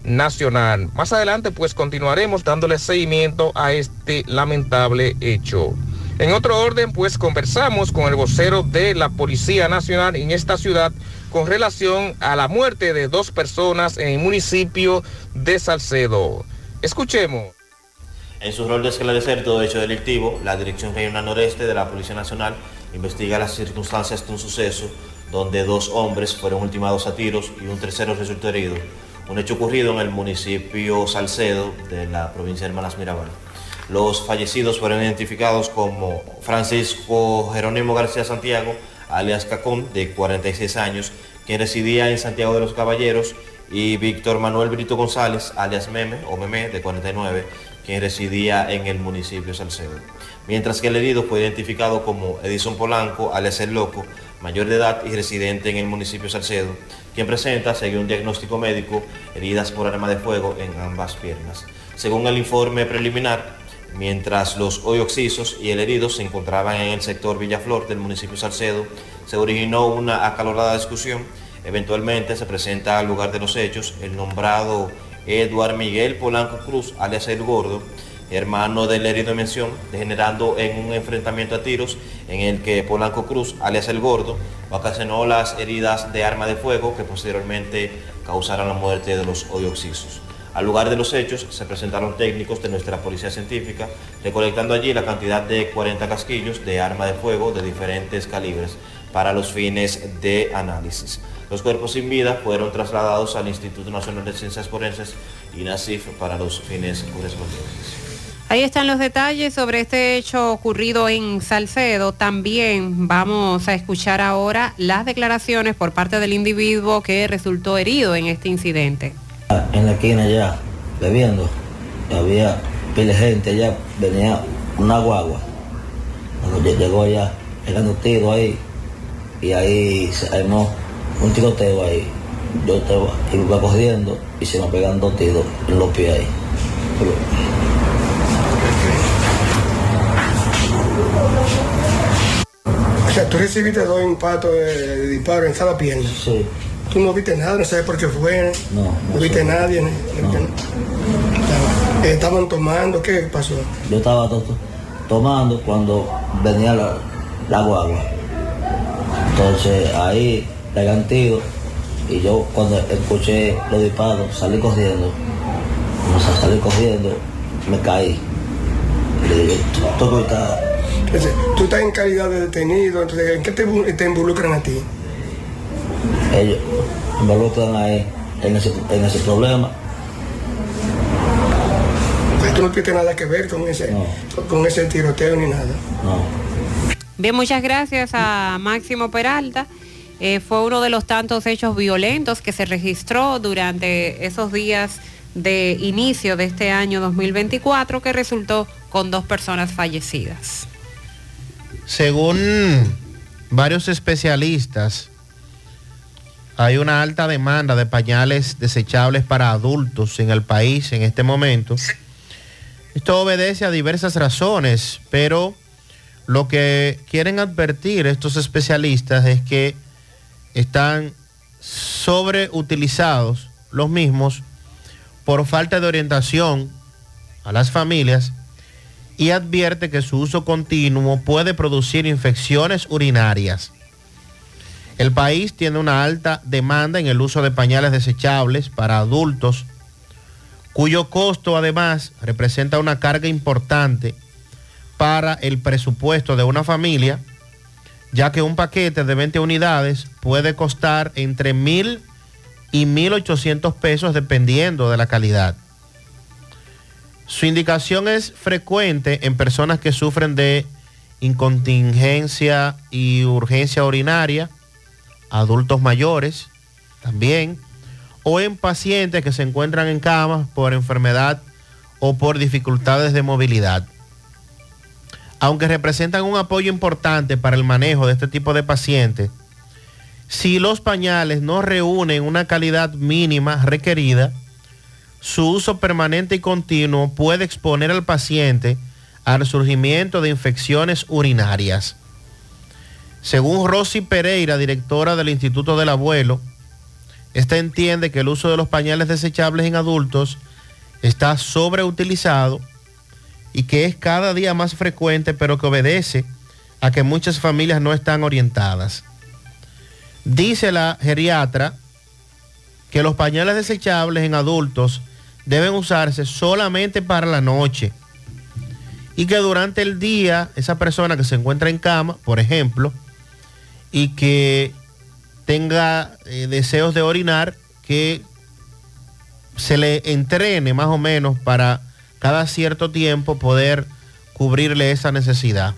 Nacional. Más adelante pues continuaremos dándole seguimiento a este lamentable hecho. En otro orden pues conversamos con el vocero de la Policía Nacional en esta ciudad con relación a la muerte de dos personas en el municipio de Salcedo. Escuchemos. En su rol de esclarecer todo hecho delictivo, la Dirección Regional Noreste de la Policía Nacional investiga las circunstancias de un suceso donde dos hombres fueron ultimados a tiros y un tercero resultó herido. Un hecho ocurrido en el municipio Salcedo de la provincia de Hermanas Mirabal. Los fallecidos fueron identificados como Francisco Jerónimo García Santiago, alias Cacón, de 46 años, quien residía en Santiago de los Caballeros, y Víctor Manuel Brito González, alias Meme o Meme, de 49, quien residía en el municipio Salcedo. Mientras que el herido fue identificado como Edison Polanco, alias El Loco, mayor de edad y residente en el municipio Salcedo, quien presenta, según un diagnóstico médico, heridas por arma de fuego en ambas piernas. Según el informe preliminar, mientras los hoy y el herido se encontraban en el sector Villaflor del municipio de Salcedo, se originó una acalorada discusión. Eventualmente se presenta al lugar de los hechos el nombrado Eduard Miguel Polanco Cruz, alias El Gordo, hermano del herido en mención, degenerando en un enfrentamiento a tiros en el que Polanco Cruz, alias El Gordo, ocasionó las heridas de arma de fuego que posteriormente causaron la muerte de los hoy oxisos. Al lugar de los hechos se presentaron técnicos de nuestra policía científica, recolectando allí la cantidad de 40 casquillos de arma de fuego de diferentes calibres para los fines de análisis. Los cuerpos sin vida fueron trasladados al Instituto Nacional de Ciencias Forenses y NACIF para los fines correspondientes. Ahí están los detalles sobre este hecho ocurrido en Salcedo. También vamos a escuchar ahora las declaraciones por parte del individuo que resultó herido en este incidente. En la esquina ya, bebiendo, había pile gente allá, venía una guagua. Cuando lle- llegó allá, eran un tiro ahí, y ahí se armó un tiroteo ahí. Yo estaba, iba corriendo y se me pegan dos tiros en los pies ahí. O sea, tú recibiste dos impactos de, de disparo en cada pierna. Sí. Tú no viste nada, no sabes por qué fue. No, No viste nadie. no- no viste nada. Eh, Estaban tomando, ¿qué pasó? Yo estaba to- to- tomando cuando venía la, la guagua. Entonces ahí tiro y yo cuando escuché los disparos salí corriendo. Sa- salí corriendo me caí. Le dije, "Tú- tú cómo estás?". Entonces, tú estás en calidad de detenido, entonces, ¿en qué te, te involucran a ti? Ellos involucran ahí en ese, en ese problema. Pues tú no tuviste nada que ver con ese, con ese tiroteo ni nada. Bien, muchas gracias a Máximo Peralta. Eh, fue uno de los tantos hechos violentos que se registró durante esos días de inicio de este año 2024 que resultó con dos personas fallecidas. Según varios especialistas, hay una alta demanda de pañales desechables para adultos en el país en este momento. Esto obedece a diversas razones, pero lo que quieren advertir estos especialistas es que están sobreutilizados los mismos por falta de orientación a las familias y advierte que su uso continuo puede producir infecciones urinarias. El país tiene una alta demanda en el uso de pañales desechables para adultos, cuyo costo además representa una carga importante para el presupuesto de una familia, ya que un paquete de 20 unidades puede costar entre mil y 1.800 pesos dependiendo de la calidad. Su indicación es frecuente en personas que sufren de incontingencia y urgencia urinaria, adultos mayores también, o en pacientes que se encuentran en camas por enfermedad o por dificultades de movilidad. Aunque representan un apoyo importante para el manejo de este tipo de pacientes, si los pañales no reúnen una calidad mínima requerida, su uso permanente y continuo puede exponer al paciente al surgimiento de infecciones urinarias. Según Rosy Pereira, directora del Instituto del Abuelo, esta entiende que el uso de los pañales desechables en adultos está sobreutilizado y que es cada día más frecuente, pero que obedece a que muchas familias no están orientadas. Dice la geriatra que los pañales desechables en adultos deben usarse solamente para la noche y que durante el día esa persona que se encuentra en cama, por ejemplo, y que tenga eh, deseos de orinar, que se le entrene más o menos para cada cierto tiempo poder cubrirle esa necesidad.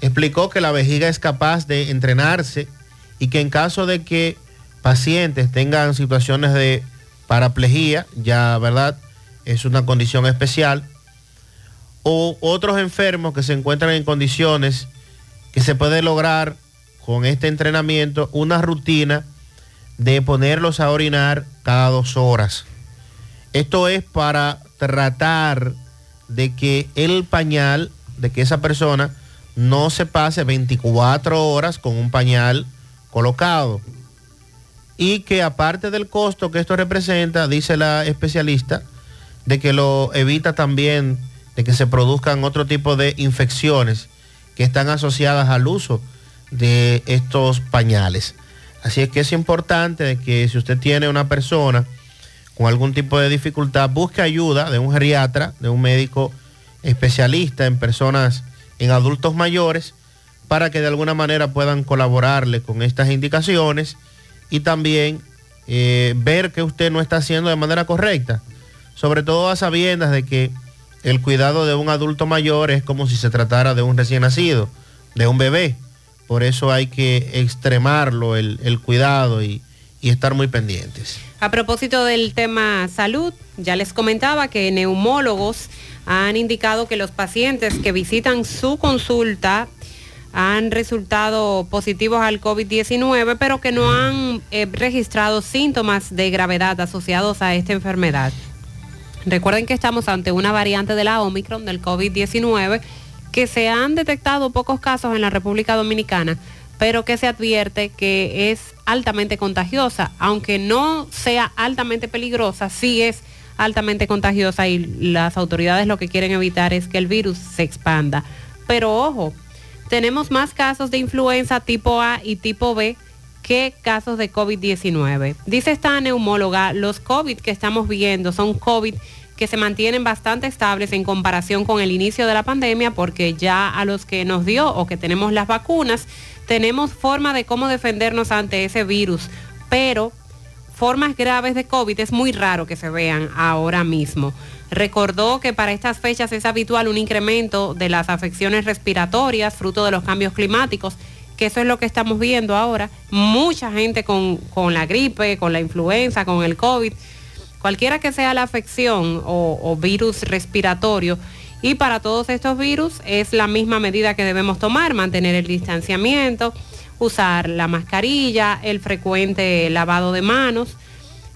Explicó que la vejiga es capaz de entrenarse y que en caso de que pacientes tengan situaciones de paraplejía, ya verdad, es una condición especial, o otros enfermos que se encuentran en condiciones que se puede lograr con este entrenamiento una rutina de ponerlos a orinar cada dos horas. Esto es para tratar de que el pañal, de que esa persona no se pase 24 horas con un pañal colocado. Y que aparte del costo que esto representa, dice la especialista, de que lo evita también de que se produzcan otro tipo de infecciones que están asociadas al uso de estos pañales. Así es que es importante que si usted tiene una persona con algún tipo de dificultad, busque ayuda de un geriatra, de un médico especialista en personas, en adultos mayores, para que de alguna manera puedan colaborarle con estas indicaciones y también eh, ver que usted no está haciendo de manera correcta, sobre todo a sabiendas de que el cuidado de un adulto mayor es como si se tratara de un recién nacido, de un bebé. Por eso hay que extremarlo, el, el cuidado y, y estar muy pendientes. A propósito del tema salud, ya les comentaba que neumólogos han indicado que los pacientes que visitan su consulta han resultado positivos al COVID-19, pero que no han eh, registrado síntomas de gravedad asociados a esta enfermedad. Recuerden que estamos ante una variante de la Omicron del COVID-19 que se han detectado pocos casos en la República Dominicana, pero que se advierte que es altamente contagiosa, aunque no sea altamente peligrosa, sí es altamente contagiosa y las autoridades lo que quieren evitar es que el virus se expanda. Pero ojo, tenemos más casos de influenza tipo A y tipo B que casos de COVID-19. Dice esta neumóloga, los COVID que estamos viendo son COVID que se mantienen bastante estables en comparación con el inicio de la pandemia porque ya a los que nos dio o que tenemos las vacunas, tenemos forma de cómo defendernos ante ese virus, pero formas graves de COVID es muy raro que se vean ahora mismo. Recordó que para estas fechas es habitual un incremento de las afecciones respiratorias, fruto de los cambios climáticos, que eso es lo que estamos viendo ahora. Mucha gente con, con la gripe, con la influenza, con el COVID cualquiera que sea la afección o, virus respiratorio. Y para todos estos virus es la misma medida que debemos tomar, mantener el distanciamiento, usar la mascarilla, el frecuente lavado de manos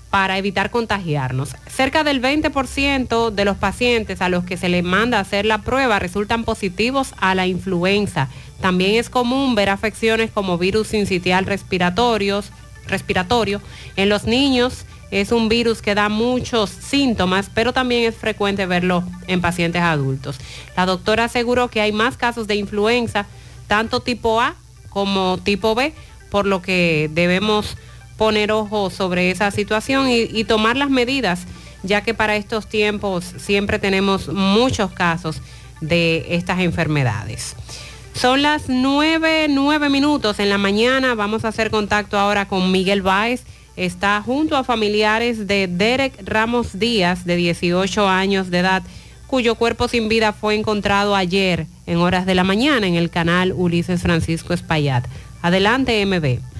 para evitar contagiarnos. Cerca del 20% de los pacientes a los que se les manda hacer la prueba resultan positivos a la influenza. También es común ver afecciones como virus sincitial respiratorios, respiratorio en los niños es un virus que da muchos síntomas, pero también es frecuente verlo en pacientes adultos. La doctora aseguró que hay más casos de influenza, tanto tipo A como tipo B, por lo que debemos poner ojo sobre esa situación y, tomar las medidas, ya que para estos tiempos siempre tenemos muchos casos de estas enfermedades. Son las nueve, nueve minutos en la mañana. Vamos a hacer contacto ahora con Miguel Báez está junto a familiares de Derek Ramos Díaz, de 18 años de edad, cuyo cuerpo sin vida fue encontrado ayer en horas de la mañana en el canal Ulises Francisco Espaillat. Adelante, MB.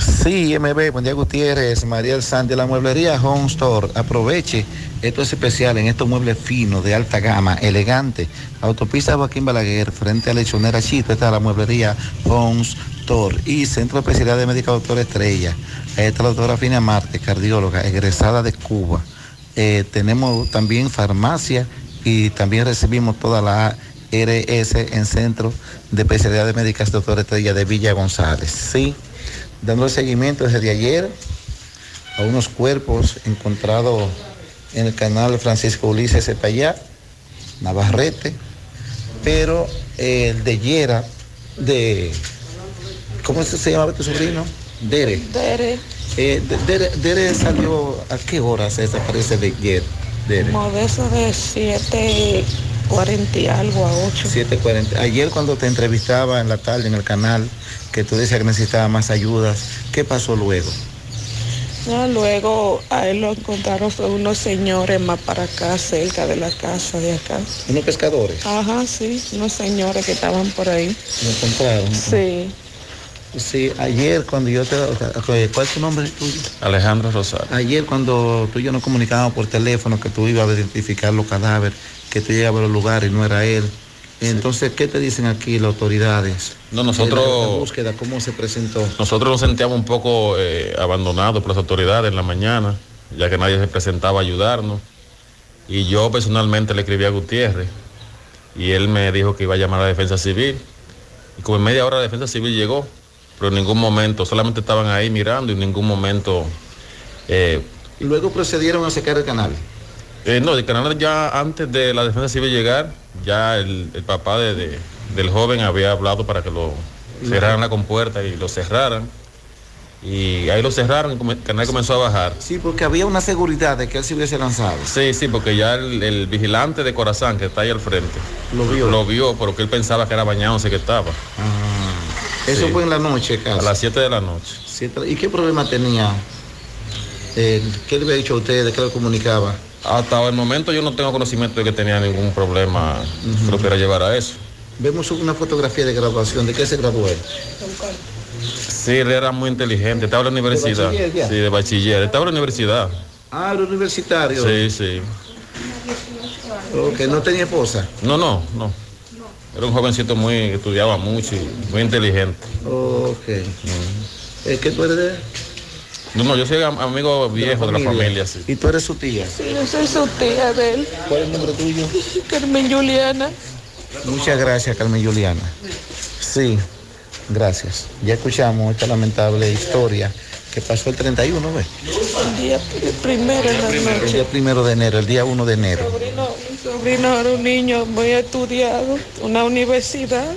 Sí, MB, buen día Gutiérrez, María del Santi, la mueblería Home Store. Aproveche, esto es especial en estos muebles finos, de alta gama, elegante. Autopista Joaquín Balaguer, frente a Lechonera Chito, está la mueblería Home Store y Centro de Especialidad de Médica Doctor Estrella. Ahí está la doctora Fina Marte, cardióloga, egresada de Cuba. Eh, tenemos también farmacia y también recibimos toda la RS en Centro de Especialidad de Médicas Doctor Estrella de Villa González. Sí dando seguimiento desde ayer a unos cuerpos encontrados en el canal Francisco Ulises Cepayá, Navarrete, pero el de Yera, de, ¿cómo se llama tu sobrino? Dere. Dere. Eh, Dere, Dere, salió, ¿a qué hora se desaparece de Yer? Dere. Como de eso de 7.40 y algo a 8. 7.40. Ayer cuando te entrevistaba en la tarde en el canal, que tú decías que necesitaba más ayudas. ¿Qué pasó luego? luego a él lo encontraron unos señores más para acá, cerca de la casa de acá. ¿Unos pescadores? Ajá, sí, unos señores que estaban por ahí. ¿Lo encontraron? Sí. Sí, ayer cuando yo te... ¿Cuál es tu nombre tuyo? Alejandro Rosario. Ayer cuando tú y yo nos comunicábamos por teléfono que tú ibas a identificar los cadáveres, que tú llegabas a los lugares y no era él, Entonces, ¿qué te dicen aquí las autoridades? No, nosotros- De la, la búsqueda, ¿cómo se presentó? Nosotros nos sentíamos un poco eh, abandonados por las autoridades en la mañana, ya que nadie se presentaba a ayudarnos. Y yo personalmente le escribí a Gutiérrez y él me dijo que iba a llamar a la defensa civil. Y como en media hora la defensa civil llegó, pero en ningún momento, solamente estaban ahí mirando y en ningún momento... eh, Y luego procedieron a secar el canal. Eh, no, el canal ya antes de la defensa civil llegar, ya el, el papá de- de- del joven había hablado para que lo cerraran la compuerta y lo cerraran. Y ahí lo cerraron y canal comenzó a bajar. Sí, porque había una seguridad de que él se hubiese lanzado. Sí, sí, porque ya el, el vigilante de Corazán que está ahí al frente Lo vio. Lo vio, porque él pensaba que era bañándose que estaba. Eso Sí. fue en la noche, casi. A las 7 de la noche. ¿Y qué problema tenía? Eh, ¿Qué le había dicho a ustedes? ¿Qué le comunicaba? Hasta el momento yo no tengo conocimiento de que tenía ningún problema que lo quiera llevar a eso. Vemos una fotografía de graduación. ¿De qué se graduó él? Sí, él era muy inteligente, estaba en la universidad. ya? sí, de bachiller. Estaba en la universidad. Ah, era universitario. Sí, sí. Ok, no tenía esposa. No, no, no. Era un jovencito muy, que estudiaba mucho y muy inteligente. Ok. Eh, ¿Qué tú eres de No, no, yo soy am- amigo viejo de la familia, sí. ¿Y tú eres su tía? Sí, yo soy su tía de él. ¿Cuál es el nombre tuyo? Carmen Juliana. Muchas gracias, Carmen Juliana. Sí, gracias. Ya escuchamos esta lamentable historia que pasó el 31, ¿ves? El día primero en la El noche. día primero de enero, el día 1 de enero. sobrino, mi sobrino era un niño muy estudiado, una universidad,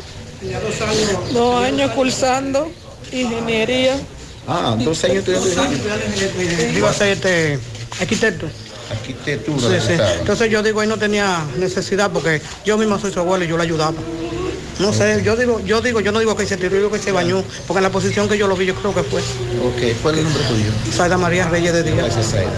dos años cursando ingeniería. Ah, dos años estudiando iba a ser este arquitecto. arquitectura. Sí, sí. Estado. Entonces yo digo, ahí no tenía necesidad porque yo mismo soy su abuelo y yo le ayudaba. No sé, yo digo, yo digo, yo no digo que se tiró, yo digo que se bañó, porque en la posición que yo lo vi, yo creo que fue. Ok, ¿cuál es el nombre tuyo? Saida María Reyes de Díaz. Gracias, Saida.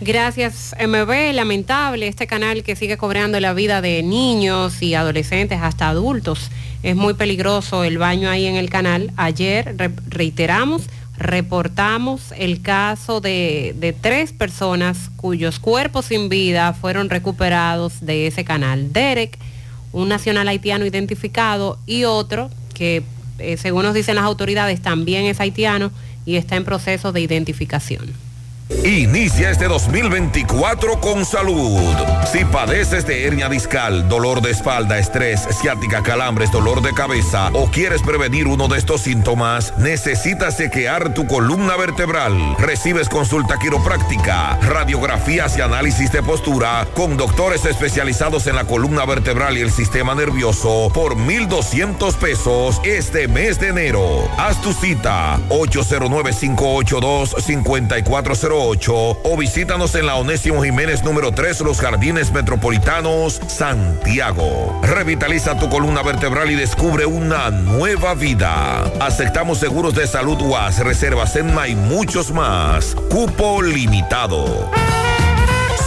Gracias, MB. Lamentable este canal que sigue cobrando la vida de niños y adolescentes hasta adultos. Es muy peligroso el baño ahí en el canal. Ayer re- reiteramos, reportamos el caso de, de tres personas cuyos cuerpos sin vida fueron recuperados de ese canal. Derek, un nacional haitiano identificado, y otro que, eh, según nos dicen las autoridades, también es haitiano y está en proceso de identificación. Inicia este 2024 con salud. Si padeces de hernia discal, dolor de espalda, estrés, ciática, calambres, dolor de cabeza o quieres prevenir uno de estos síntomas, necesitas chequear tu columna vertebral. Recibes consulta quiropráctica, radiografías y análisis de postura con doctores especializados en la columna vertebral y el sistema nervioso por 1,200 pesos este mes de enero. Haz tu cita 809-582-5408 o visítanos en la Onésimo Jiménez número 3 Los Jardines Metropolitanos, Santiago. Revitaliza tu columna vertebral y descubre una nueva vida. Aceptamos seguros de salud UAS, reservas en y muchos más. Cupo limitado.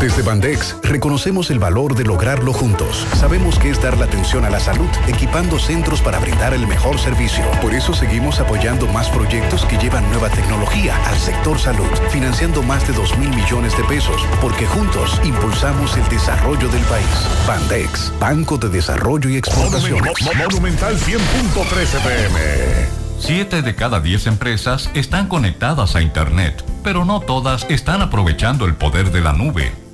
Desde Bandex reconocemos el valor de lograrlo juntos. Sabemos que es dar la atención a la salud, equipando centros para brindar el mejor servicio. Por eso seguimos apoyando más proyectos que llevan nueva tecnología al sector salud, financiando más de 2 mil millones de pesos, porque juntos impulsamos el desarrollo del país. Bandex, Banco de Desarrollo y Exportaciones. Monumental 100.13 pm. Siete de cada diez empresas están conectadas a Internet, pero no todas están aprovechando el poder de la nube.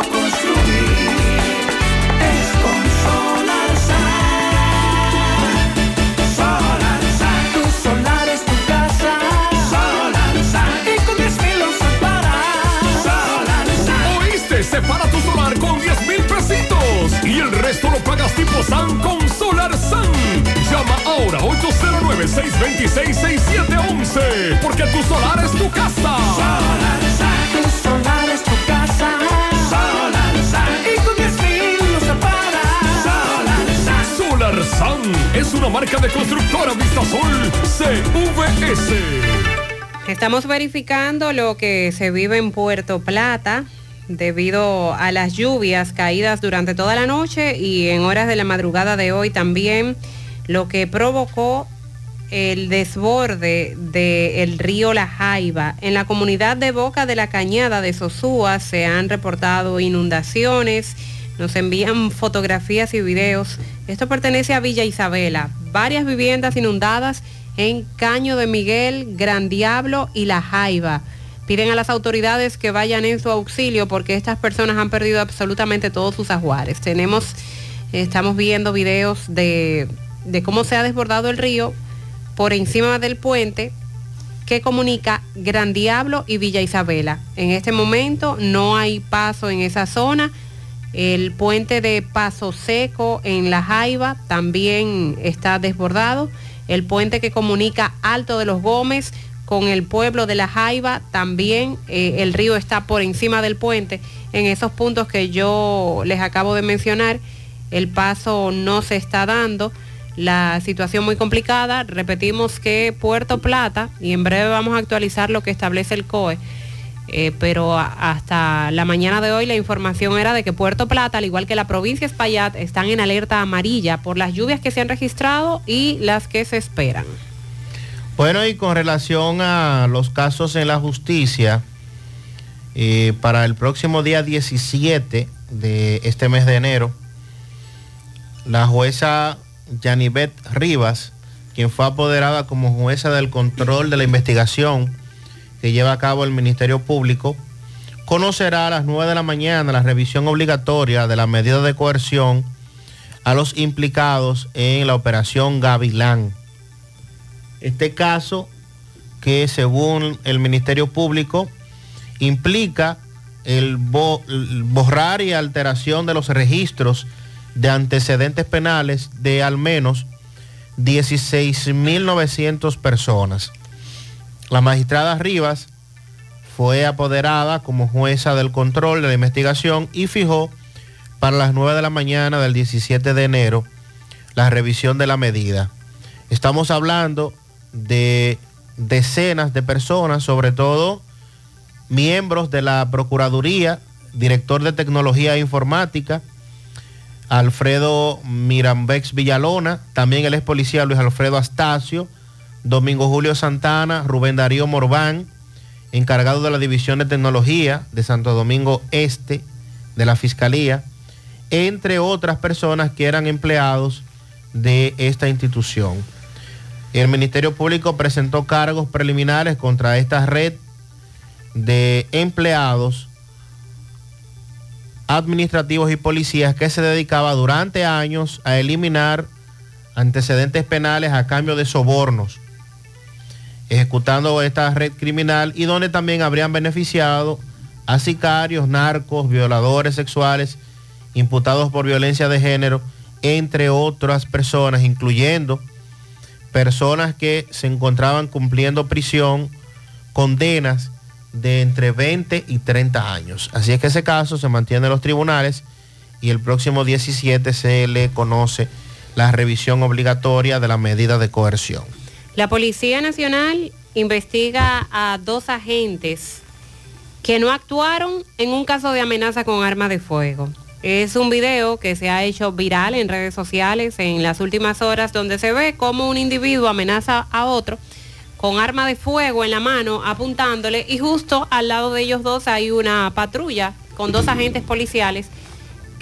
construir es con Solar Sun. Solar Sun. Tu solar es tu casa. Solar Sun. Y con 10 mil lo separas. Solar Sun. ¿Oíste? Separa tu solar con 10 mil pesitos y el resto lo pagas tipo SAN con Solar Sun. Llama ahora 809-626-6711 porque tu solar es tu casa. Solar es una marca de constructora Vistasol CVS. Estamos verificando lo que se vive en Puerto Plata debido a las lluvias caídas durante toda la noche y en horas de la madrugada de hoy también, lo que provocó el desborde del río La Jaiba. En la comunidad de Boca de la Cañada de Sosúa se han reportado inundaciones, nos envían fotografías y videos. Esto pertenece a Villa Isabela. Varias viviendas inundadas en Caño de Miguel, Gran Diablo y La Jaiba. Piden a las autoridades que vayan en su auxilio porque estas personas han perdido absolutamente todos sus ajuares. Tenemos, estamos viendo videos de, de cómo se ha desbordado el río por encima del puente que comunica Gran Diablo y Villa Isabela. En este momento no hay paso en esa zona. El puente de Paso Seco en La Jaiba también está desbordado. El puente que comunica Alto de los Gómez con el pueblo de La Jaiba también eh, el río está por encima del puente. En esos puntos que yo les acabo de mencionar, el paso no se está dando. La situación muy complicada. Repetimos que Puerto Plata, y en breve vamos a actualizar lo que establece el COE, eh, pero hasta la mañana de hoy la información era de que Puerto Plata, al igual que la provincia de Espaillat, están en alerta amarilla por las lluvias que se han registrado y las que se esperan. Bueno, y con relación a los casos en la justicia, eh, para el próximo día 17 de este mes de enero, la jueza Yanivet Rivas, quien fue apoderada como jueza del control de la investigación que lleva a cabo el Ministerio Público, conocerá a las 9 de la mañana la revisión obligatoria de la medida de coerción a los implicados en la operación Gavilán. Este caso que según el Ministerio Público implica el, el borrar y alteración de los registros de antecedentes penales de al menos 16.900 personas. La magistrada Rivas fue apoderada como jueza del control de la investigación y fijó para las 9 de la mañana del 17 de enero la revisión de la medida. Estamos hablando de decenas de personas, sobre todo miembros de la Procuraduría, director de Tecnología e Informática, Alfredo Mirambex Villalona, también el ex policía Luis Alfredo Astacio, Domingo Julio Santana, Rubén Darío Morván, encargado de la División de Tecnología de Santo Domingo Este, de la Fiscalía, entre otras personas que eran empleados de esta institución. El Ministerio Público presentó cargos preliminares contra esta red de empleados administrativos y policías que se dedicaba durante años a eliminar antecedentes penales a cambio de sobornos, ejecutando esta red criminal y donde también habrían beneficiado a sicarios, narcos, violadores sexuales, imputados por violencia de género, entre otras personas, incluyendo personas que se encontraban cumpliendo prisión, condenas de entre 20 y 30 años. Así es que ese caso se mantiene en los tribunales y el próximo 17 se le conoce la revisión obligatoria de la medida de coerción. La Policía Nacional investiga a dos agentes que no actuaron en un caso de amenaza con arma de fuego. Es un video que se ha hecho viral en redes sociales en las últimas horas donde se ve cómo un individuo amenaza a otro con arma de fuego en la mano apuntándole y justo al lado de ellos dos hay una patrulla con dos agentes policiales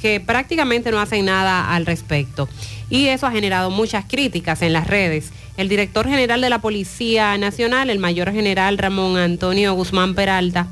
que prácticamente no hacen nada al respecto. Y eso ha generado muchas críticas en las redes. El director general de la Policía Nacional, el mayor general Ramón Antonio Guzmán Peralta,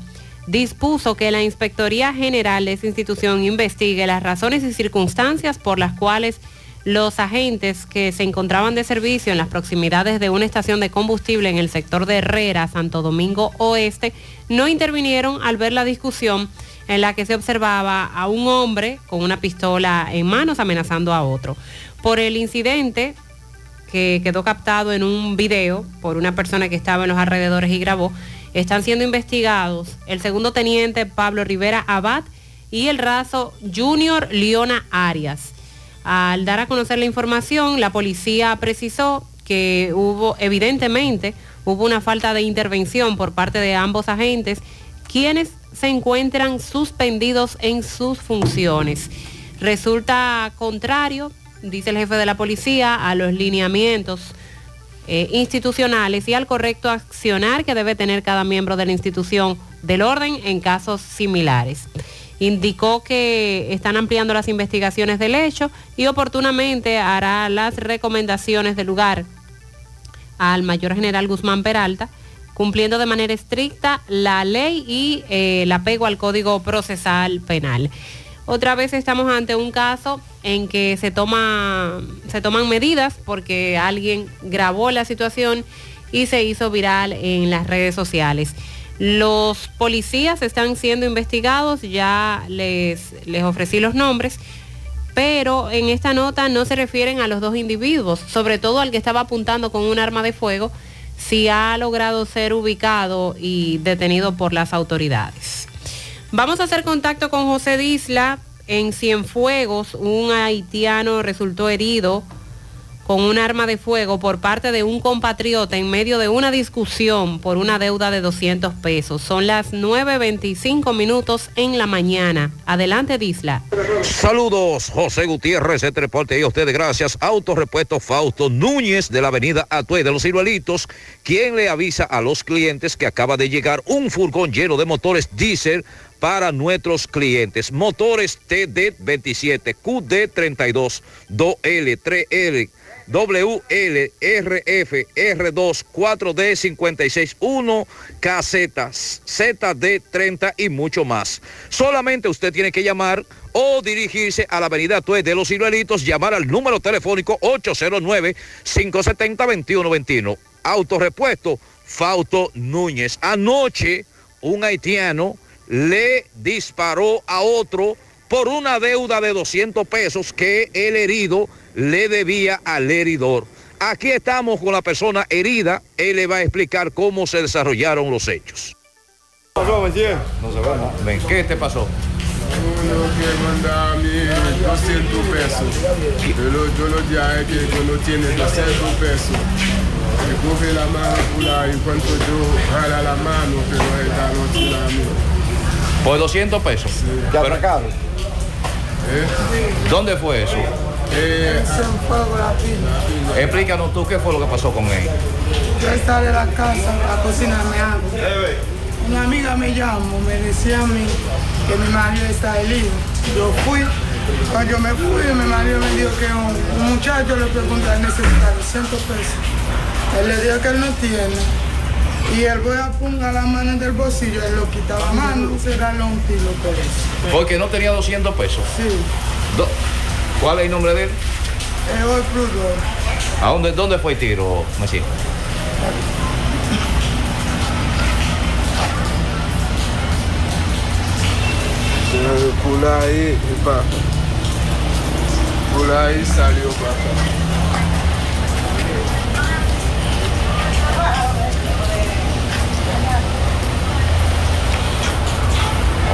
dispuso que la Inspectoría General de esa institución investigue las razones y circunstancias por las cuales los agentes que se encontraban de servicio en las proximidades de una estación de combustible en el sector de Herrera, Santo Domingo Oeste, no intervinieron al ver la discusión en la que se observaba a un hombre con una pistola en manos amenazando a otro. Por el incidente que quedó captado en un video por una persona que estaba en los alrededores y grabó, están siendo investigados el segundo teniente Pablo Rivera Abad y el raso Junior Leona Arias. Al dar a conocer la información, la policía precisó que hubo, evidentemente, hubo una falta de intervención por parte de ambos agentes, quienes se encuentran suspendidos en sus funciones. Resulta contrario, dice el jefe de la policía, a los lineamientos eh, institucionales y al correcto accionar que debe tener cada miembro de la institución del orden en casos similares indicó que están ampliando las investigaciones del hecho y oportunamente hará las recomendaciones del lugar al mayor general Guzmán Peralta, cumpliendo de manera estricta la ley y eh, el apego al Código Procesal Penal. Otra vez estamos ante un caso en que se, se toman medidas porque alguien grabó la situación y se hizo viral en las redes sociales. Los policías están siendo investigados, ya les, les ofrecí los nombres, pero en esta nota no se refieren a los dos individuos, sobre todo al que estaba apuntando con un arma de fuego, si ha logrado ser ubicado y detenido por las autoridades. Vamos a hacer contacto con José Disla. En Cienfuegos, un haitiano resultó herido con un arma de fuego por parte de un compatriota en medio de una discusión por una deuda de 200 pesos. Son las 9.25 minutos en la mañana. Adelante, Disla. Saludos, José Gutiérrez, este reporte y a ustedes gracias. Autorepuesto Fausto Núñez de la avenida Atue de los Ciruelitos, quien le avisa a los clientes que acaba de llegar un furgón lleno de motores diésel para nuestros clientes. Motores TD27, QD32, 2L, 3L WLRF R2 4D 561 casetas ZD30 y mucho más. Solamente usted tiene que llamar o dirigirse a la avenida Tuez de los Ciruelitos, llamar al número telefónico 809-570-2121. Autorepuesto Fausto Núñez. Anoche un haitiano le disparó a otro por una deuda de 200 pesos que el herido le debía al heridor. Aquí estamos con la persona herida. Él le va a explicar cómo se desarrollaron los hechos. No se Ven, ¿qué te pasó? Uno que manda a mí 200 pesos. Yo lo, yo lo él que yo no tiene 200 pesos. Y coge la mano por ahí, en cuanto yo jala la mano, que no es la mí. Por 200 pesos. ¿Te Pero- atracaron? ¿Dónde fue eso? Eh, Explícanos tú qué fue lo que pasó con él. Yo estaba de la casa a cocinarme algo. Una amiga me llamó, me decía a mí que mi marido está herido. Yo fui, cuando yo me fui, mi marido me dijo que un, un muchacho le preguntó, necesita 200 pesos. Él le dijo que él no tiene. Y él voy a poner la mano del bolsillo, él lo quita la mano, será un kilo por eso. Porque no tenía 200 pesos. Sí, Do- ¿Cuál es el nombre de él? es hoy Prudor. ¿A dónde, dónde fue el tiro, Messi? Por ahí, papá. Por ahí salió, papá.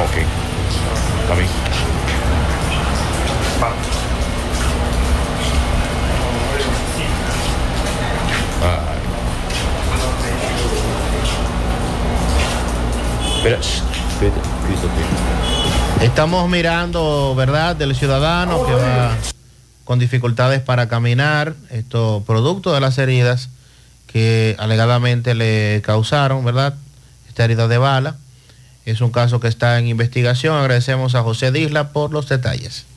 Ok. Está bien. Va. Espera. Estamos mirando, ¿verdad?, del ciudadano que va con dificultades para caminar, esto producto de las heridas que alegadamente le causaron, ¿verdad?, esta herida de bala. Es un caso que está en investigación. Agradecemos a José Disla por los detalles.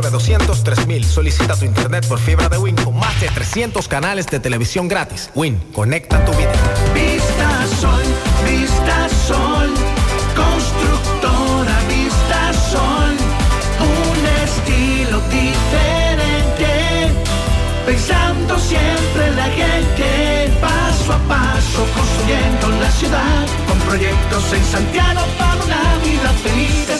909-200-3000. Solicita tu internet por fibra de Win con más de 300 canales de televisión gratis. Win, conecta tu vida. Vista Sol, Vista Sol, constructora Vista Sol, un estilo diferente, pensando siempre en la gente, paso a paso construyendo la ciudad, con proyectos en Santiago para una vida feliz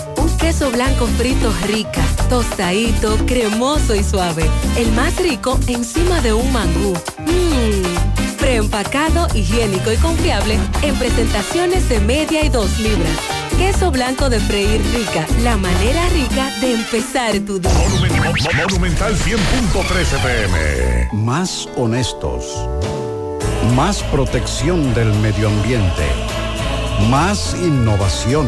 Queso blanco frito rica, tostadito, cremoso y suave. El más rico encima de un mangú. Mmm. Preempacado, higiénico y confiable en presentaciones de media y dos libras. Queso blanco de freír rica, la manera rica de empezar tu día. Monumental 100.13 pm. Más honestos. Más protección del medio ambiente. Más innovación.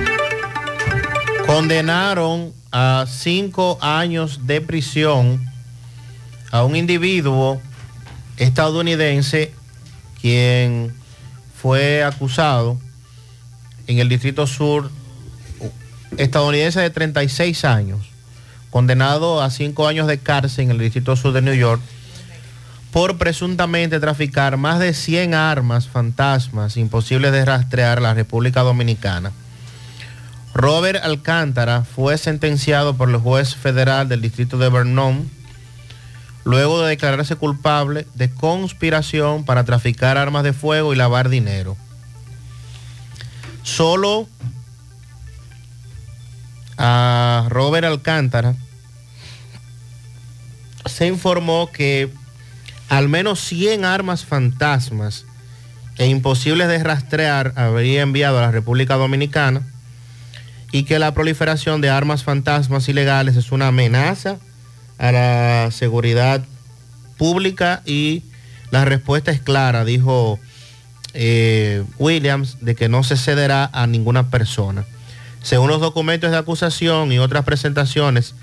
Condenaron a cinco años de prisión a un individuo estadounidense quien fue acusado en el Distrito Sur estadounidense de 36 años, condenado a cinco años de cárcel en el Distrito Sur de New York por presuntamente traficar más de 100 armas fantasmas imposibles de rastrear a la República Dominicana. Robert Alcántara fue sentenciado por el juez federal del distrito de Vernon luego de declararse culpable de conspiración para traficar armas de fuego y lavar dinero. Solo a Robert Alcántara se informó que al menos 100 armas fantasmas e imposibles de rastrear habría enviado a la República Dominicana y que la proliferación de armas fantasmas ilegales es una amenaza a la seguridad pública y la respuesta es clara, dijo eh, Williams, de que no se cederá a ninguna persona. Según los documentos de acusación y otras presentaciones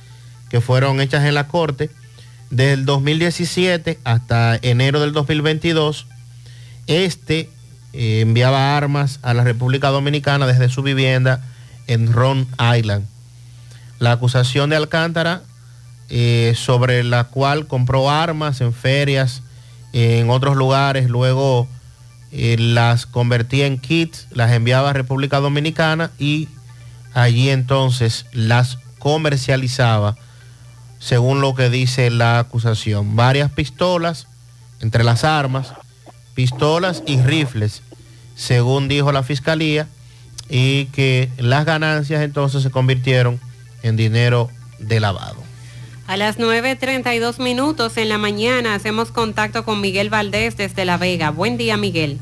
que fueron hechas en la Corte, desde el 2017 hasta enero del 2022, este eh, enviaba armas a la República Dominicana desde su vivienda en Ron Island. La acusación de Alcántara, eh, sobre la cual compró armas en ferias, en otros lugares, luego eh, las convertía en kits, las enviaba a República Dominicana y allí entonces las comercializaba, según lo que dice la acusación. Varias pistolas entre las armas, pistolas y rifles, según dijo la fiscalía y que las ganancias entonces se convirtieron en dinero de lavado. A las 9.32 minutos en la mañana hacemos contacto con Miguel Valdés desde La Vega. Buen día, Miguel.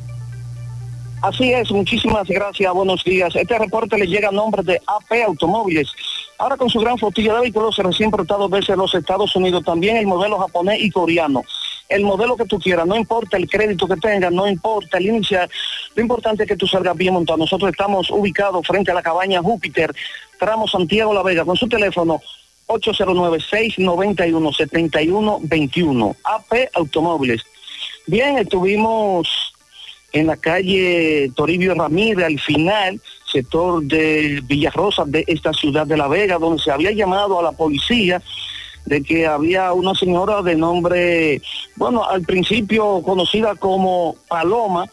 Así es, muchísimas gracias, buenos días. Este reporte le llega a nombre de AP Automóviles. Ahora con su gran flotilla de vehículos recién importados desde los Estados Unidos, también el modelo japonés y coreano. El modelo que tú quieras, no importa el crédito que tengas, no importa el inicial, lo importante es que tú salgas bien montado. Nosotros estamos ubicados frente a la cabaña Júpiter, tramo Santiago La Vega, con su teléfono 809-691-7121. AP Automóviles. Bien, estuvimos en la calle Toribio Ramírez, al final, sector de Villarrosa de esta ciudad de La Vega, donde se había llamado a la policía de que había una señora de nombre, bueno, al principio conocida como Paloma,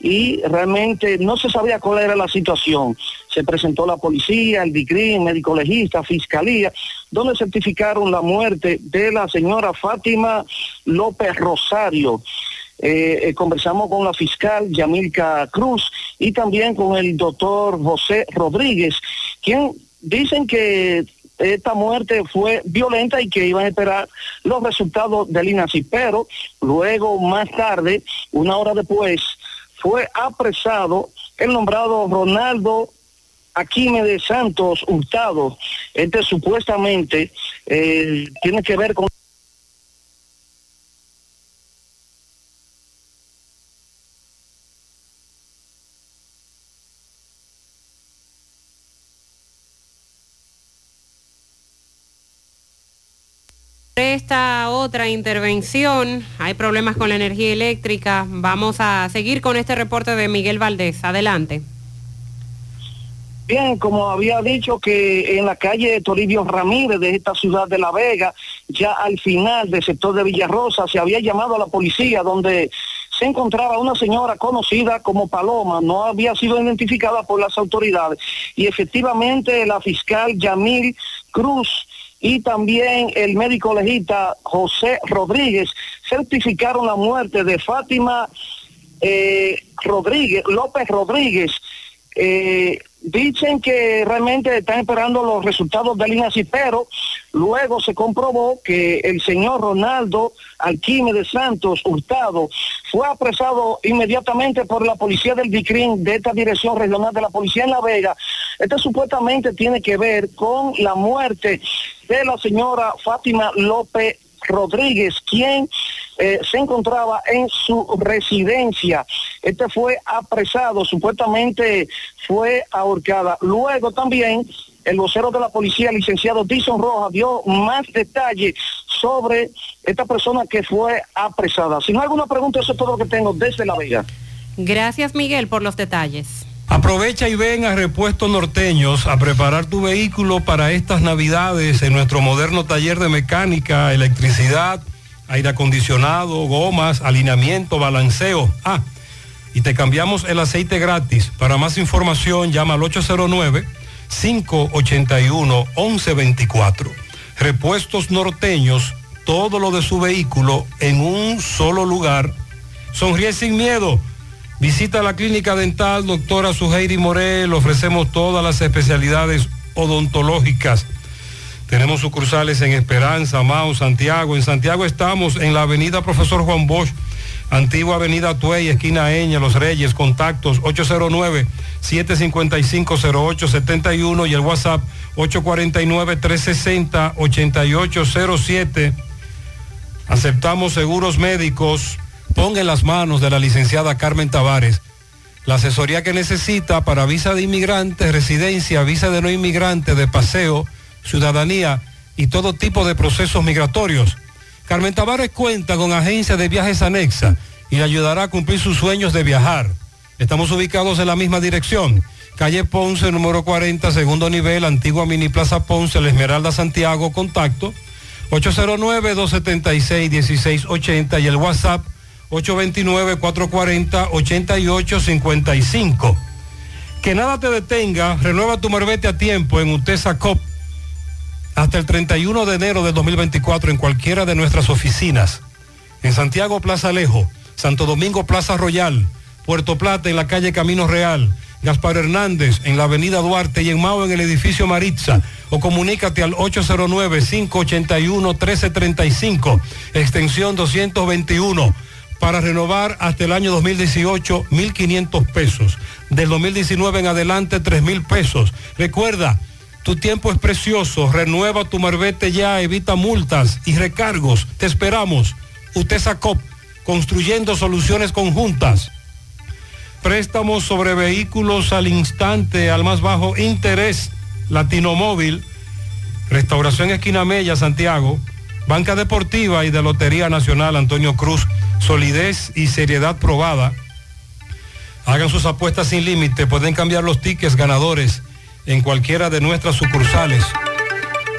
y realmente no se sabía cuál era la situación. Se presentó la policía, el DICRIN, médico legista, fiscalía, donde certificaron la muerte de la señora Fátima López Rosario. Eh, eh, conversamos con la fiscal Yamilca Cruz y también con el doctor José Rodríguez, quien dicen que esta muerte fue violenta y que iban a esperar los resultados del INACI, pero luego más tarde, una hora después, fue apresado el nombrado Ronaldo Aquime de Santos Hurtado. Este supuestamente eh, tiene que ver con Esta otra intervención, hay problemas con la energía eléctrica. Vamos a seguir con este reporte de Miguel Valdés. Adelante. Bien, como había dicho que en la calle Toribio Ramírez de esta ciudad de La Vega, ya al final del sector de Villarrosa, se había llamado a la policía donde se encontraba una señora conocida como Paloma, no había sido identificada por las autoridades. Y efectivamente la fiscal Yamil Cruz y también el médico legista José Rodríguez certificaron la muerte de Fátima eh, Rodríguez, López Rodríguez. Eh, dicen que realmente están esperando los resultados del INACI, pero luego se comprobó que el señor Ronaldo Alquime de Santos Hurtado fue apresado inmediatamente por la policía del DICRIN de esta dirección regional de la policía en La Vega. Este supuestamente tiene que ver con la muerte de la señora Fátima López Rodríguez, quien eh, se encontraba en su residencia. Este fue apresado, supuestamente fue ahorcada. Luego también el vocero de la policía, licenciado Dison Rojas, dio más detalles sobre esta persona que fue apresada. Si no hay alguna pregunta, eso es todo lo que tengo desde La Vega. Gracias Miguel por los detalles. Aprovecha y ven a Repuestos Norteños a preparar tu vehículo para estas navidades en nuestro moderno taller de mecánica, electricidad, aire acondicionado, gomas, alineamiento, balanceo. Ah, y te cambiamos el aceite gratis. Para más información llama al 809-581-1124. Repuestos Norteños, todo lo de su vehículo en un solo lugar. Sonríe sin miedo. Visita la clínica dental doctora Suheiri Morel. Ofrecemos todas las especialidades odontológicas. Tenemos sucursales en Esperanza, Mao, Santiago. En Santiago estamos en la avenida Profesor Juan Bosch, antigua avenida Tuey, esquina Eña, Los Reyes, contactos 809-755-0871 y el WhatsApp 849-360-8807. Aceptamos seguros médicos. Ponga en las manos de la licenciada Carmen Tavares la asesoría que necesita para visa de inmigrante, residencia, visa de no inmigrante, de paseo, ciudadanía y todo tipo de procesos migratorios. Carmen Tavares cuenta con agencia de viajes anexa y le ayudará a cumplir sus sueños de viajar. Estamos ubicados en la misma dirección. Calle Ponce, número 40, segundo nivel, antigua Mini Plaza Ponce, La Esmeralda, Santiago, contacto 809-276-1680 y el WhatsApp 829-440-8855. Que nada te detenga, renueva tu marbete a tiempo en Utesa Cop hasta el 31 de enero de 2024 en cualquiera de nuestras oficinas. En Santiago, Plaza Alejo, Santo Domingo, Plaza Royal, Puerto Plata, en la calle Camino Real, Gaspar Hernández, en la avenida Duarte y en Mao, en el edificio Maritza. O comunícate al 809-581-1335, extensión 221 para renovar hasta el año 2018 1.500 pesos. Del 2019 en adelante 3.000 pesos. Recuerda, tu tiempo es precioso. Renueva tu marbete ya, evita multas y recargos. Te esperamos. Utesa Cop, construyendo soluciones conjuntas. Préstamos sobre vehículos al instante, al más bajo interés. Latino Móvil, Restauración Esquina Mella, Santiago. Banca Deportiva y de Lotería Nacional Antonio Cruz. Solidez y seriedad probada. Hagan sus apuestas sin límite. Pueden cambiar los tickets ganadores en cualquiera de nuestras sucursales.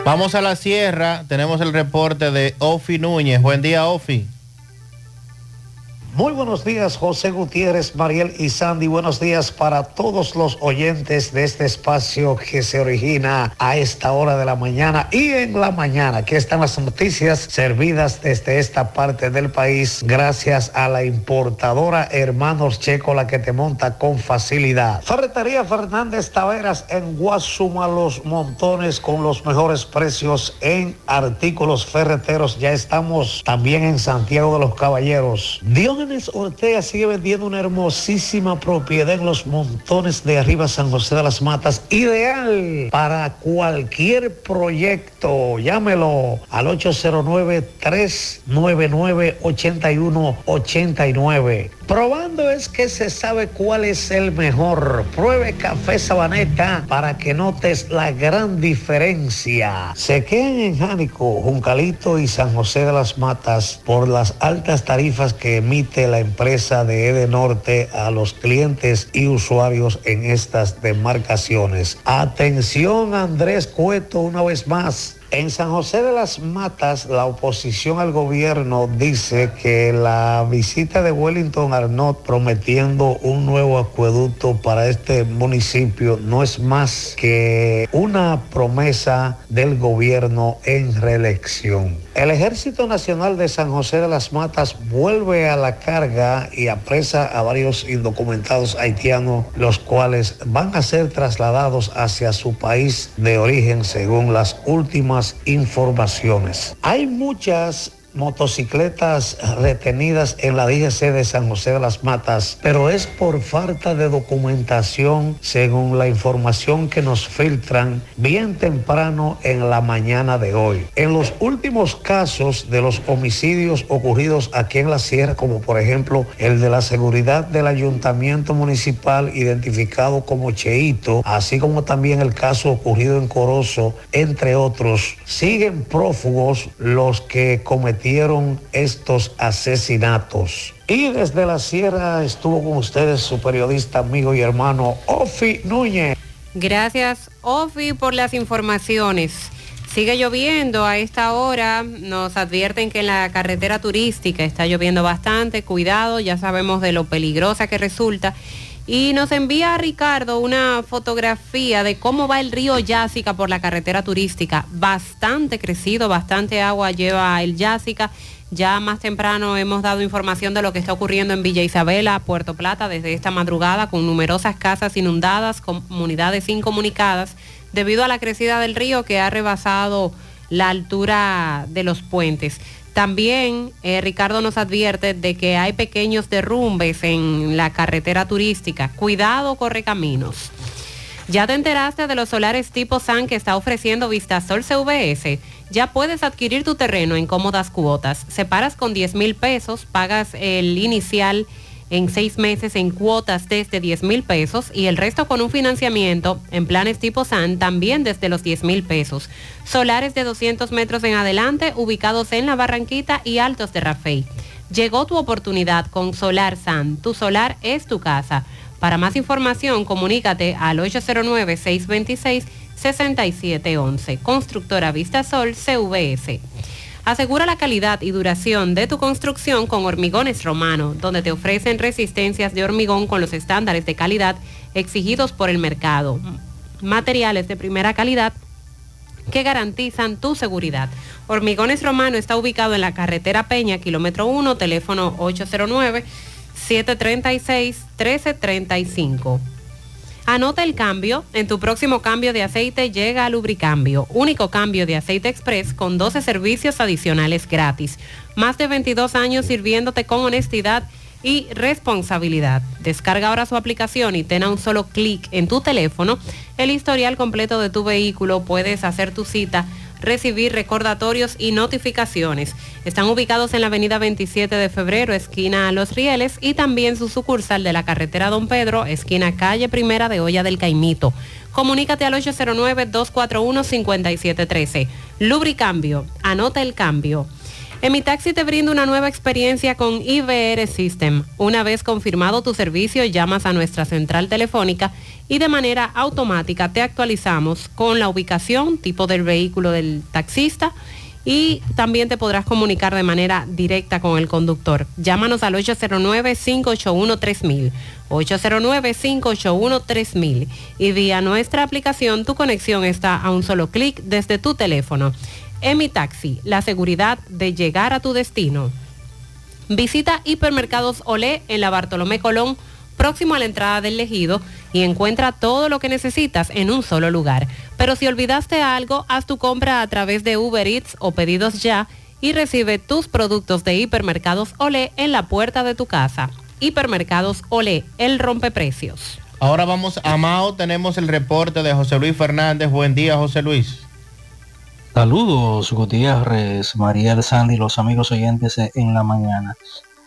Vamos a la sierra. Tenemos el reporte de Ofi Núñez. Buen día, Ofi. Muy buenos días, José Gutiérrez, Mariel y Sandy. Buenos días para todos los oyentes de este espacio que se origina a esta hora de la mañana y en la mañana. Aquí están las noticias servidas desde esta parte del país gracias a la importadora Hermanos Checo, la que te monta con facilidad. Ferretería Fernández Taveras en Guasuma los montones con los mejores precios en artículos ferreteros. Ya estamos también en Santiago de los Caballeros. Ortega sigue vendiendo una hermosísima propiedad en los montones de arriba San José de las Matas, ideal para cualquier proyecto. Llámelo al 809-399-8189. Probando es que se sabe cuál es el mejor. Pruebe café sabaneta para que notes la gran diferencia. Se quedan en Jánico, Juncalito y San José de las Matas por las altas tarifas que emite la empresa de Ede Norte a los clientes y usuarios en estas demarcaciones. Atención Andrés Cueto una vez más. En San José de las Matas, la oposición al gobierno dice que la visita de Wellington Arnott prometiendo un nuevo acueducto para este municipio no es más que una promesa del gobierno en reelección. El Ejército Nacional de San José de las Matas vuelve a la carga y apresa a varios indocumentados haitianos, los cuales van a ser trasladados hacia su país de origen según las últimas informaciones. Hay muchas motocicletas retenidas en la DGC de San José de las Matas, pero es por falta de documentación según la información que nos filtran bien temprano en la mañana de hoy. En los últimos casos de los homicidios ocurridos aquí en la sierra, como por ejemplo el de la seguridad del ayuntamiento municipal identificado como Cheito, así como también el caso ocurrido en Corozo, entre otros, siguen prófugos los que cometieron estos asesinatos. Y desde la sierra estuvo con ustedes su periodista, amigo y hermano Ofi Núñez. Gracias, Ofi, por las informaciones. Sigue lloviendo a esta hora. Nos advierten que en la carretera turística está lloviendo bastante. Cuidado, ya sabemos de lo peligrosa que resulta. Y nos envía Ricardo una fotografía de cómo va el río Yásica por la carretera turística. Bastante crecido, bastante agua lleva el Yásica. Ya más temprano hemos dado información de lo que está ocurriendo en Villa Isabela, Puerto Plata, desde esta madrugada, con numerosas casas inundadas, comunidades incomunicadas, debido a la crecida del río que ha rebasado la altura de los puentes. También eh, Ricardo nos advierte de que hay pequeños derrumbes en la carretera turística. Cuidado, corre caminos. ¿Ya te enteraste de los solares tipo SAN que está ofreciendo Vistasol CVS? Ya puedes adquirir tu terreno en cómodas cuotas. Separas con 10 mil pesos, pagas el inicial en seis meses en cuotas desde 10 mil pesos y el resto con un financiamiento en planes tipo SAN también desde los 10 mil pesos. Solares de 200 metros en adelante ubicados en la Barranquita y Altos de Rafey. Llegó tu oportunidad con Solar SAN. Tu solar es tu casa. Para más información, comunícate al 809-626-6711. Constructora Vistasol CVS. Asegura la calidad y duración de tu construcción con Hormigones Romano, donde te ofrecen resistencias de hormigón con los estándares de calidad exigidos por el mercado. Materiales de primera calidad que garantizan tu seguridad. Hormigones Romano está ubicado en la carretera Peña, kilómetro 1, teléfono 809-736-1335. Anota el cambio. En tu próximo cambio de aceite llega a Lubricambio. Único cambio de aceite express con 12 servicios adicionales gratis. Más de 22 años sirviéndote con honestidad y responsabilidad. Descarga ahora su aplicación y ten a un solo clic en tu teléfono el historial completo de tu vehículo. Puedes hacer tu cita recibir recordatorios y notificaciones. Están ubicados en la avenida 27 de febrero, esquina Los Rieles, y también su sucursal de la carretera Don Pedro, esquina calle Primera de Olla del Caimito. Comunícate al 809-241-5713. Lubricambio, anota el cambio. En mi taxi te brindo una nueva experiencia con IBR System. Una vez confirmado tu servicio, llamas a nuestra central telefónica y de manera automática te actualizamos con la ubicación, tipo del vehículo del taxista y también te podrás comunicar de manera directa con el conductor. Llámanos al 809-581-3000, 809-581-3000 y vía nuestra aplicación tu conexión está a un solo clic desde tu teléfono. Emi Taxi, la seguridad de llegar a tu destino. Visita Hipermercados Olé en la Bartolomé Colón, próximo a la entrada del Ejido, y encuentra todo lo que necesitas en un solo lugar. Pero si olvidaste algo, haz tu compra a través de Uber Eats o pedidos ya y recibe tus productos de Hipermercados Olé en la puerta de tu casa. Hipermercados Olé, el rompeprecios. Ahora vamos a Mao, tenemos el reporte de José Luis Fernández. Buen día, José Luis. Saludos, Gutiérrez, María Sandy y los amigos oyentes en la mañana.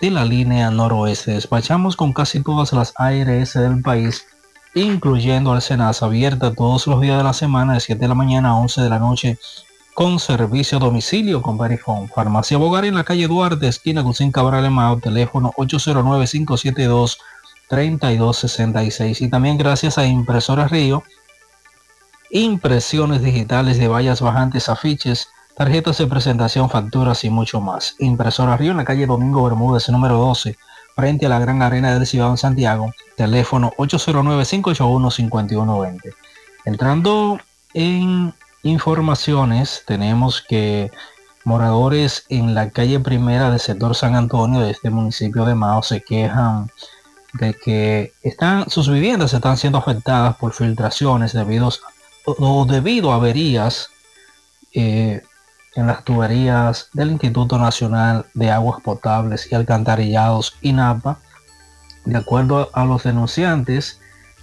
de la línea noroeste. Despachamos con casi todas las ARS del país, incluyendo al Senasa, abierta todos los días de la semana de 7 de la mañana a 11 de la noche con servicio a domicilio con Verifone. Farmacia Bogar en la calle Duarte, esquina Cusín Cabral Emao, teléfono 809-572-3266. Y también gracias a Impresora Río, impresiones digitales de vallas bajantes, afiches, tarjetas de presentación, facturas y mucho más. Impresora Río en la calle Domingo Bermúdez, número 12, frente a la Gran Arena del Cibao en Santiago, teléfono 809-581-5120. Entrando en informaciones, tenemos que moradores en la calle primera del sector San Antonio de este municipio de Mao se quejan de que están, sus viviendas están siendo afectadas por filtraciones debido, o debido a averías eh, en las tuberías del Instituto Nacional de Aguas Potables y Alcantarillados INAPA. De acuerdo a los denunciantes,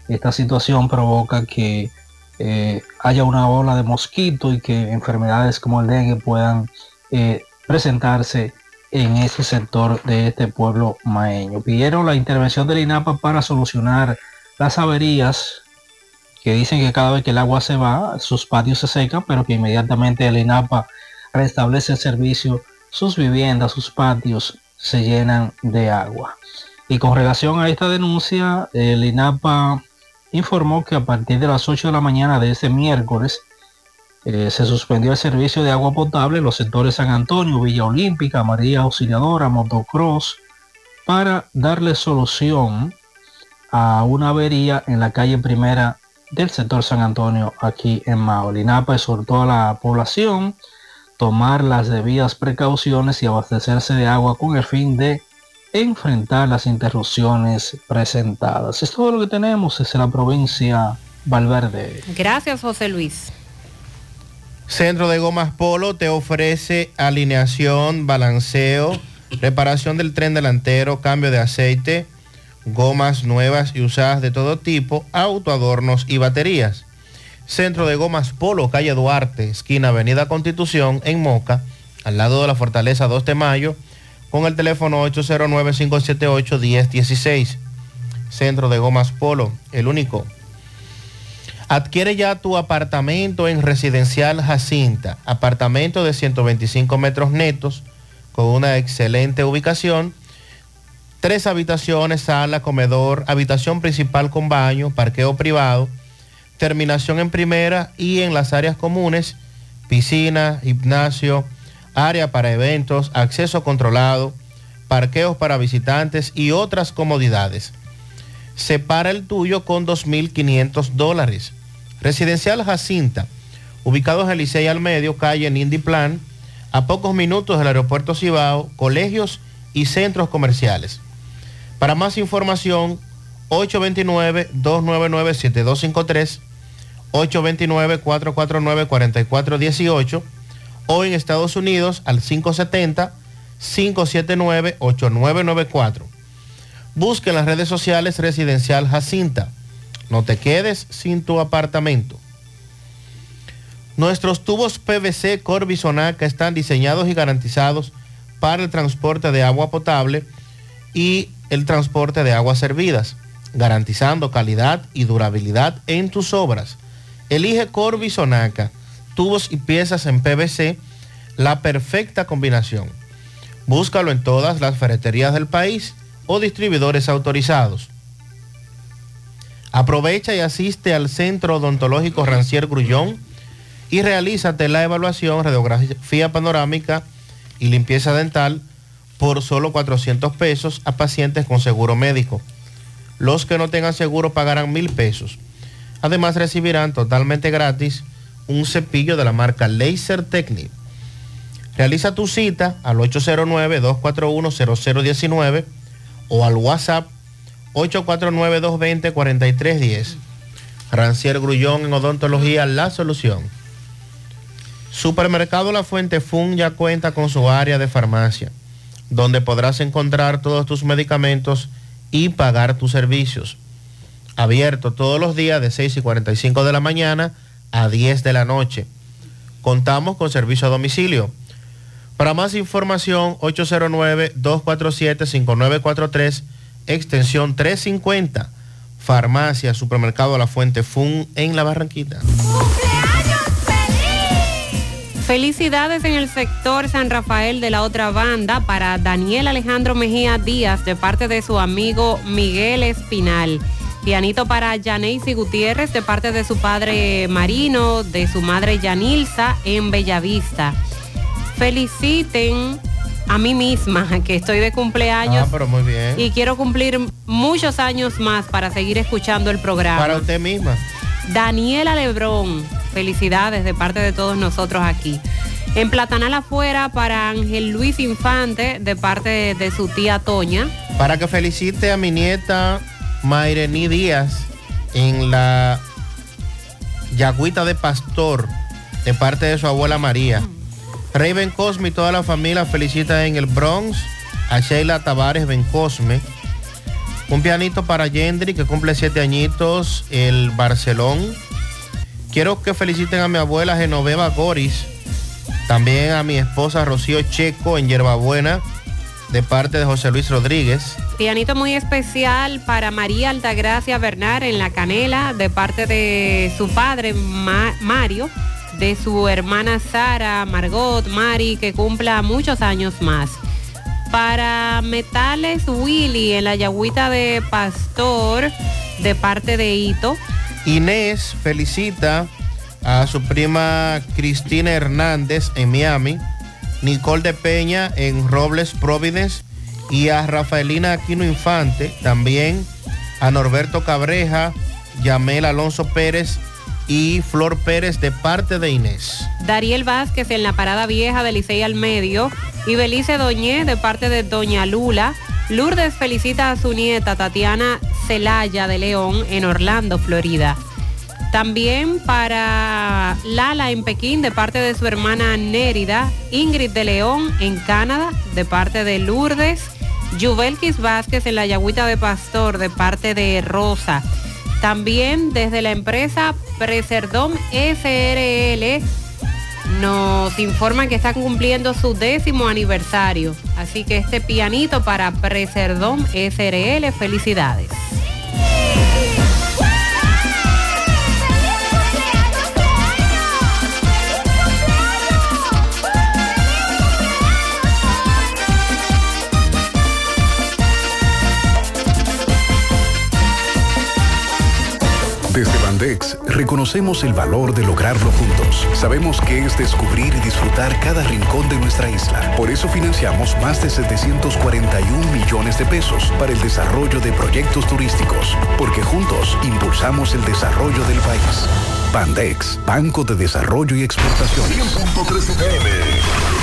esta situación provoca que eh, haya una ola de mosquito y que enfermedades como el dengue puedan eh, presentarse en ese sector de este pueblo maeño. Pidieron la intervención del INAPA para solucionar las averías que dicen que cada vez que el agua se va, sus patios se secan, pero que inmediatamente el INAPA restablece el servicio, sus viviendas, sus patios se llenan de agua. Y con relación a esta denuncia, el INAPA informó que a partir de las 8 de la mañana de este miércoles eh, se suspendió el servicio de agua potable en los sectores San Antonio, Villa Olímpica, María Auxiliadora, Motocross, para darle solución a una avería en la calle primera del sector San Antonio aquí en Mao. El INAPA exhortó a la población tomar las debidas precauciones y abastecerse de agua con el fin de enfrentar las interrupciones presentadas. Es todo lo que tenemos desde la provincia Valverde. Gracias, José Luis. Centro de Gomas Polo te ofrece alineación, balanceo, reparación del tren delantero, cambio de aceite, gomas nuevas y usadas de todo tipo, autoadornos y baterías. Centro de Gomas Polo, calle Duarte, esquina Avenida Constitución, en Moca, al lado de la Fortaleza 2 de Mayo, con el teléfono 809-578-1016. Centro de Gomas Polo, el único. Adquiere ya tu apartamento en Residencial Jacinta, apartamento de 125 metros netos, con una excelente ubicación, tres habitaciones, sala, comedor, habitación principal con baño, parqueo privado, terminación en primera y en las áreas comunes, piscina, gimnasio, área para eventos, acceso controlado, parqueos para visitantes y otras comodidades. Separa el tuyo con 2.500 dólares. Residencial Jacinta, ubicado en Licey al medio, calle Nindy Plan, a pocos minutos del aeropuerto Cibao, colegios y centros comerciales. Para más información, 829-299-7253, 829-449-4418 o en Estados Unidos al 570-579-8994. Busque en las redes sociales Residencial Jacinta. No te quedes sin tu apartamento. Nuestros tubos PVC Corbisonaca están diseñados y garantizados para el transporte de agua potable y el transporte de aguas servidas, garantizando calidad y durabilidad en tus obras. Elige Corbisonaca, tubos y piezas en PVC, la perfecta combinación. Búscalo en todas las ferreterías del país o distribuidores autorizados. Aprovecha y asiste al Centro Odontológico Rancier Grullón y realízate la evaluación, radiografía panorámica y limpieza dental por solo 400 pesos a pacientes con seguro médico. Los que no tengan seguro pagarán mil pesos. Además recibirán totalmente gratis un cepillo de la marca Laser Technic. Realiza tu cita al 809-241-0019 o al WhatsApp 849-220-4310. Rancier Grullón en Odontología La Solución. Supermercado La Fuente Fun ya cuenta con su área de farmacia, donde podrás encontrar todos tus medicamentos y pagar tus servicios. Abierto todos los días de 6 y 45 de la mañana a 10 de la noche. Contamos con servicio a domicilio. Para más información, 809-247-5943, extensión 350, Farmacia, Supermercado La Fuente Fun en La Barranquita. Felicidades en el sector San Rafael de la otra banda para Daniel Alejandro Mejía Díaz de parte de su amigo Miguel Espinal. Pianito para Yaneisi Gutiérrez de parte de su padre Marino, de su madre Yanilza en Bellavista. Feliciten a mí misma, que estoy de cumpleaños Ah, pero muy bien. y quiero cumplir muchos años más para seguir escuchando el programa. Para usted misma. Daniela Lebrón, felicidades de parte de todos nosotros aquí. En Platanal afuera para Ángel Luis Infante de parte de, su tía Toña. Para que felicite a mi nieta Mairení Díaz en la Yagüita de Pastor de parte de su abuela María. Rey Cosme y toda la familia felicita en el Bronx a Sheila Tavares Bencosme. Un pianito para Yendri que cumple siete añitos, el Barcelón. Quiero que feliciten a mi abuela Genoveva Goris, también a mi esposa Rocío Checo en Yerbabuena, de parte de José Luis Rodríguez. Pianito muy especial para María Altagracia Bernard en La Canela de parte de su padre Ma- Mario, de su hermana Sara, Margot, Mari, que cumpla muchos años más. Para Metales Willy en la Yagüita de Pastor de parte de Ito. Inés felicita a su prima Cristina Hernández en Miami, Nicole de Peña en Robles Providence y a Rafaelina Aquino Infante, también a Norberto Cabreja, Yamel Alonso Pérez y Flor Pérez de parte de Inés. Dariel Vázquez en la parada vieja de Licey al medio y Belice Doñé de parte de Doña Lula. Lourdes felicita a su nieta Tatiana Celaya de León en Orlando, Florida. También para Lala en Pekín de parte de su hermana Nérida, Ingrid de León en Canadá de parte de Lourdes, Yuvelkis Vázquez en la Yagüita de Pastor de parte de Rosa. También desde la empresa Preserdom SRL nos informan que están cumpliendo su décimo aniversario. Así que este pianito para Preserdom SRL, felicidades. Desde Bandex reconocemos el valor de lograrlo juntos. Sabemos que es descubrir y disfrutar cada rincón de nuestra isla. Por eso financiamos más de 741 millones de pesos para el desarrollo de proyectos turísticos, porque juntos impulsamos el desarrollo del país. Bandex, Banco de Desarrollo y Exportación. 100.3 FM.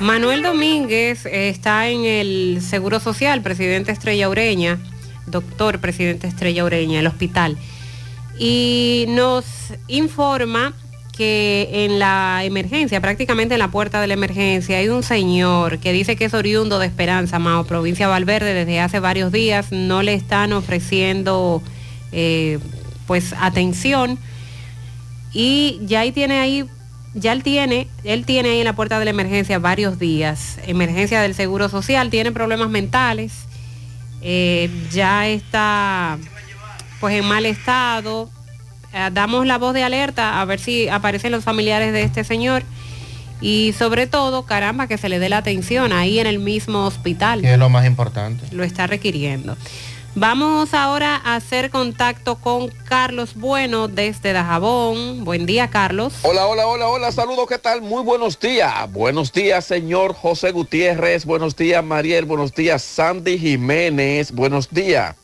Manuel Domínguez eh, está en el Seguro Social, presidente Estrella Ureña, doctor presidente Estrella Ureña, el hospital, y nos informa que en la emergencia, prácticamente en la puerta de la emergencia, hay un señor que dice que es oriundo de Esperanza, Mao, provincia de Valverde, desde hace varios días no le están ofreciendo eh, pues atención. Y ya ahí tiene ahí ya él tiene, él tiene ahí en la puerta de la emergencia varios días, emergencia del Seguro Social, tiene problemas mentales, eh, ya está pues en mal estado. Eh, damos la voz de alerta a ver si aparecen los familiares de este señor y sobre todo, caramba, que se le dé la atención ahí en el mismo hospital Que es lo más importante. lo está requiriendo. Vamos ahora a hacer contacto con Carlos Bueno desde Dajabón. Buen día, Carlos. Hola, hola, hola, hola, saludos, ¿qué tal? Muy buenos días. Buenos días, señor José Gutiérrez. Buenos días, Mariel. Buenos días, Sandy Jiménez. Buenos días,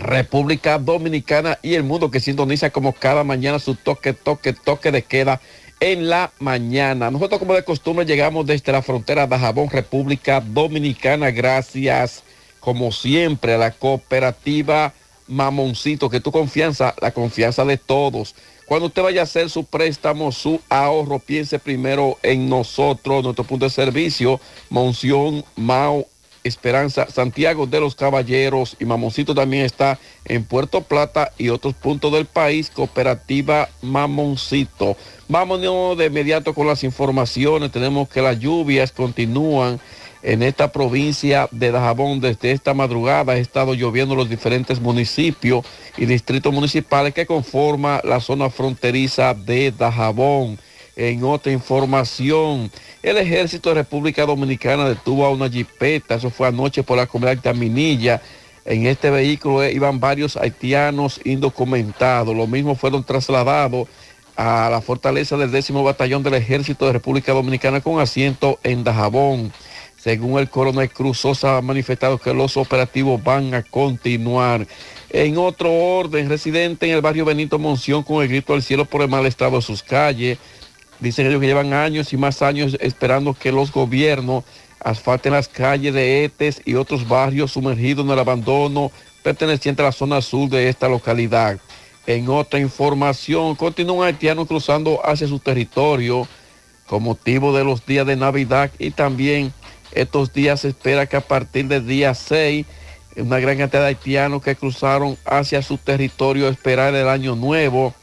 República Dominicana y el mundo que sintoniza como cada mañana su toque, toque, toque de queda en la mañana. Nosotros, como de costumbre, llegamos desde la frontera de Jabón, República Dominicana. Gracias, como siempre, a la cooperativa Mamoncito, que tu confianza, la confianza de todos. Cuando usted vaya a hacer su préstamo, su ahorro, piense primero en nosotros, nuestro punto de servicio, Monción, Mao, Esperanza, Santiago de los Caballeros y Mamoncito también está en Puerto Plata y otros puntos del país, Cooperativa Mamoncito. Vámonos de inmediato con las informaciones. Tenemos que las lluvias continúan en esta provincia de Dajabón desde esta madrugada. Ha estado lloviendo en los diferentes municipios y distritos municipales que conforman la zona fronteriza de Dajabón. En otra información, el ejército de República Dominicana detuvo a una jipeta, eso fue anoche por la comunidad de Minilla. En este vehículo iban varios haitianos indocumentados. Lo mismo fueron trasladados a la fortaleza del décimo batallón del ejército de República Dominicana con asiento en Dajabón. Según el coronel Cruz Sosa ha manifestado que los operativos van a continuar. En otro orden, residente en el barrio Benito Monción con el grito al cielo por el mal estado de sus calles. Dicen ellos que llevan años y más años esperando que los gobiernos asfalten las calles de Etes y otros barrios sumergidos en el abandono perteneciente a la zona sur de esta localidad. En otra información, continúan haitianos cruzando hacia su territorio con motivo de los días de Navidad y también estos días se espera que a partir del día 6 una gran cantidad de haitianos que cruzaron hacia su territorio a esperar el año nuevo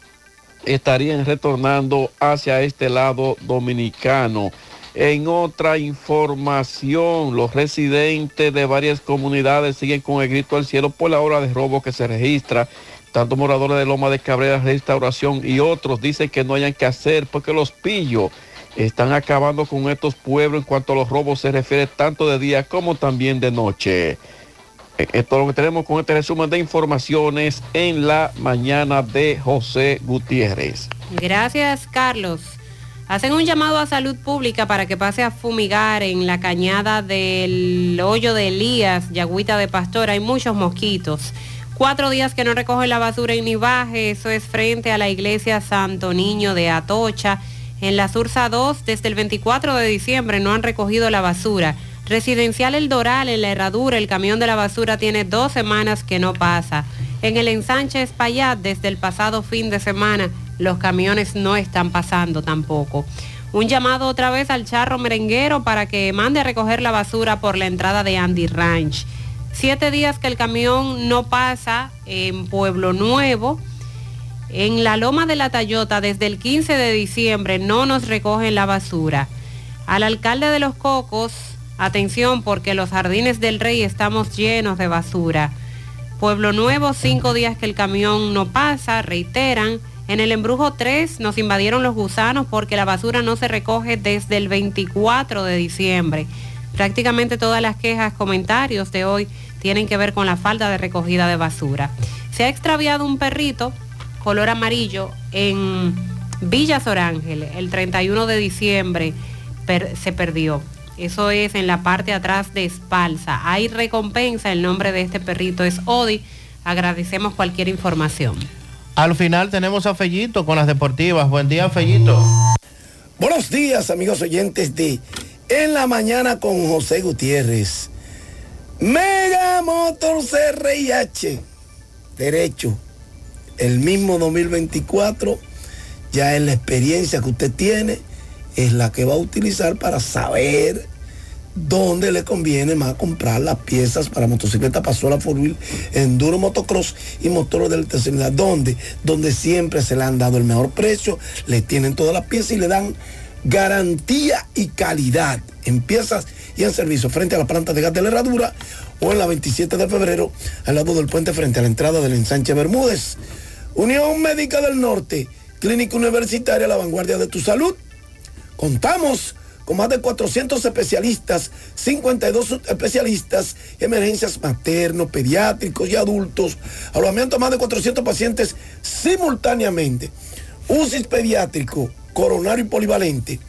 estarían retornando hacia este lado dominicano. En otra información, los residentes de varias comunidades siguen con el grito al cielo por la hora de robo que se registra. Tanto moradores de Loma de Cabrera, Restauración y otros dicen que no hayan que hacer porque los pillos están acabando con estos pueblos en cuanto a los robos se refiere tanto de día como también de noche. Eh, Esto es lo que tenemos con este resumen de informaciones en la mañana de José Gutiérrez. Gracias, Carlos. Hacen un llamado a salud pública para que pase a fumigar en la cañada del hoyo de Elías, Yagüita de Pastor. Hay muchos mosquitos. Cuatro días que no recogen la basura en Nivaje. Eso es frente a la iglesia Santo Niño de Atocha. En la Sursa 2, desde el 24 de diciembre no han recogido la basura. Residencial El Doral, en la herradura, el camión de la basura tiene dos semanas que no pasa. En el ensanche Espaillat, desde el pasado fin de semana, los camiones no están pasando tampoco. Un llamado otra vez al charro merenguero para que mande a recoger la basura por la entrada de Andy Ranch. Siete días que el camión no pasa en Pueblo Nuevo. En la Loma de la Tayota, desde el 15 de diciembre, no nos recogen la basura. Al alcalde de Los Cocos, atención porque los jardines del rey estamos llenos de basura. Pueblo Nuevo, cinco días que el camión no pasa, reiteran. En el embrujo 3 nos invadieron los gusanos porque la basura no se recoge desde el 24 de diciembre. Prácticamente todas las quejas, comentarios de hoy tienen que ver con la falta de recogida de basura. Se ha extraviado un perrito color amarillo en Villa Sorángel el 31 de diciembre per- se perdió. Eso es en la parte atrás de Espalsa. Hay recompensa, el nombre de este perrito es Odi. Agradecemos cualquier información. Al final tenemos a Fellito con las deportivas. Buen día, Fellito. Buenos días, amigos oyentes de En la Mañana con José Gutiérrez. Mega Motors RIH. Derecho. El mismo 2024 ya es la experiencia que usted tiene, es la que va a utilizar para saber dónde le conviene más comprar las piezas para motocicleta, pasola, four wheel, enduro, motocross y motores de electricidad. ¿Dónde? Donde siempre se le han dado el mejor precio, le tienen todas las piezas y le dan garantía y calidad en piezas y en servicio frente a la planta de gas de la herradura o en la 27 de febrero al lado del puente frente a la entrada del ensanche Bermúdez. Unión Médica del Norte, Clínica Universitaria, la vanguardia de tu salud. Contamos con más de 400 especialistas, 52 especialistas, emergencias maternos, pediátricos y adultos, alojamiento a más de 400 pacientes simultáneamente, UCI pediátrico, coronario y polivalente,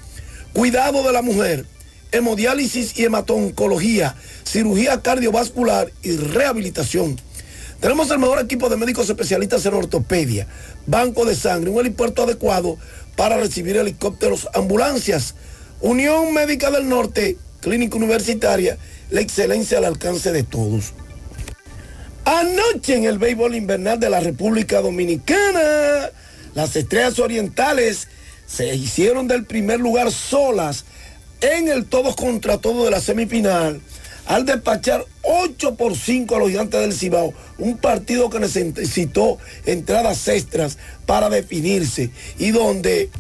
cuidado de la mujer, hemodiálisis y hematoncología, cirugía cardiovascular y rehabilitación. Tenemos el mejor equipo de médicos especialistas en ortopedia, banco de sangre, un helipuerto adecuado para recibir helicópteros, ambulancias. Unión Médica del Norte, Clínica Universitaria, la excelencia al alcance de todos. Anoche en el béisbol invernal de la República Dominicana, las estrellas orientales se hicieron del primer lugar solas en el todos contra todo de la semifinal al despachar 8 por 5 a los gigantes del Cibao, un partido que necesitó entradas extras para definirse y donde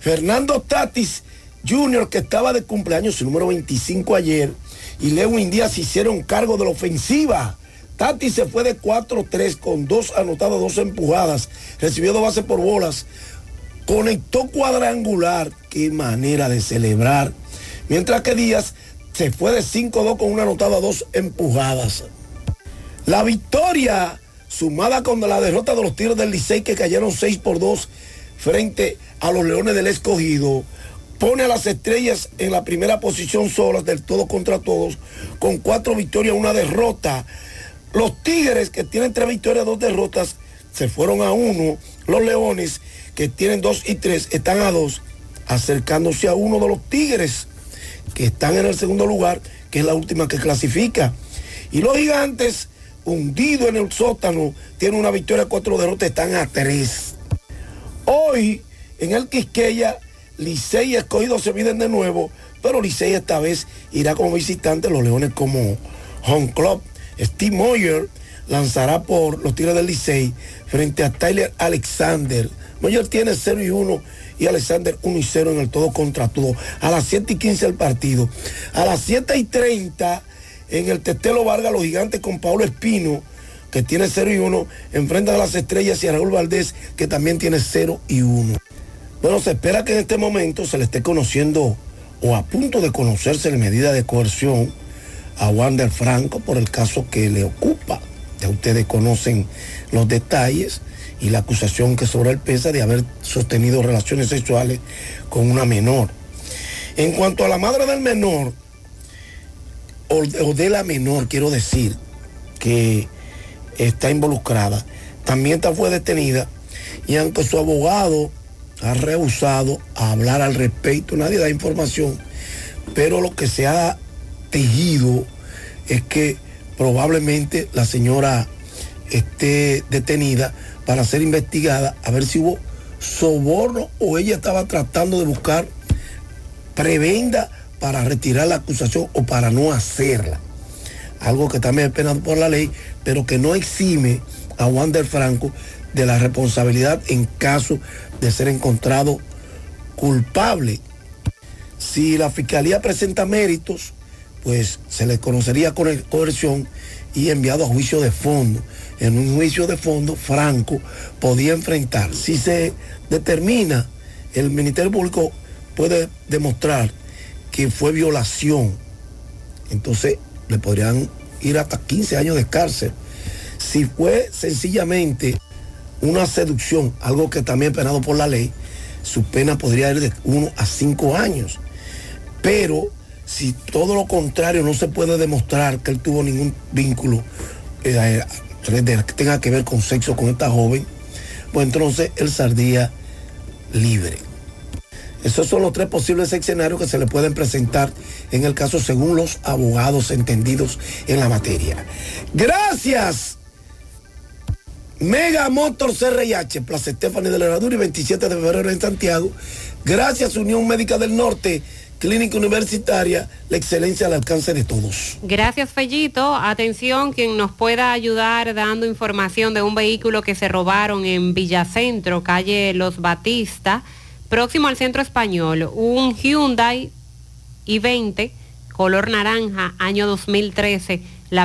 Fernando Tatis Jr., que estaba de cumpleaños, su número 25 ayer, y Lewin Díaz hicieron cargo de la ofensiva. Tatis se fue de 4-3 con dos anotadas, dos empujadas, recibió dos bases por bolas, conectó cuadrangular, qué manera de celebrar. Mientras que Díaz se fue de 5-2 con una anotada, dos empujadas. La victoria, sumada con la derrota de los tiros del Licey que cayeron 6 por 2 frente a los Leones del Escogido, pone a las estrellas en la primera posición solas del todo contra todos, con cuatro victorias, una derrota. Los Tigres, que tienen tres victorias, dos derrotas, se fueron a uno. Los Leones, que tienen dos y tres, están a dos, acercándose a uno de los Tigres que están en el segundo lugar, que es la última que clasifica. Y los gigantes, hundidos en el sótano, tienen una victoria, cuatro derrotas, están a tres. Hoy, en el Quisqueya, Licey y Escogido se miden de nuevo, pero Licey esta vez irá como visitante, los Leones como home club. Steve Moyer lanzará por los Tigres del Licey frente a Tyler Alexander. Moyer tiene 0 y 1 y Alexander 1 y 0 en el todo contra todo. A las 7 y 15 el partido. A las 7 y 30 en el Tetelo Vargas, los gigantes con Pablo Espino, que tiene 0 y 1, enfrentan a las estrellas y a Raúl Valdés, que también tiene 0 y 1. Bueno, se espera que en este momento se le esté conociendo o a punto de conocerse la medida de coerción a Wander Franco por el caso que le ocupa. Ya ustedes conocen los detalles y la acusación que sobre él pesa de haber sostenido relaciones sexuales con una menor. En cuanto a la madre del menor, o de, la menor, quiero decir, que está involucrada, también fue detenida y aunque su abogado ha rehusado a hablar al respecto, nadie da información, pero lo que se ha tejido es que probablemente la señora esté detenida para ser investigada a ver si hubo soborno o ella estaba tratando de buscar prebenda para retirar la acusación o para no hacerla. Algo que también es penado por la ley, pero que no exime a Wander Franco de la responsabilidad en caso de ser encontrado culpable. Si la fiscalía presenta méritos, pues se le conocería con coerción y enviado a juicio de fondo. En un juicio de fondo, Franco podía enfrentar. Si se determina, el Ministerio Público puede demostrar que fue violación, entonces le podrían ir hasta 15 años de cárcel. Si fue sencillamente una seducción, algo que también es penado por la ley, su pena podría ir de 1 a 5 años. Pero si todo lo contrario no se puede demostrar que él tuvo ningún vínculo eh, tenga que ver con sexo con esta joven, pues entonces él saldría libre. Esos son los tres posibles escenarios que se le pueden presentar en el caso según los abogados entendidos en la materia. Gracias. Mega Motor CRIH, Plaza Estefani de la Herradura y 27 de febrero en Santiago. Gracias Unión Médica del Norte, Clínica Universitaria, la excelencia al alcance de todos. Gracias, Fellito. Atención, quien nos pueda ayudar dando información de un vehículo que se robaron en Villacentro, calle Los Batista, próximo al Centro Español. Un Hyundai i20, color naranja, año 2013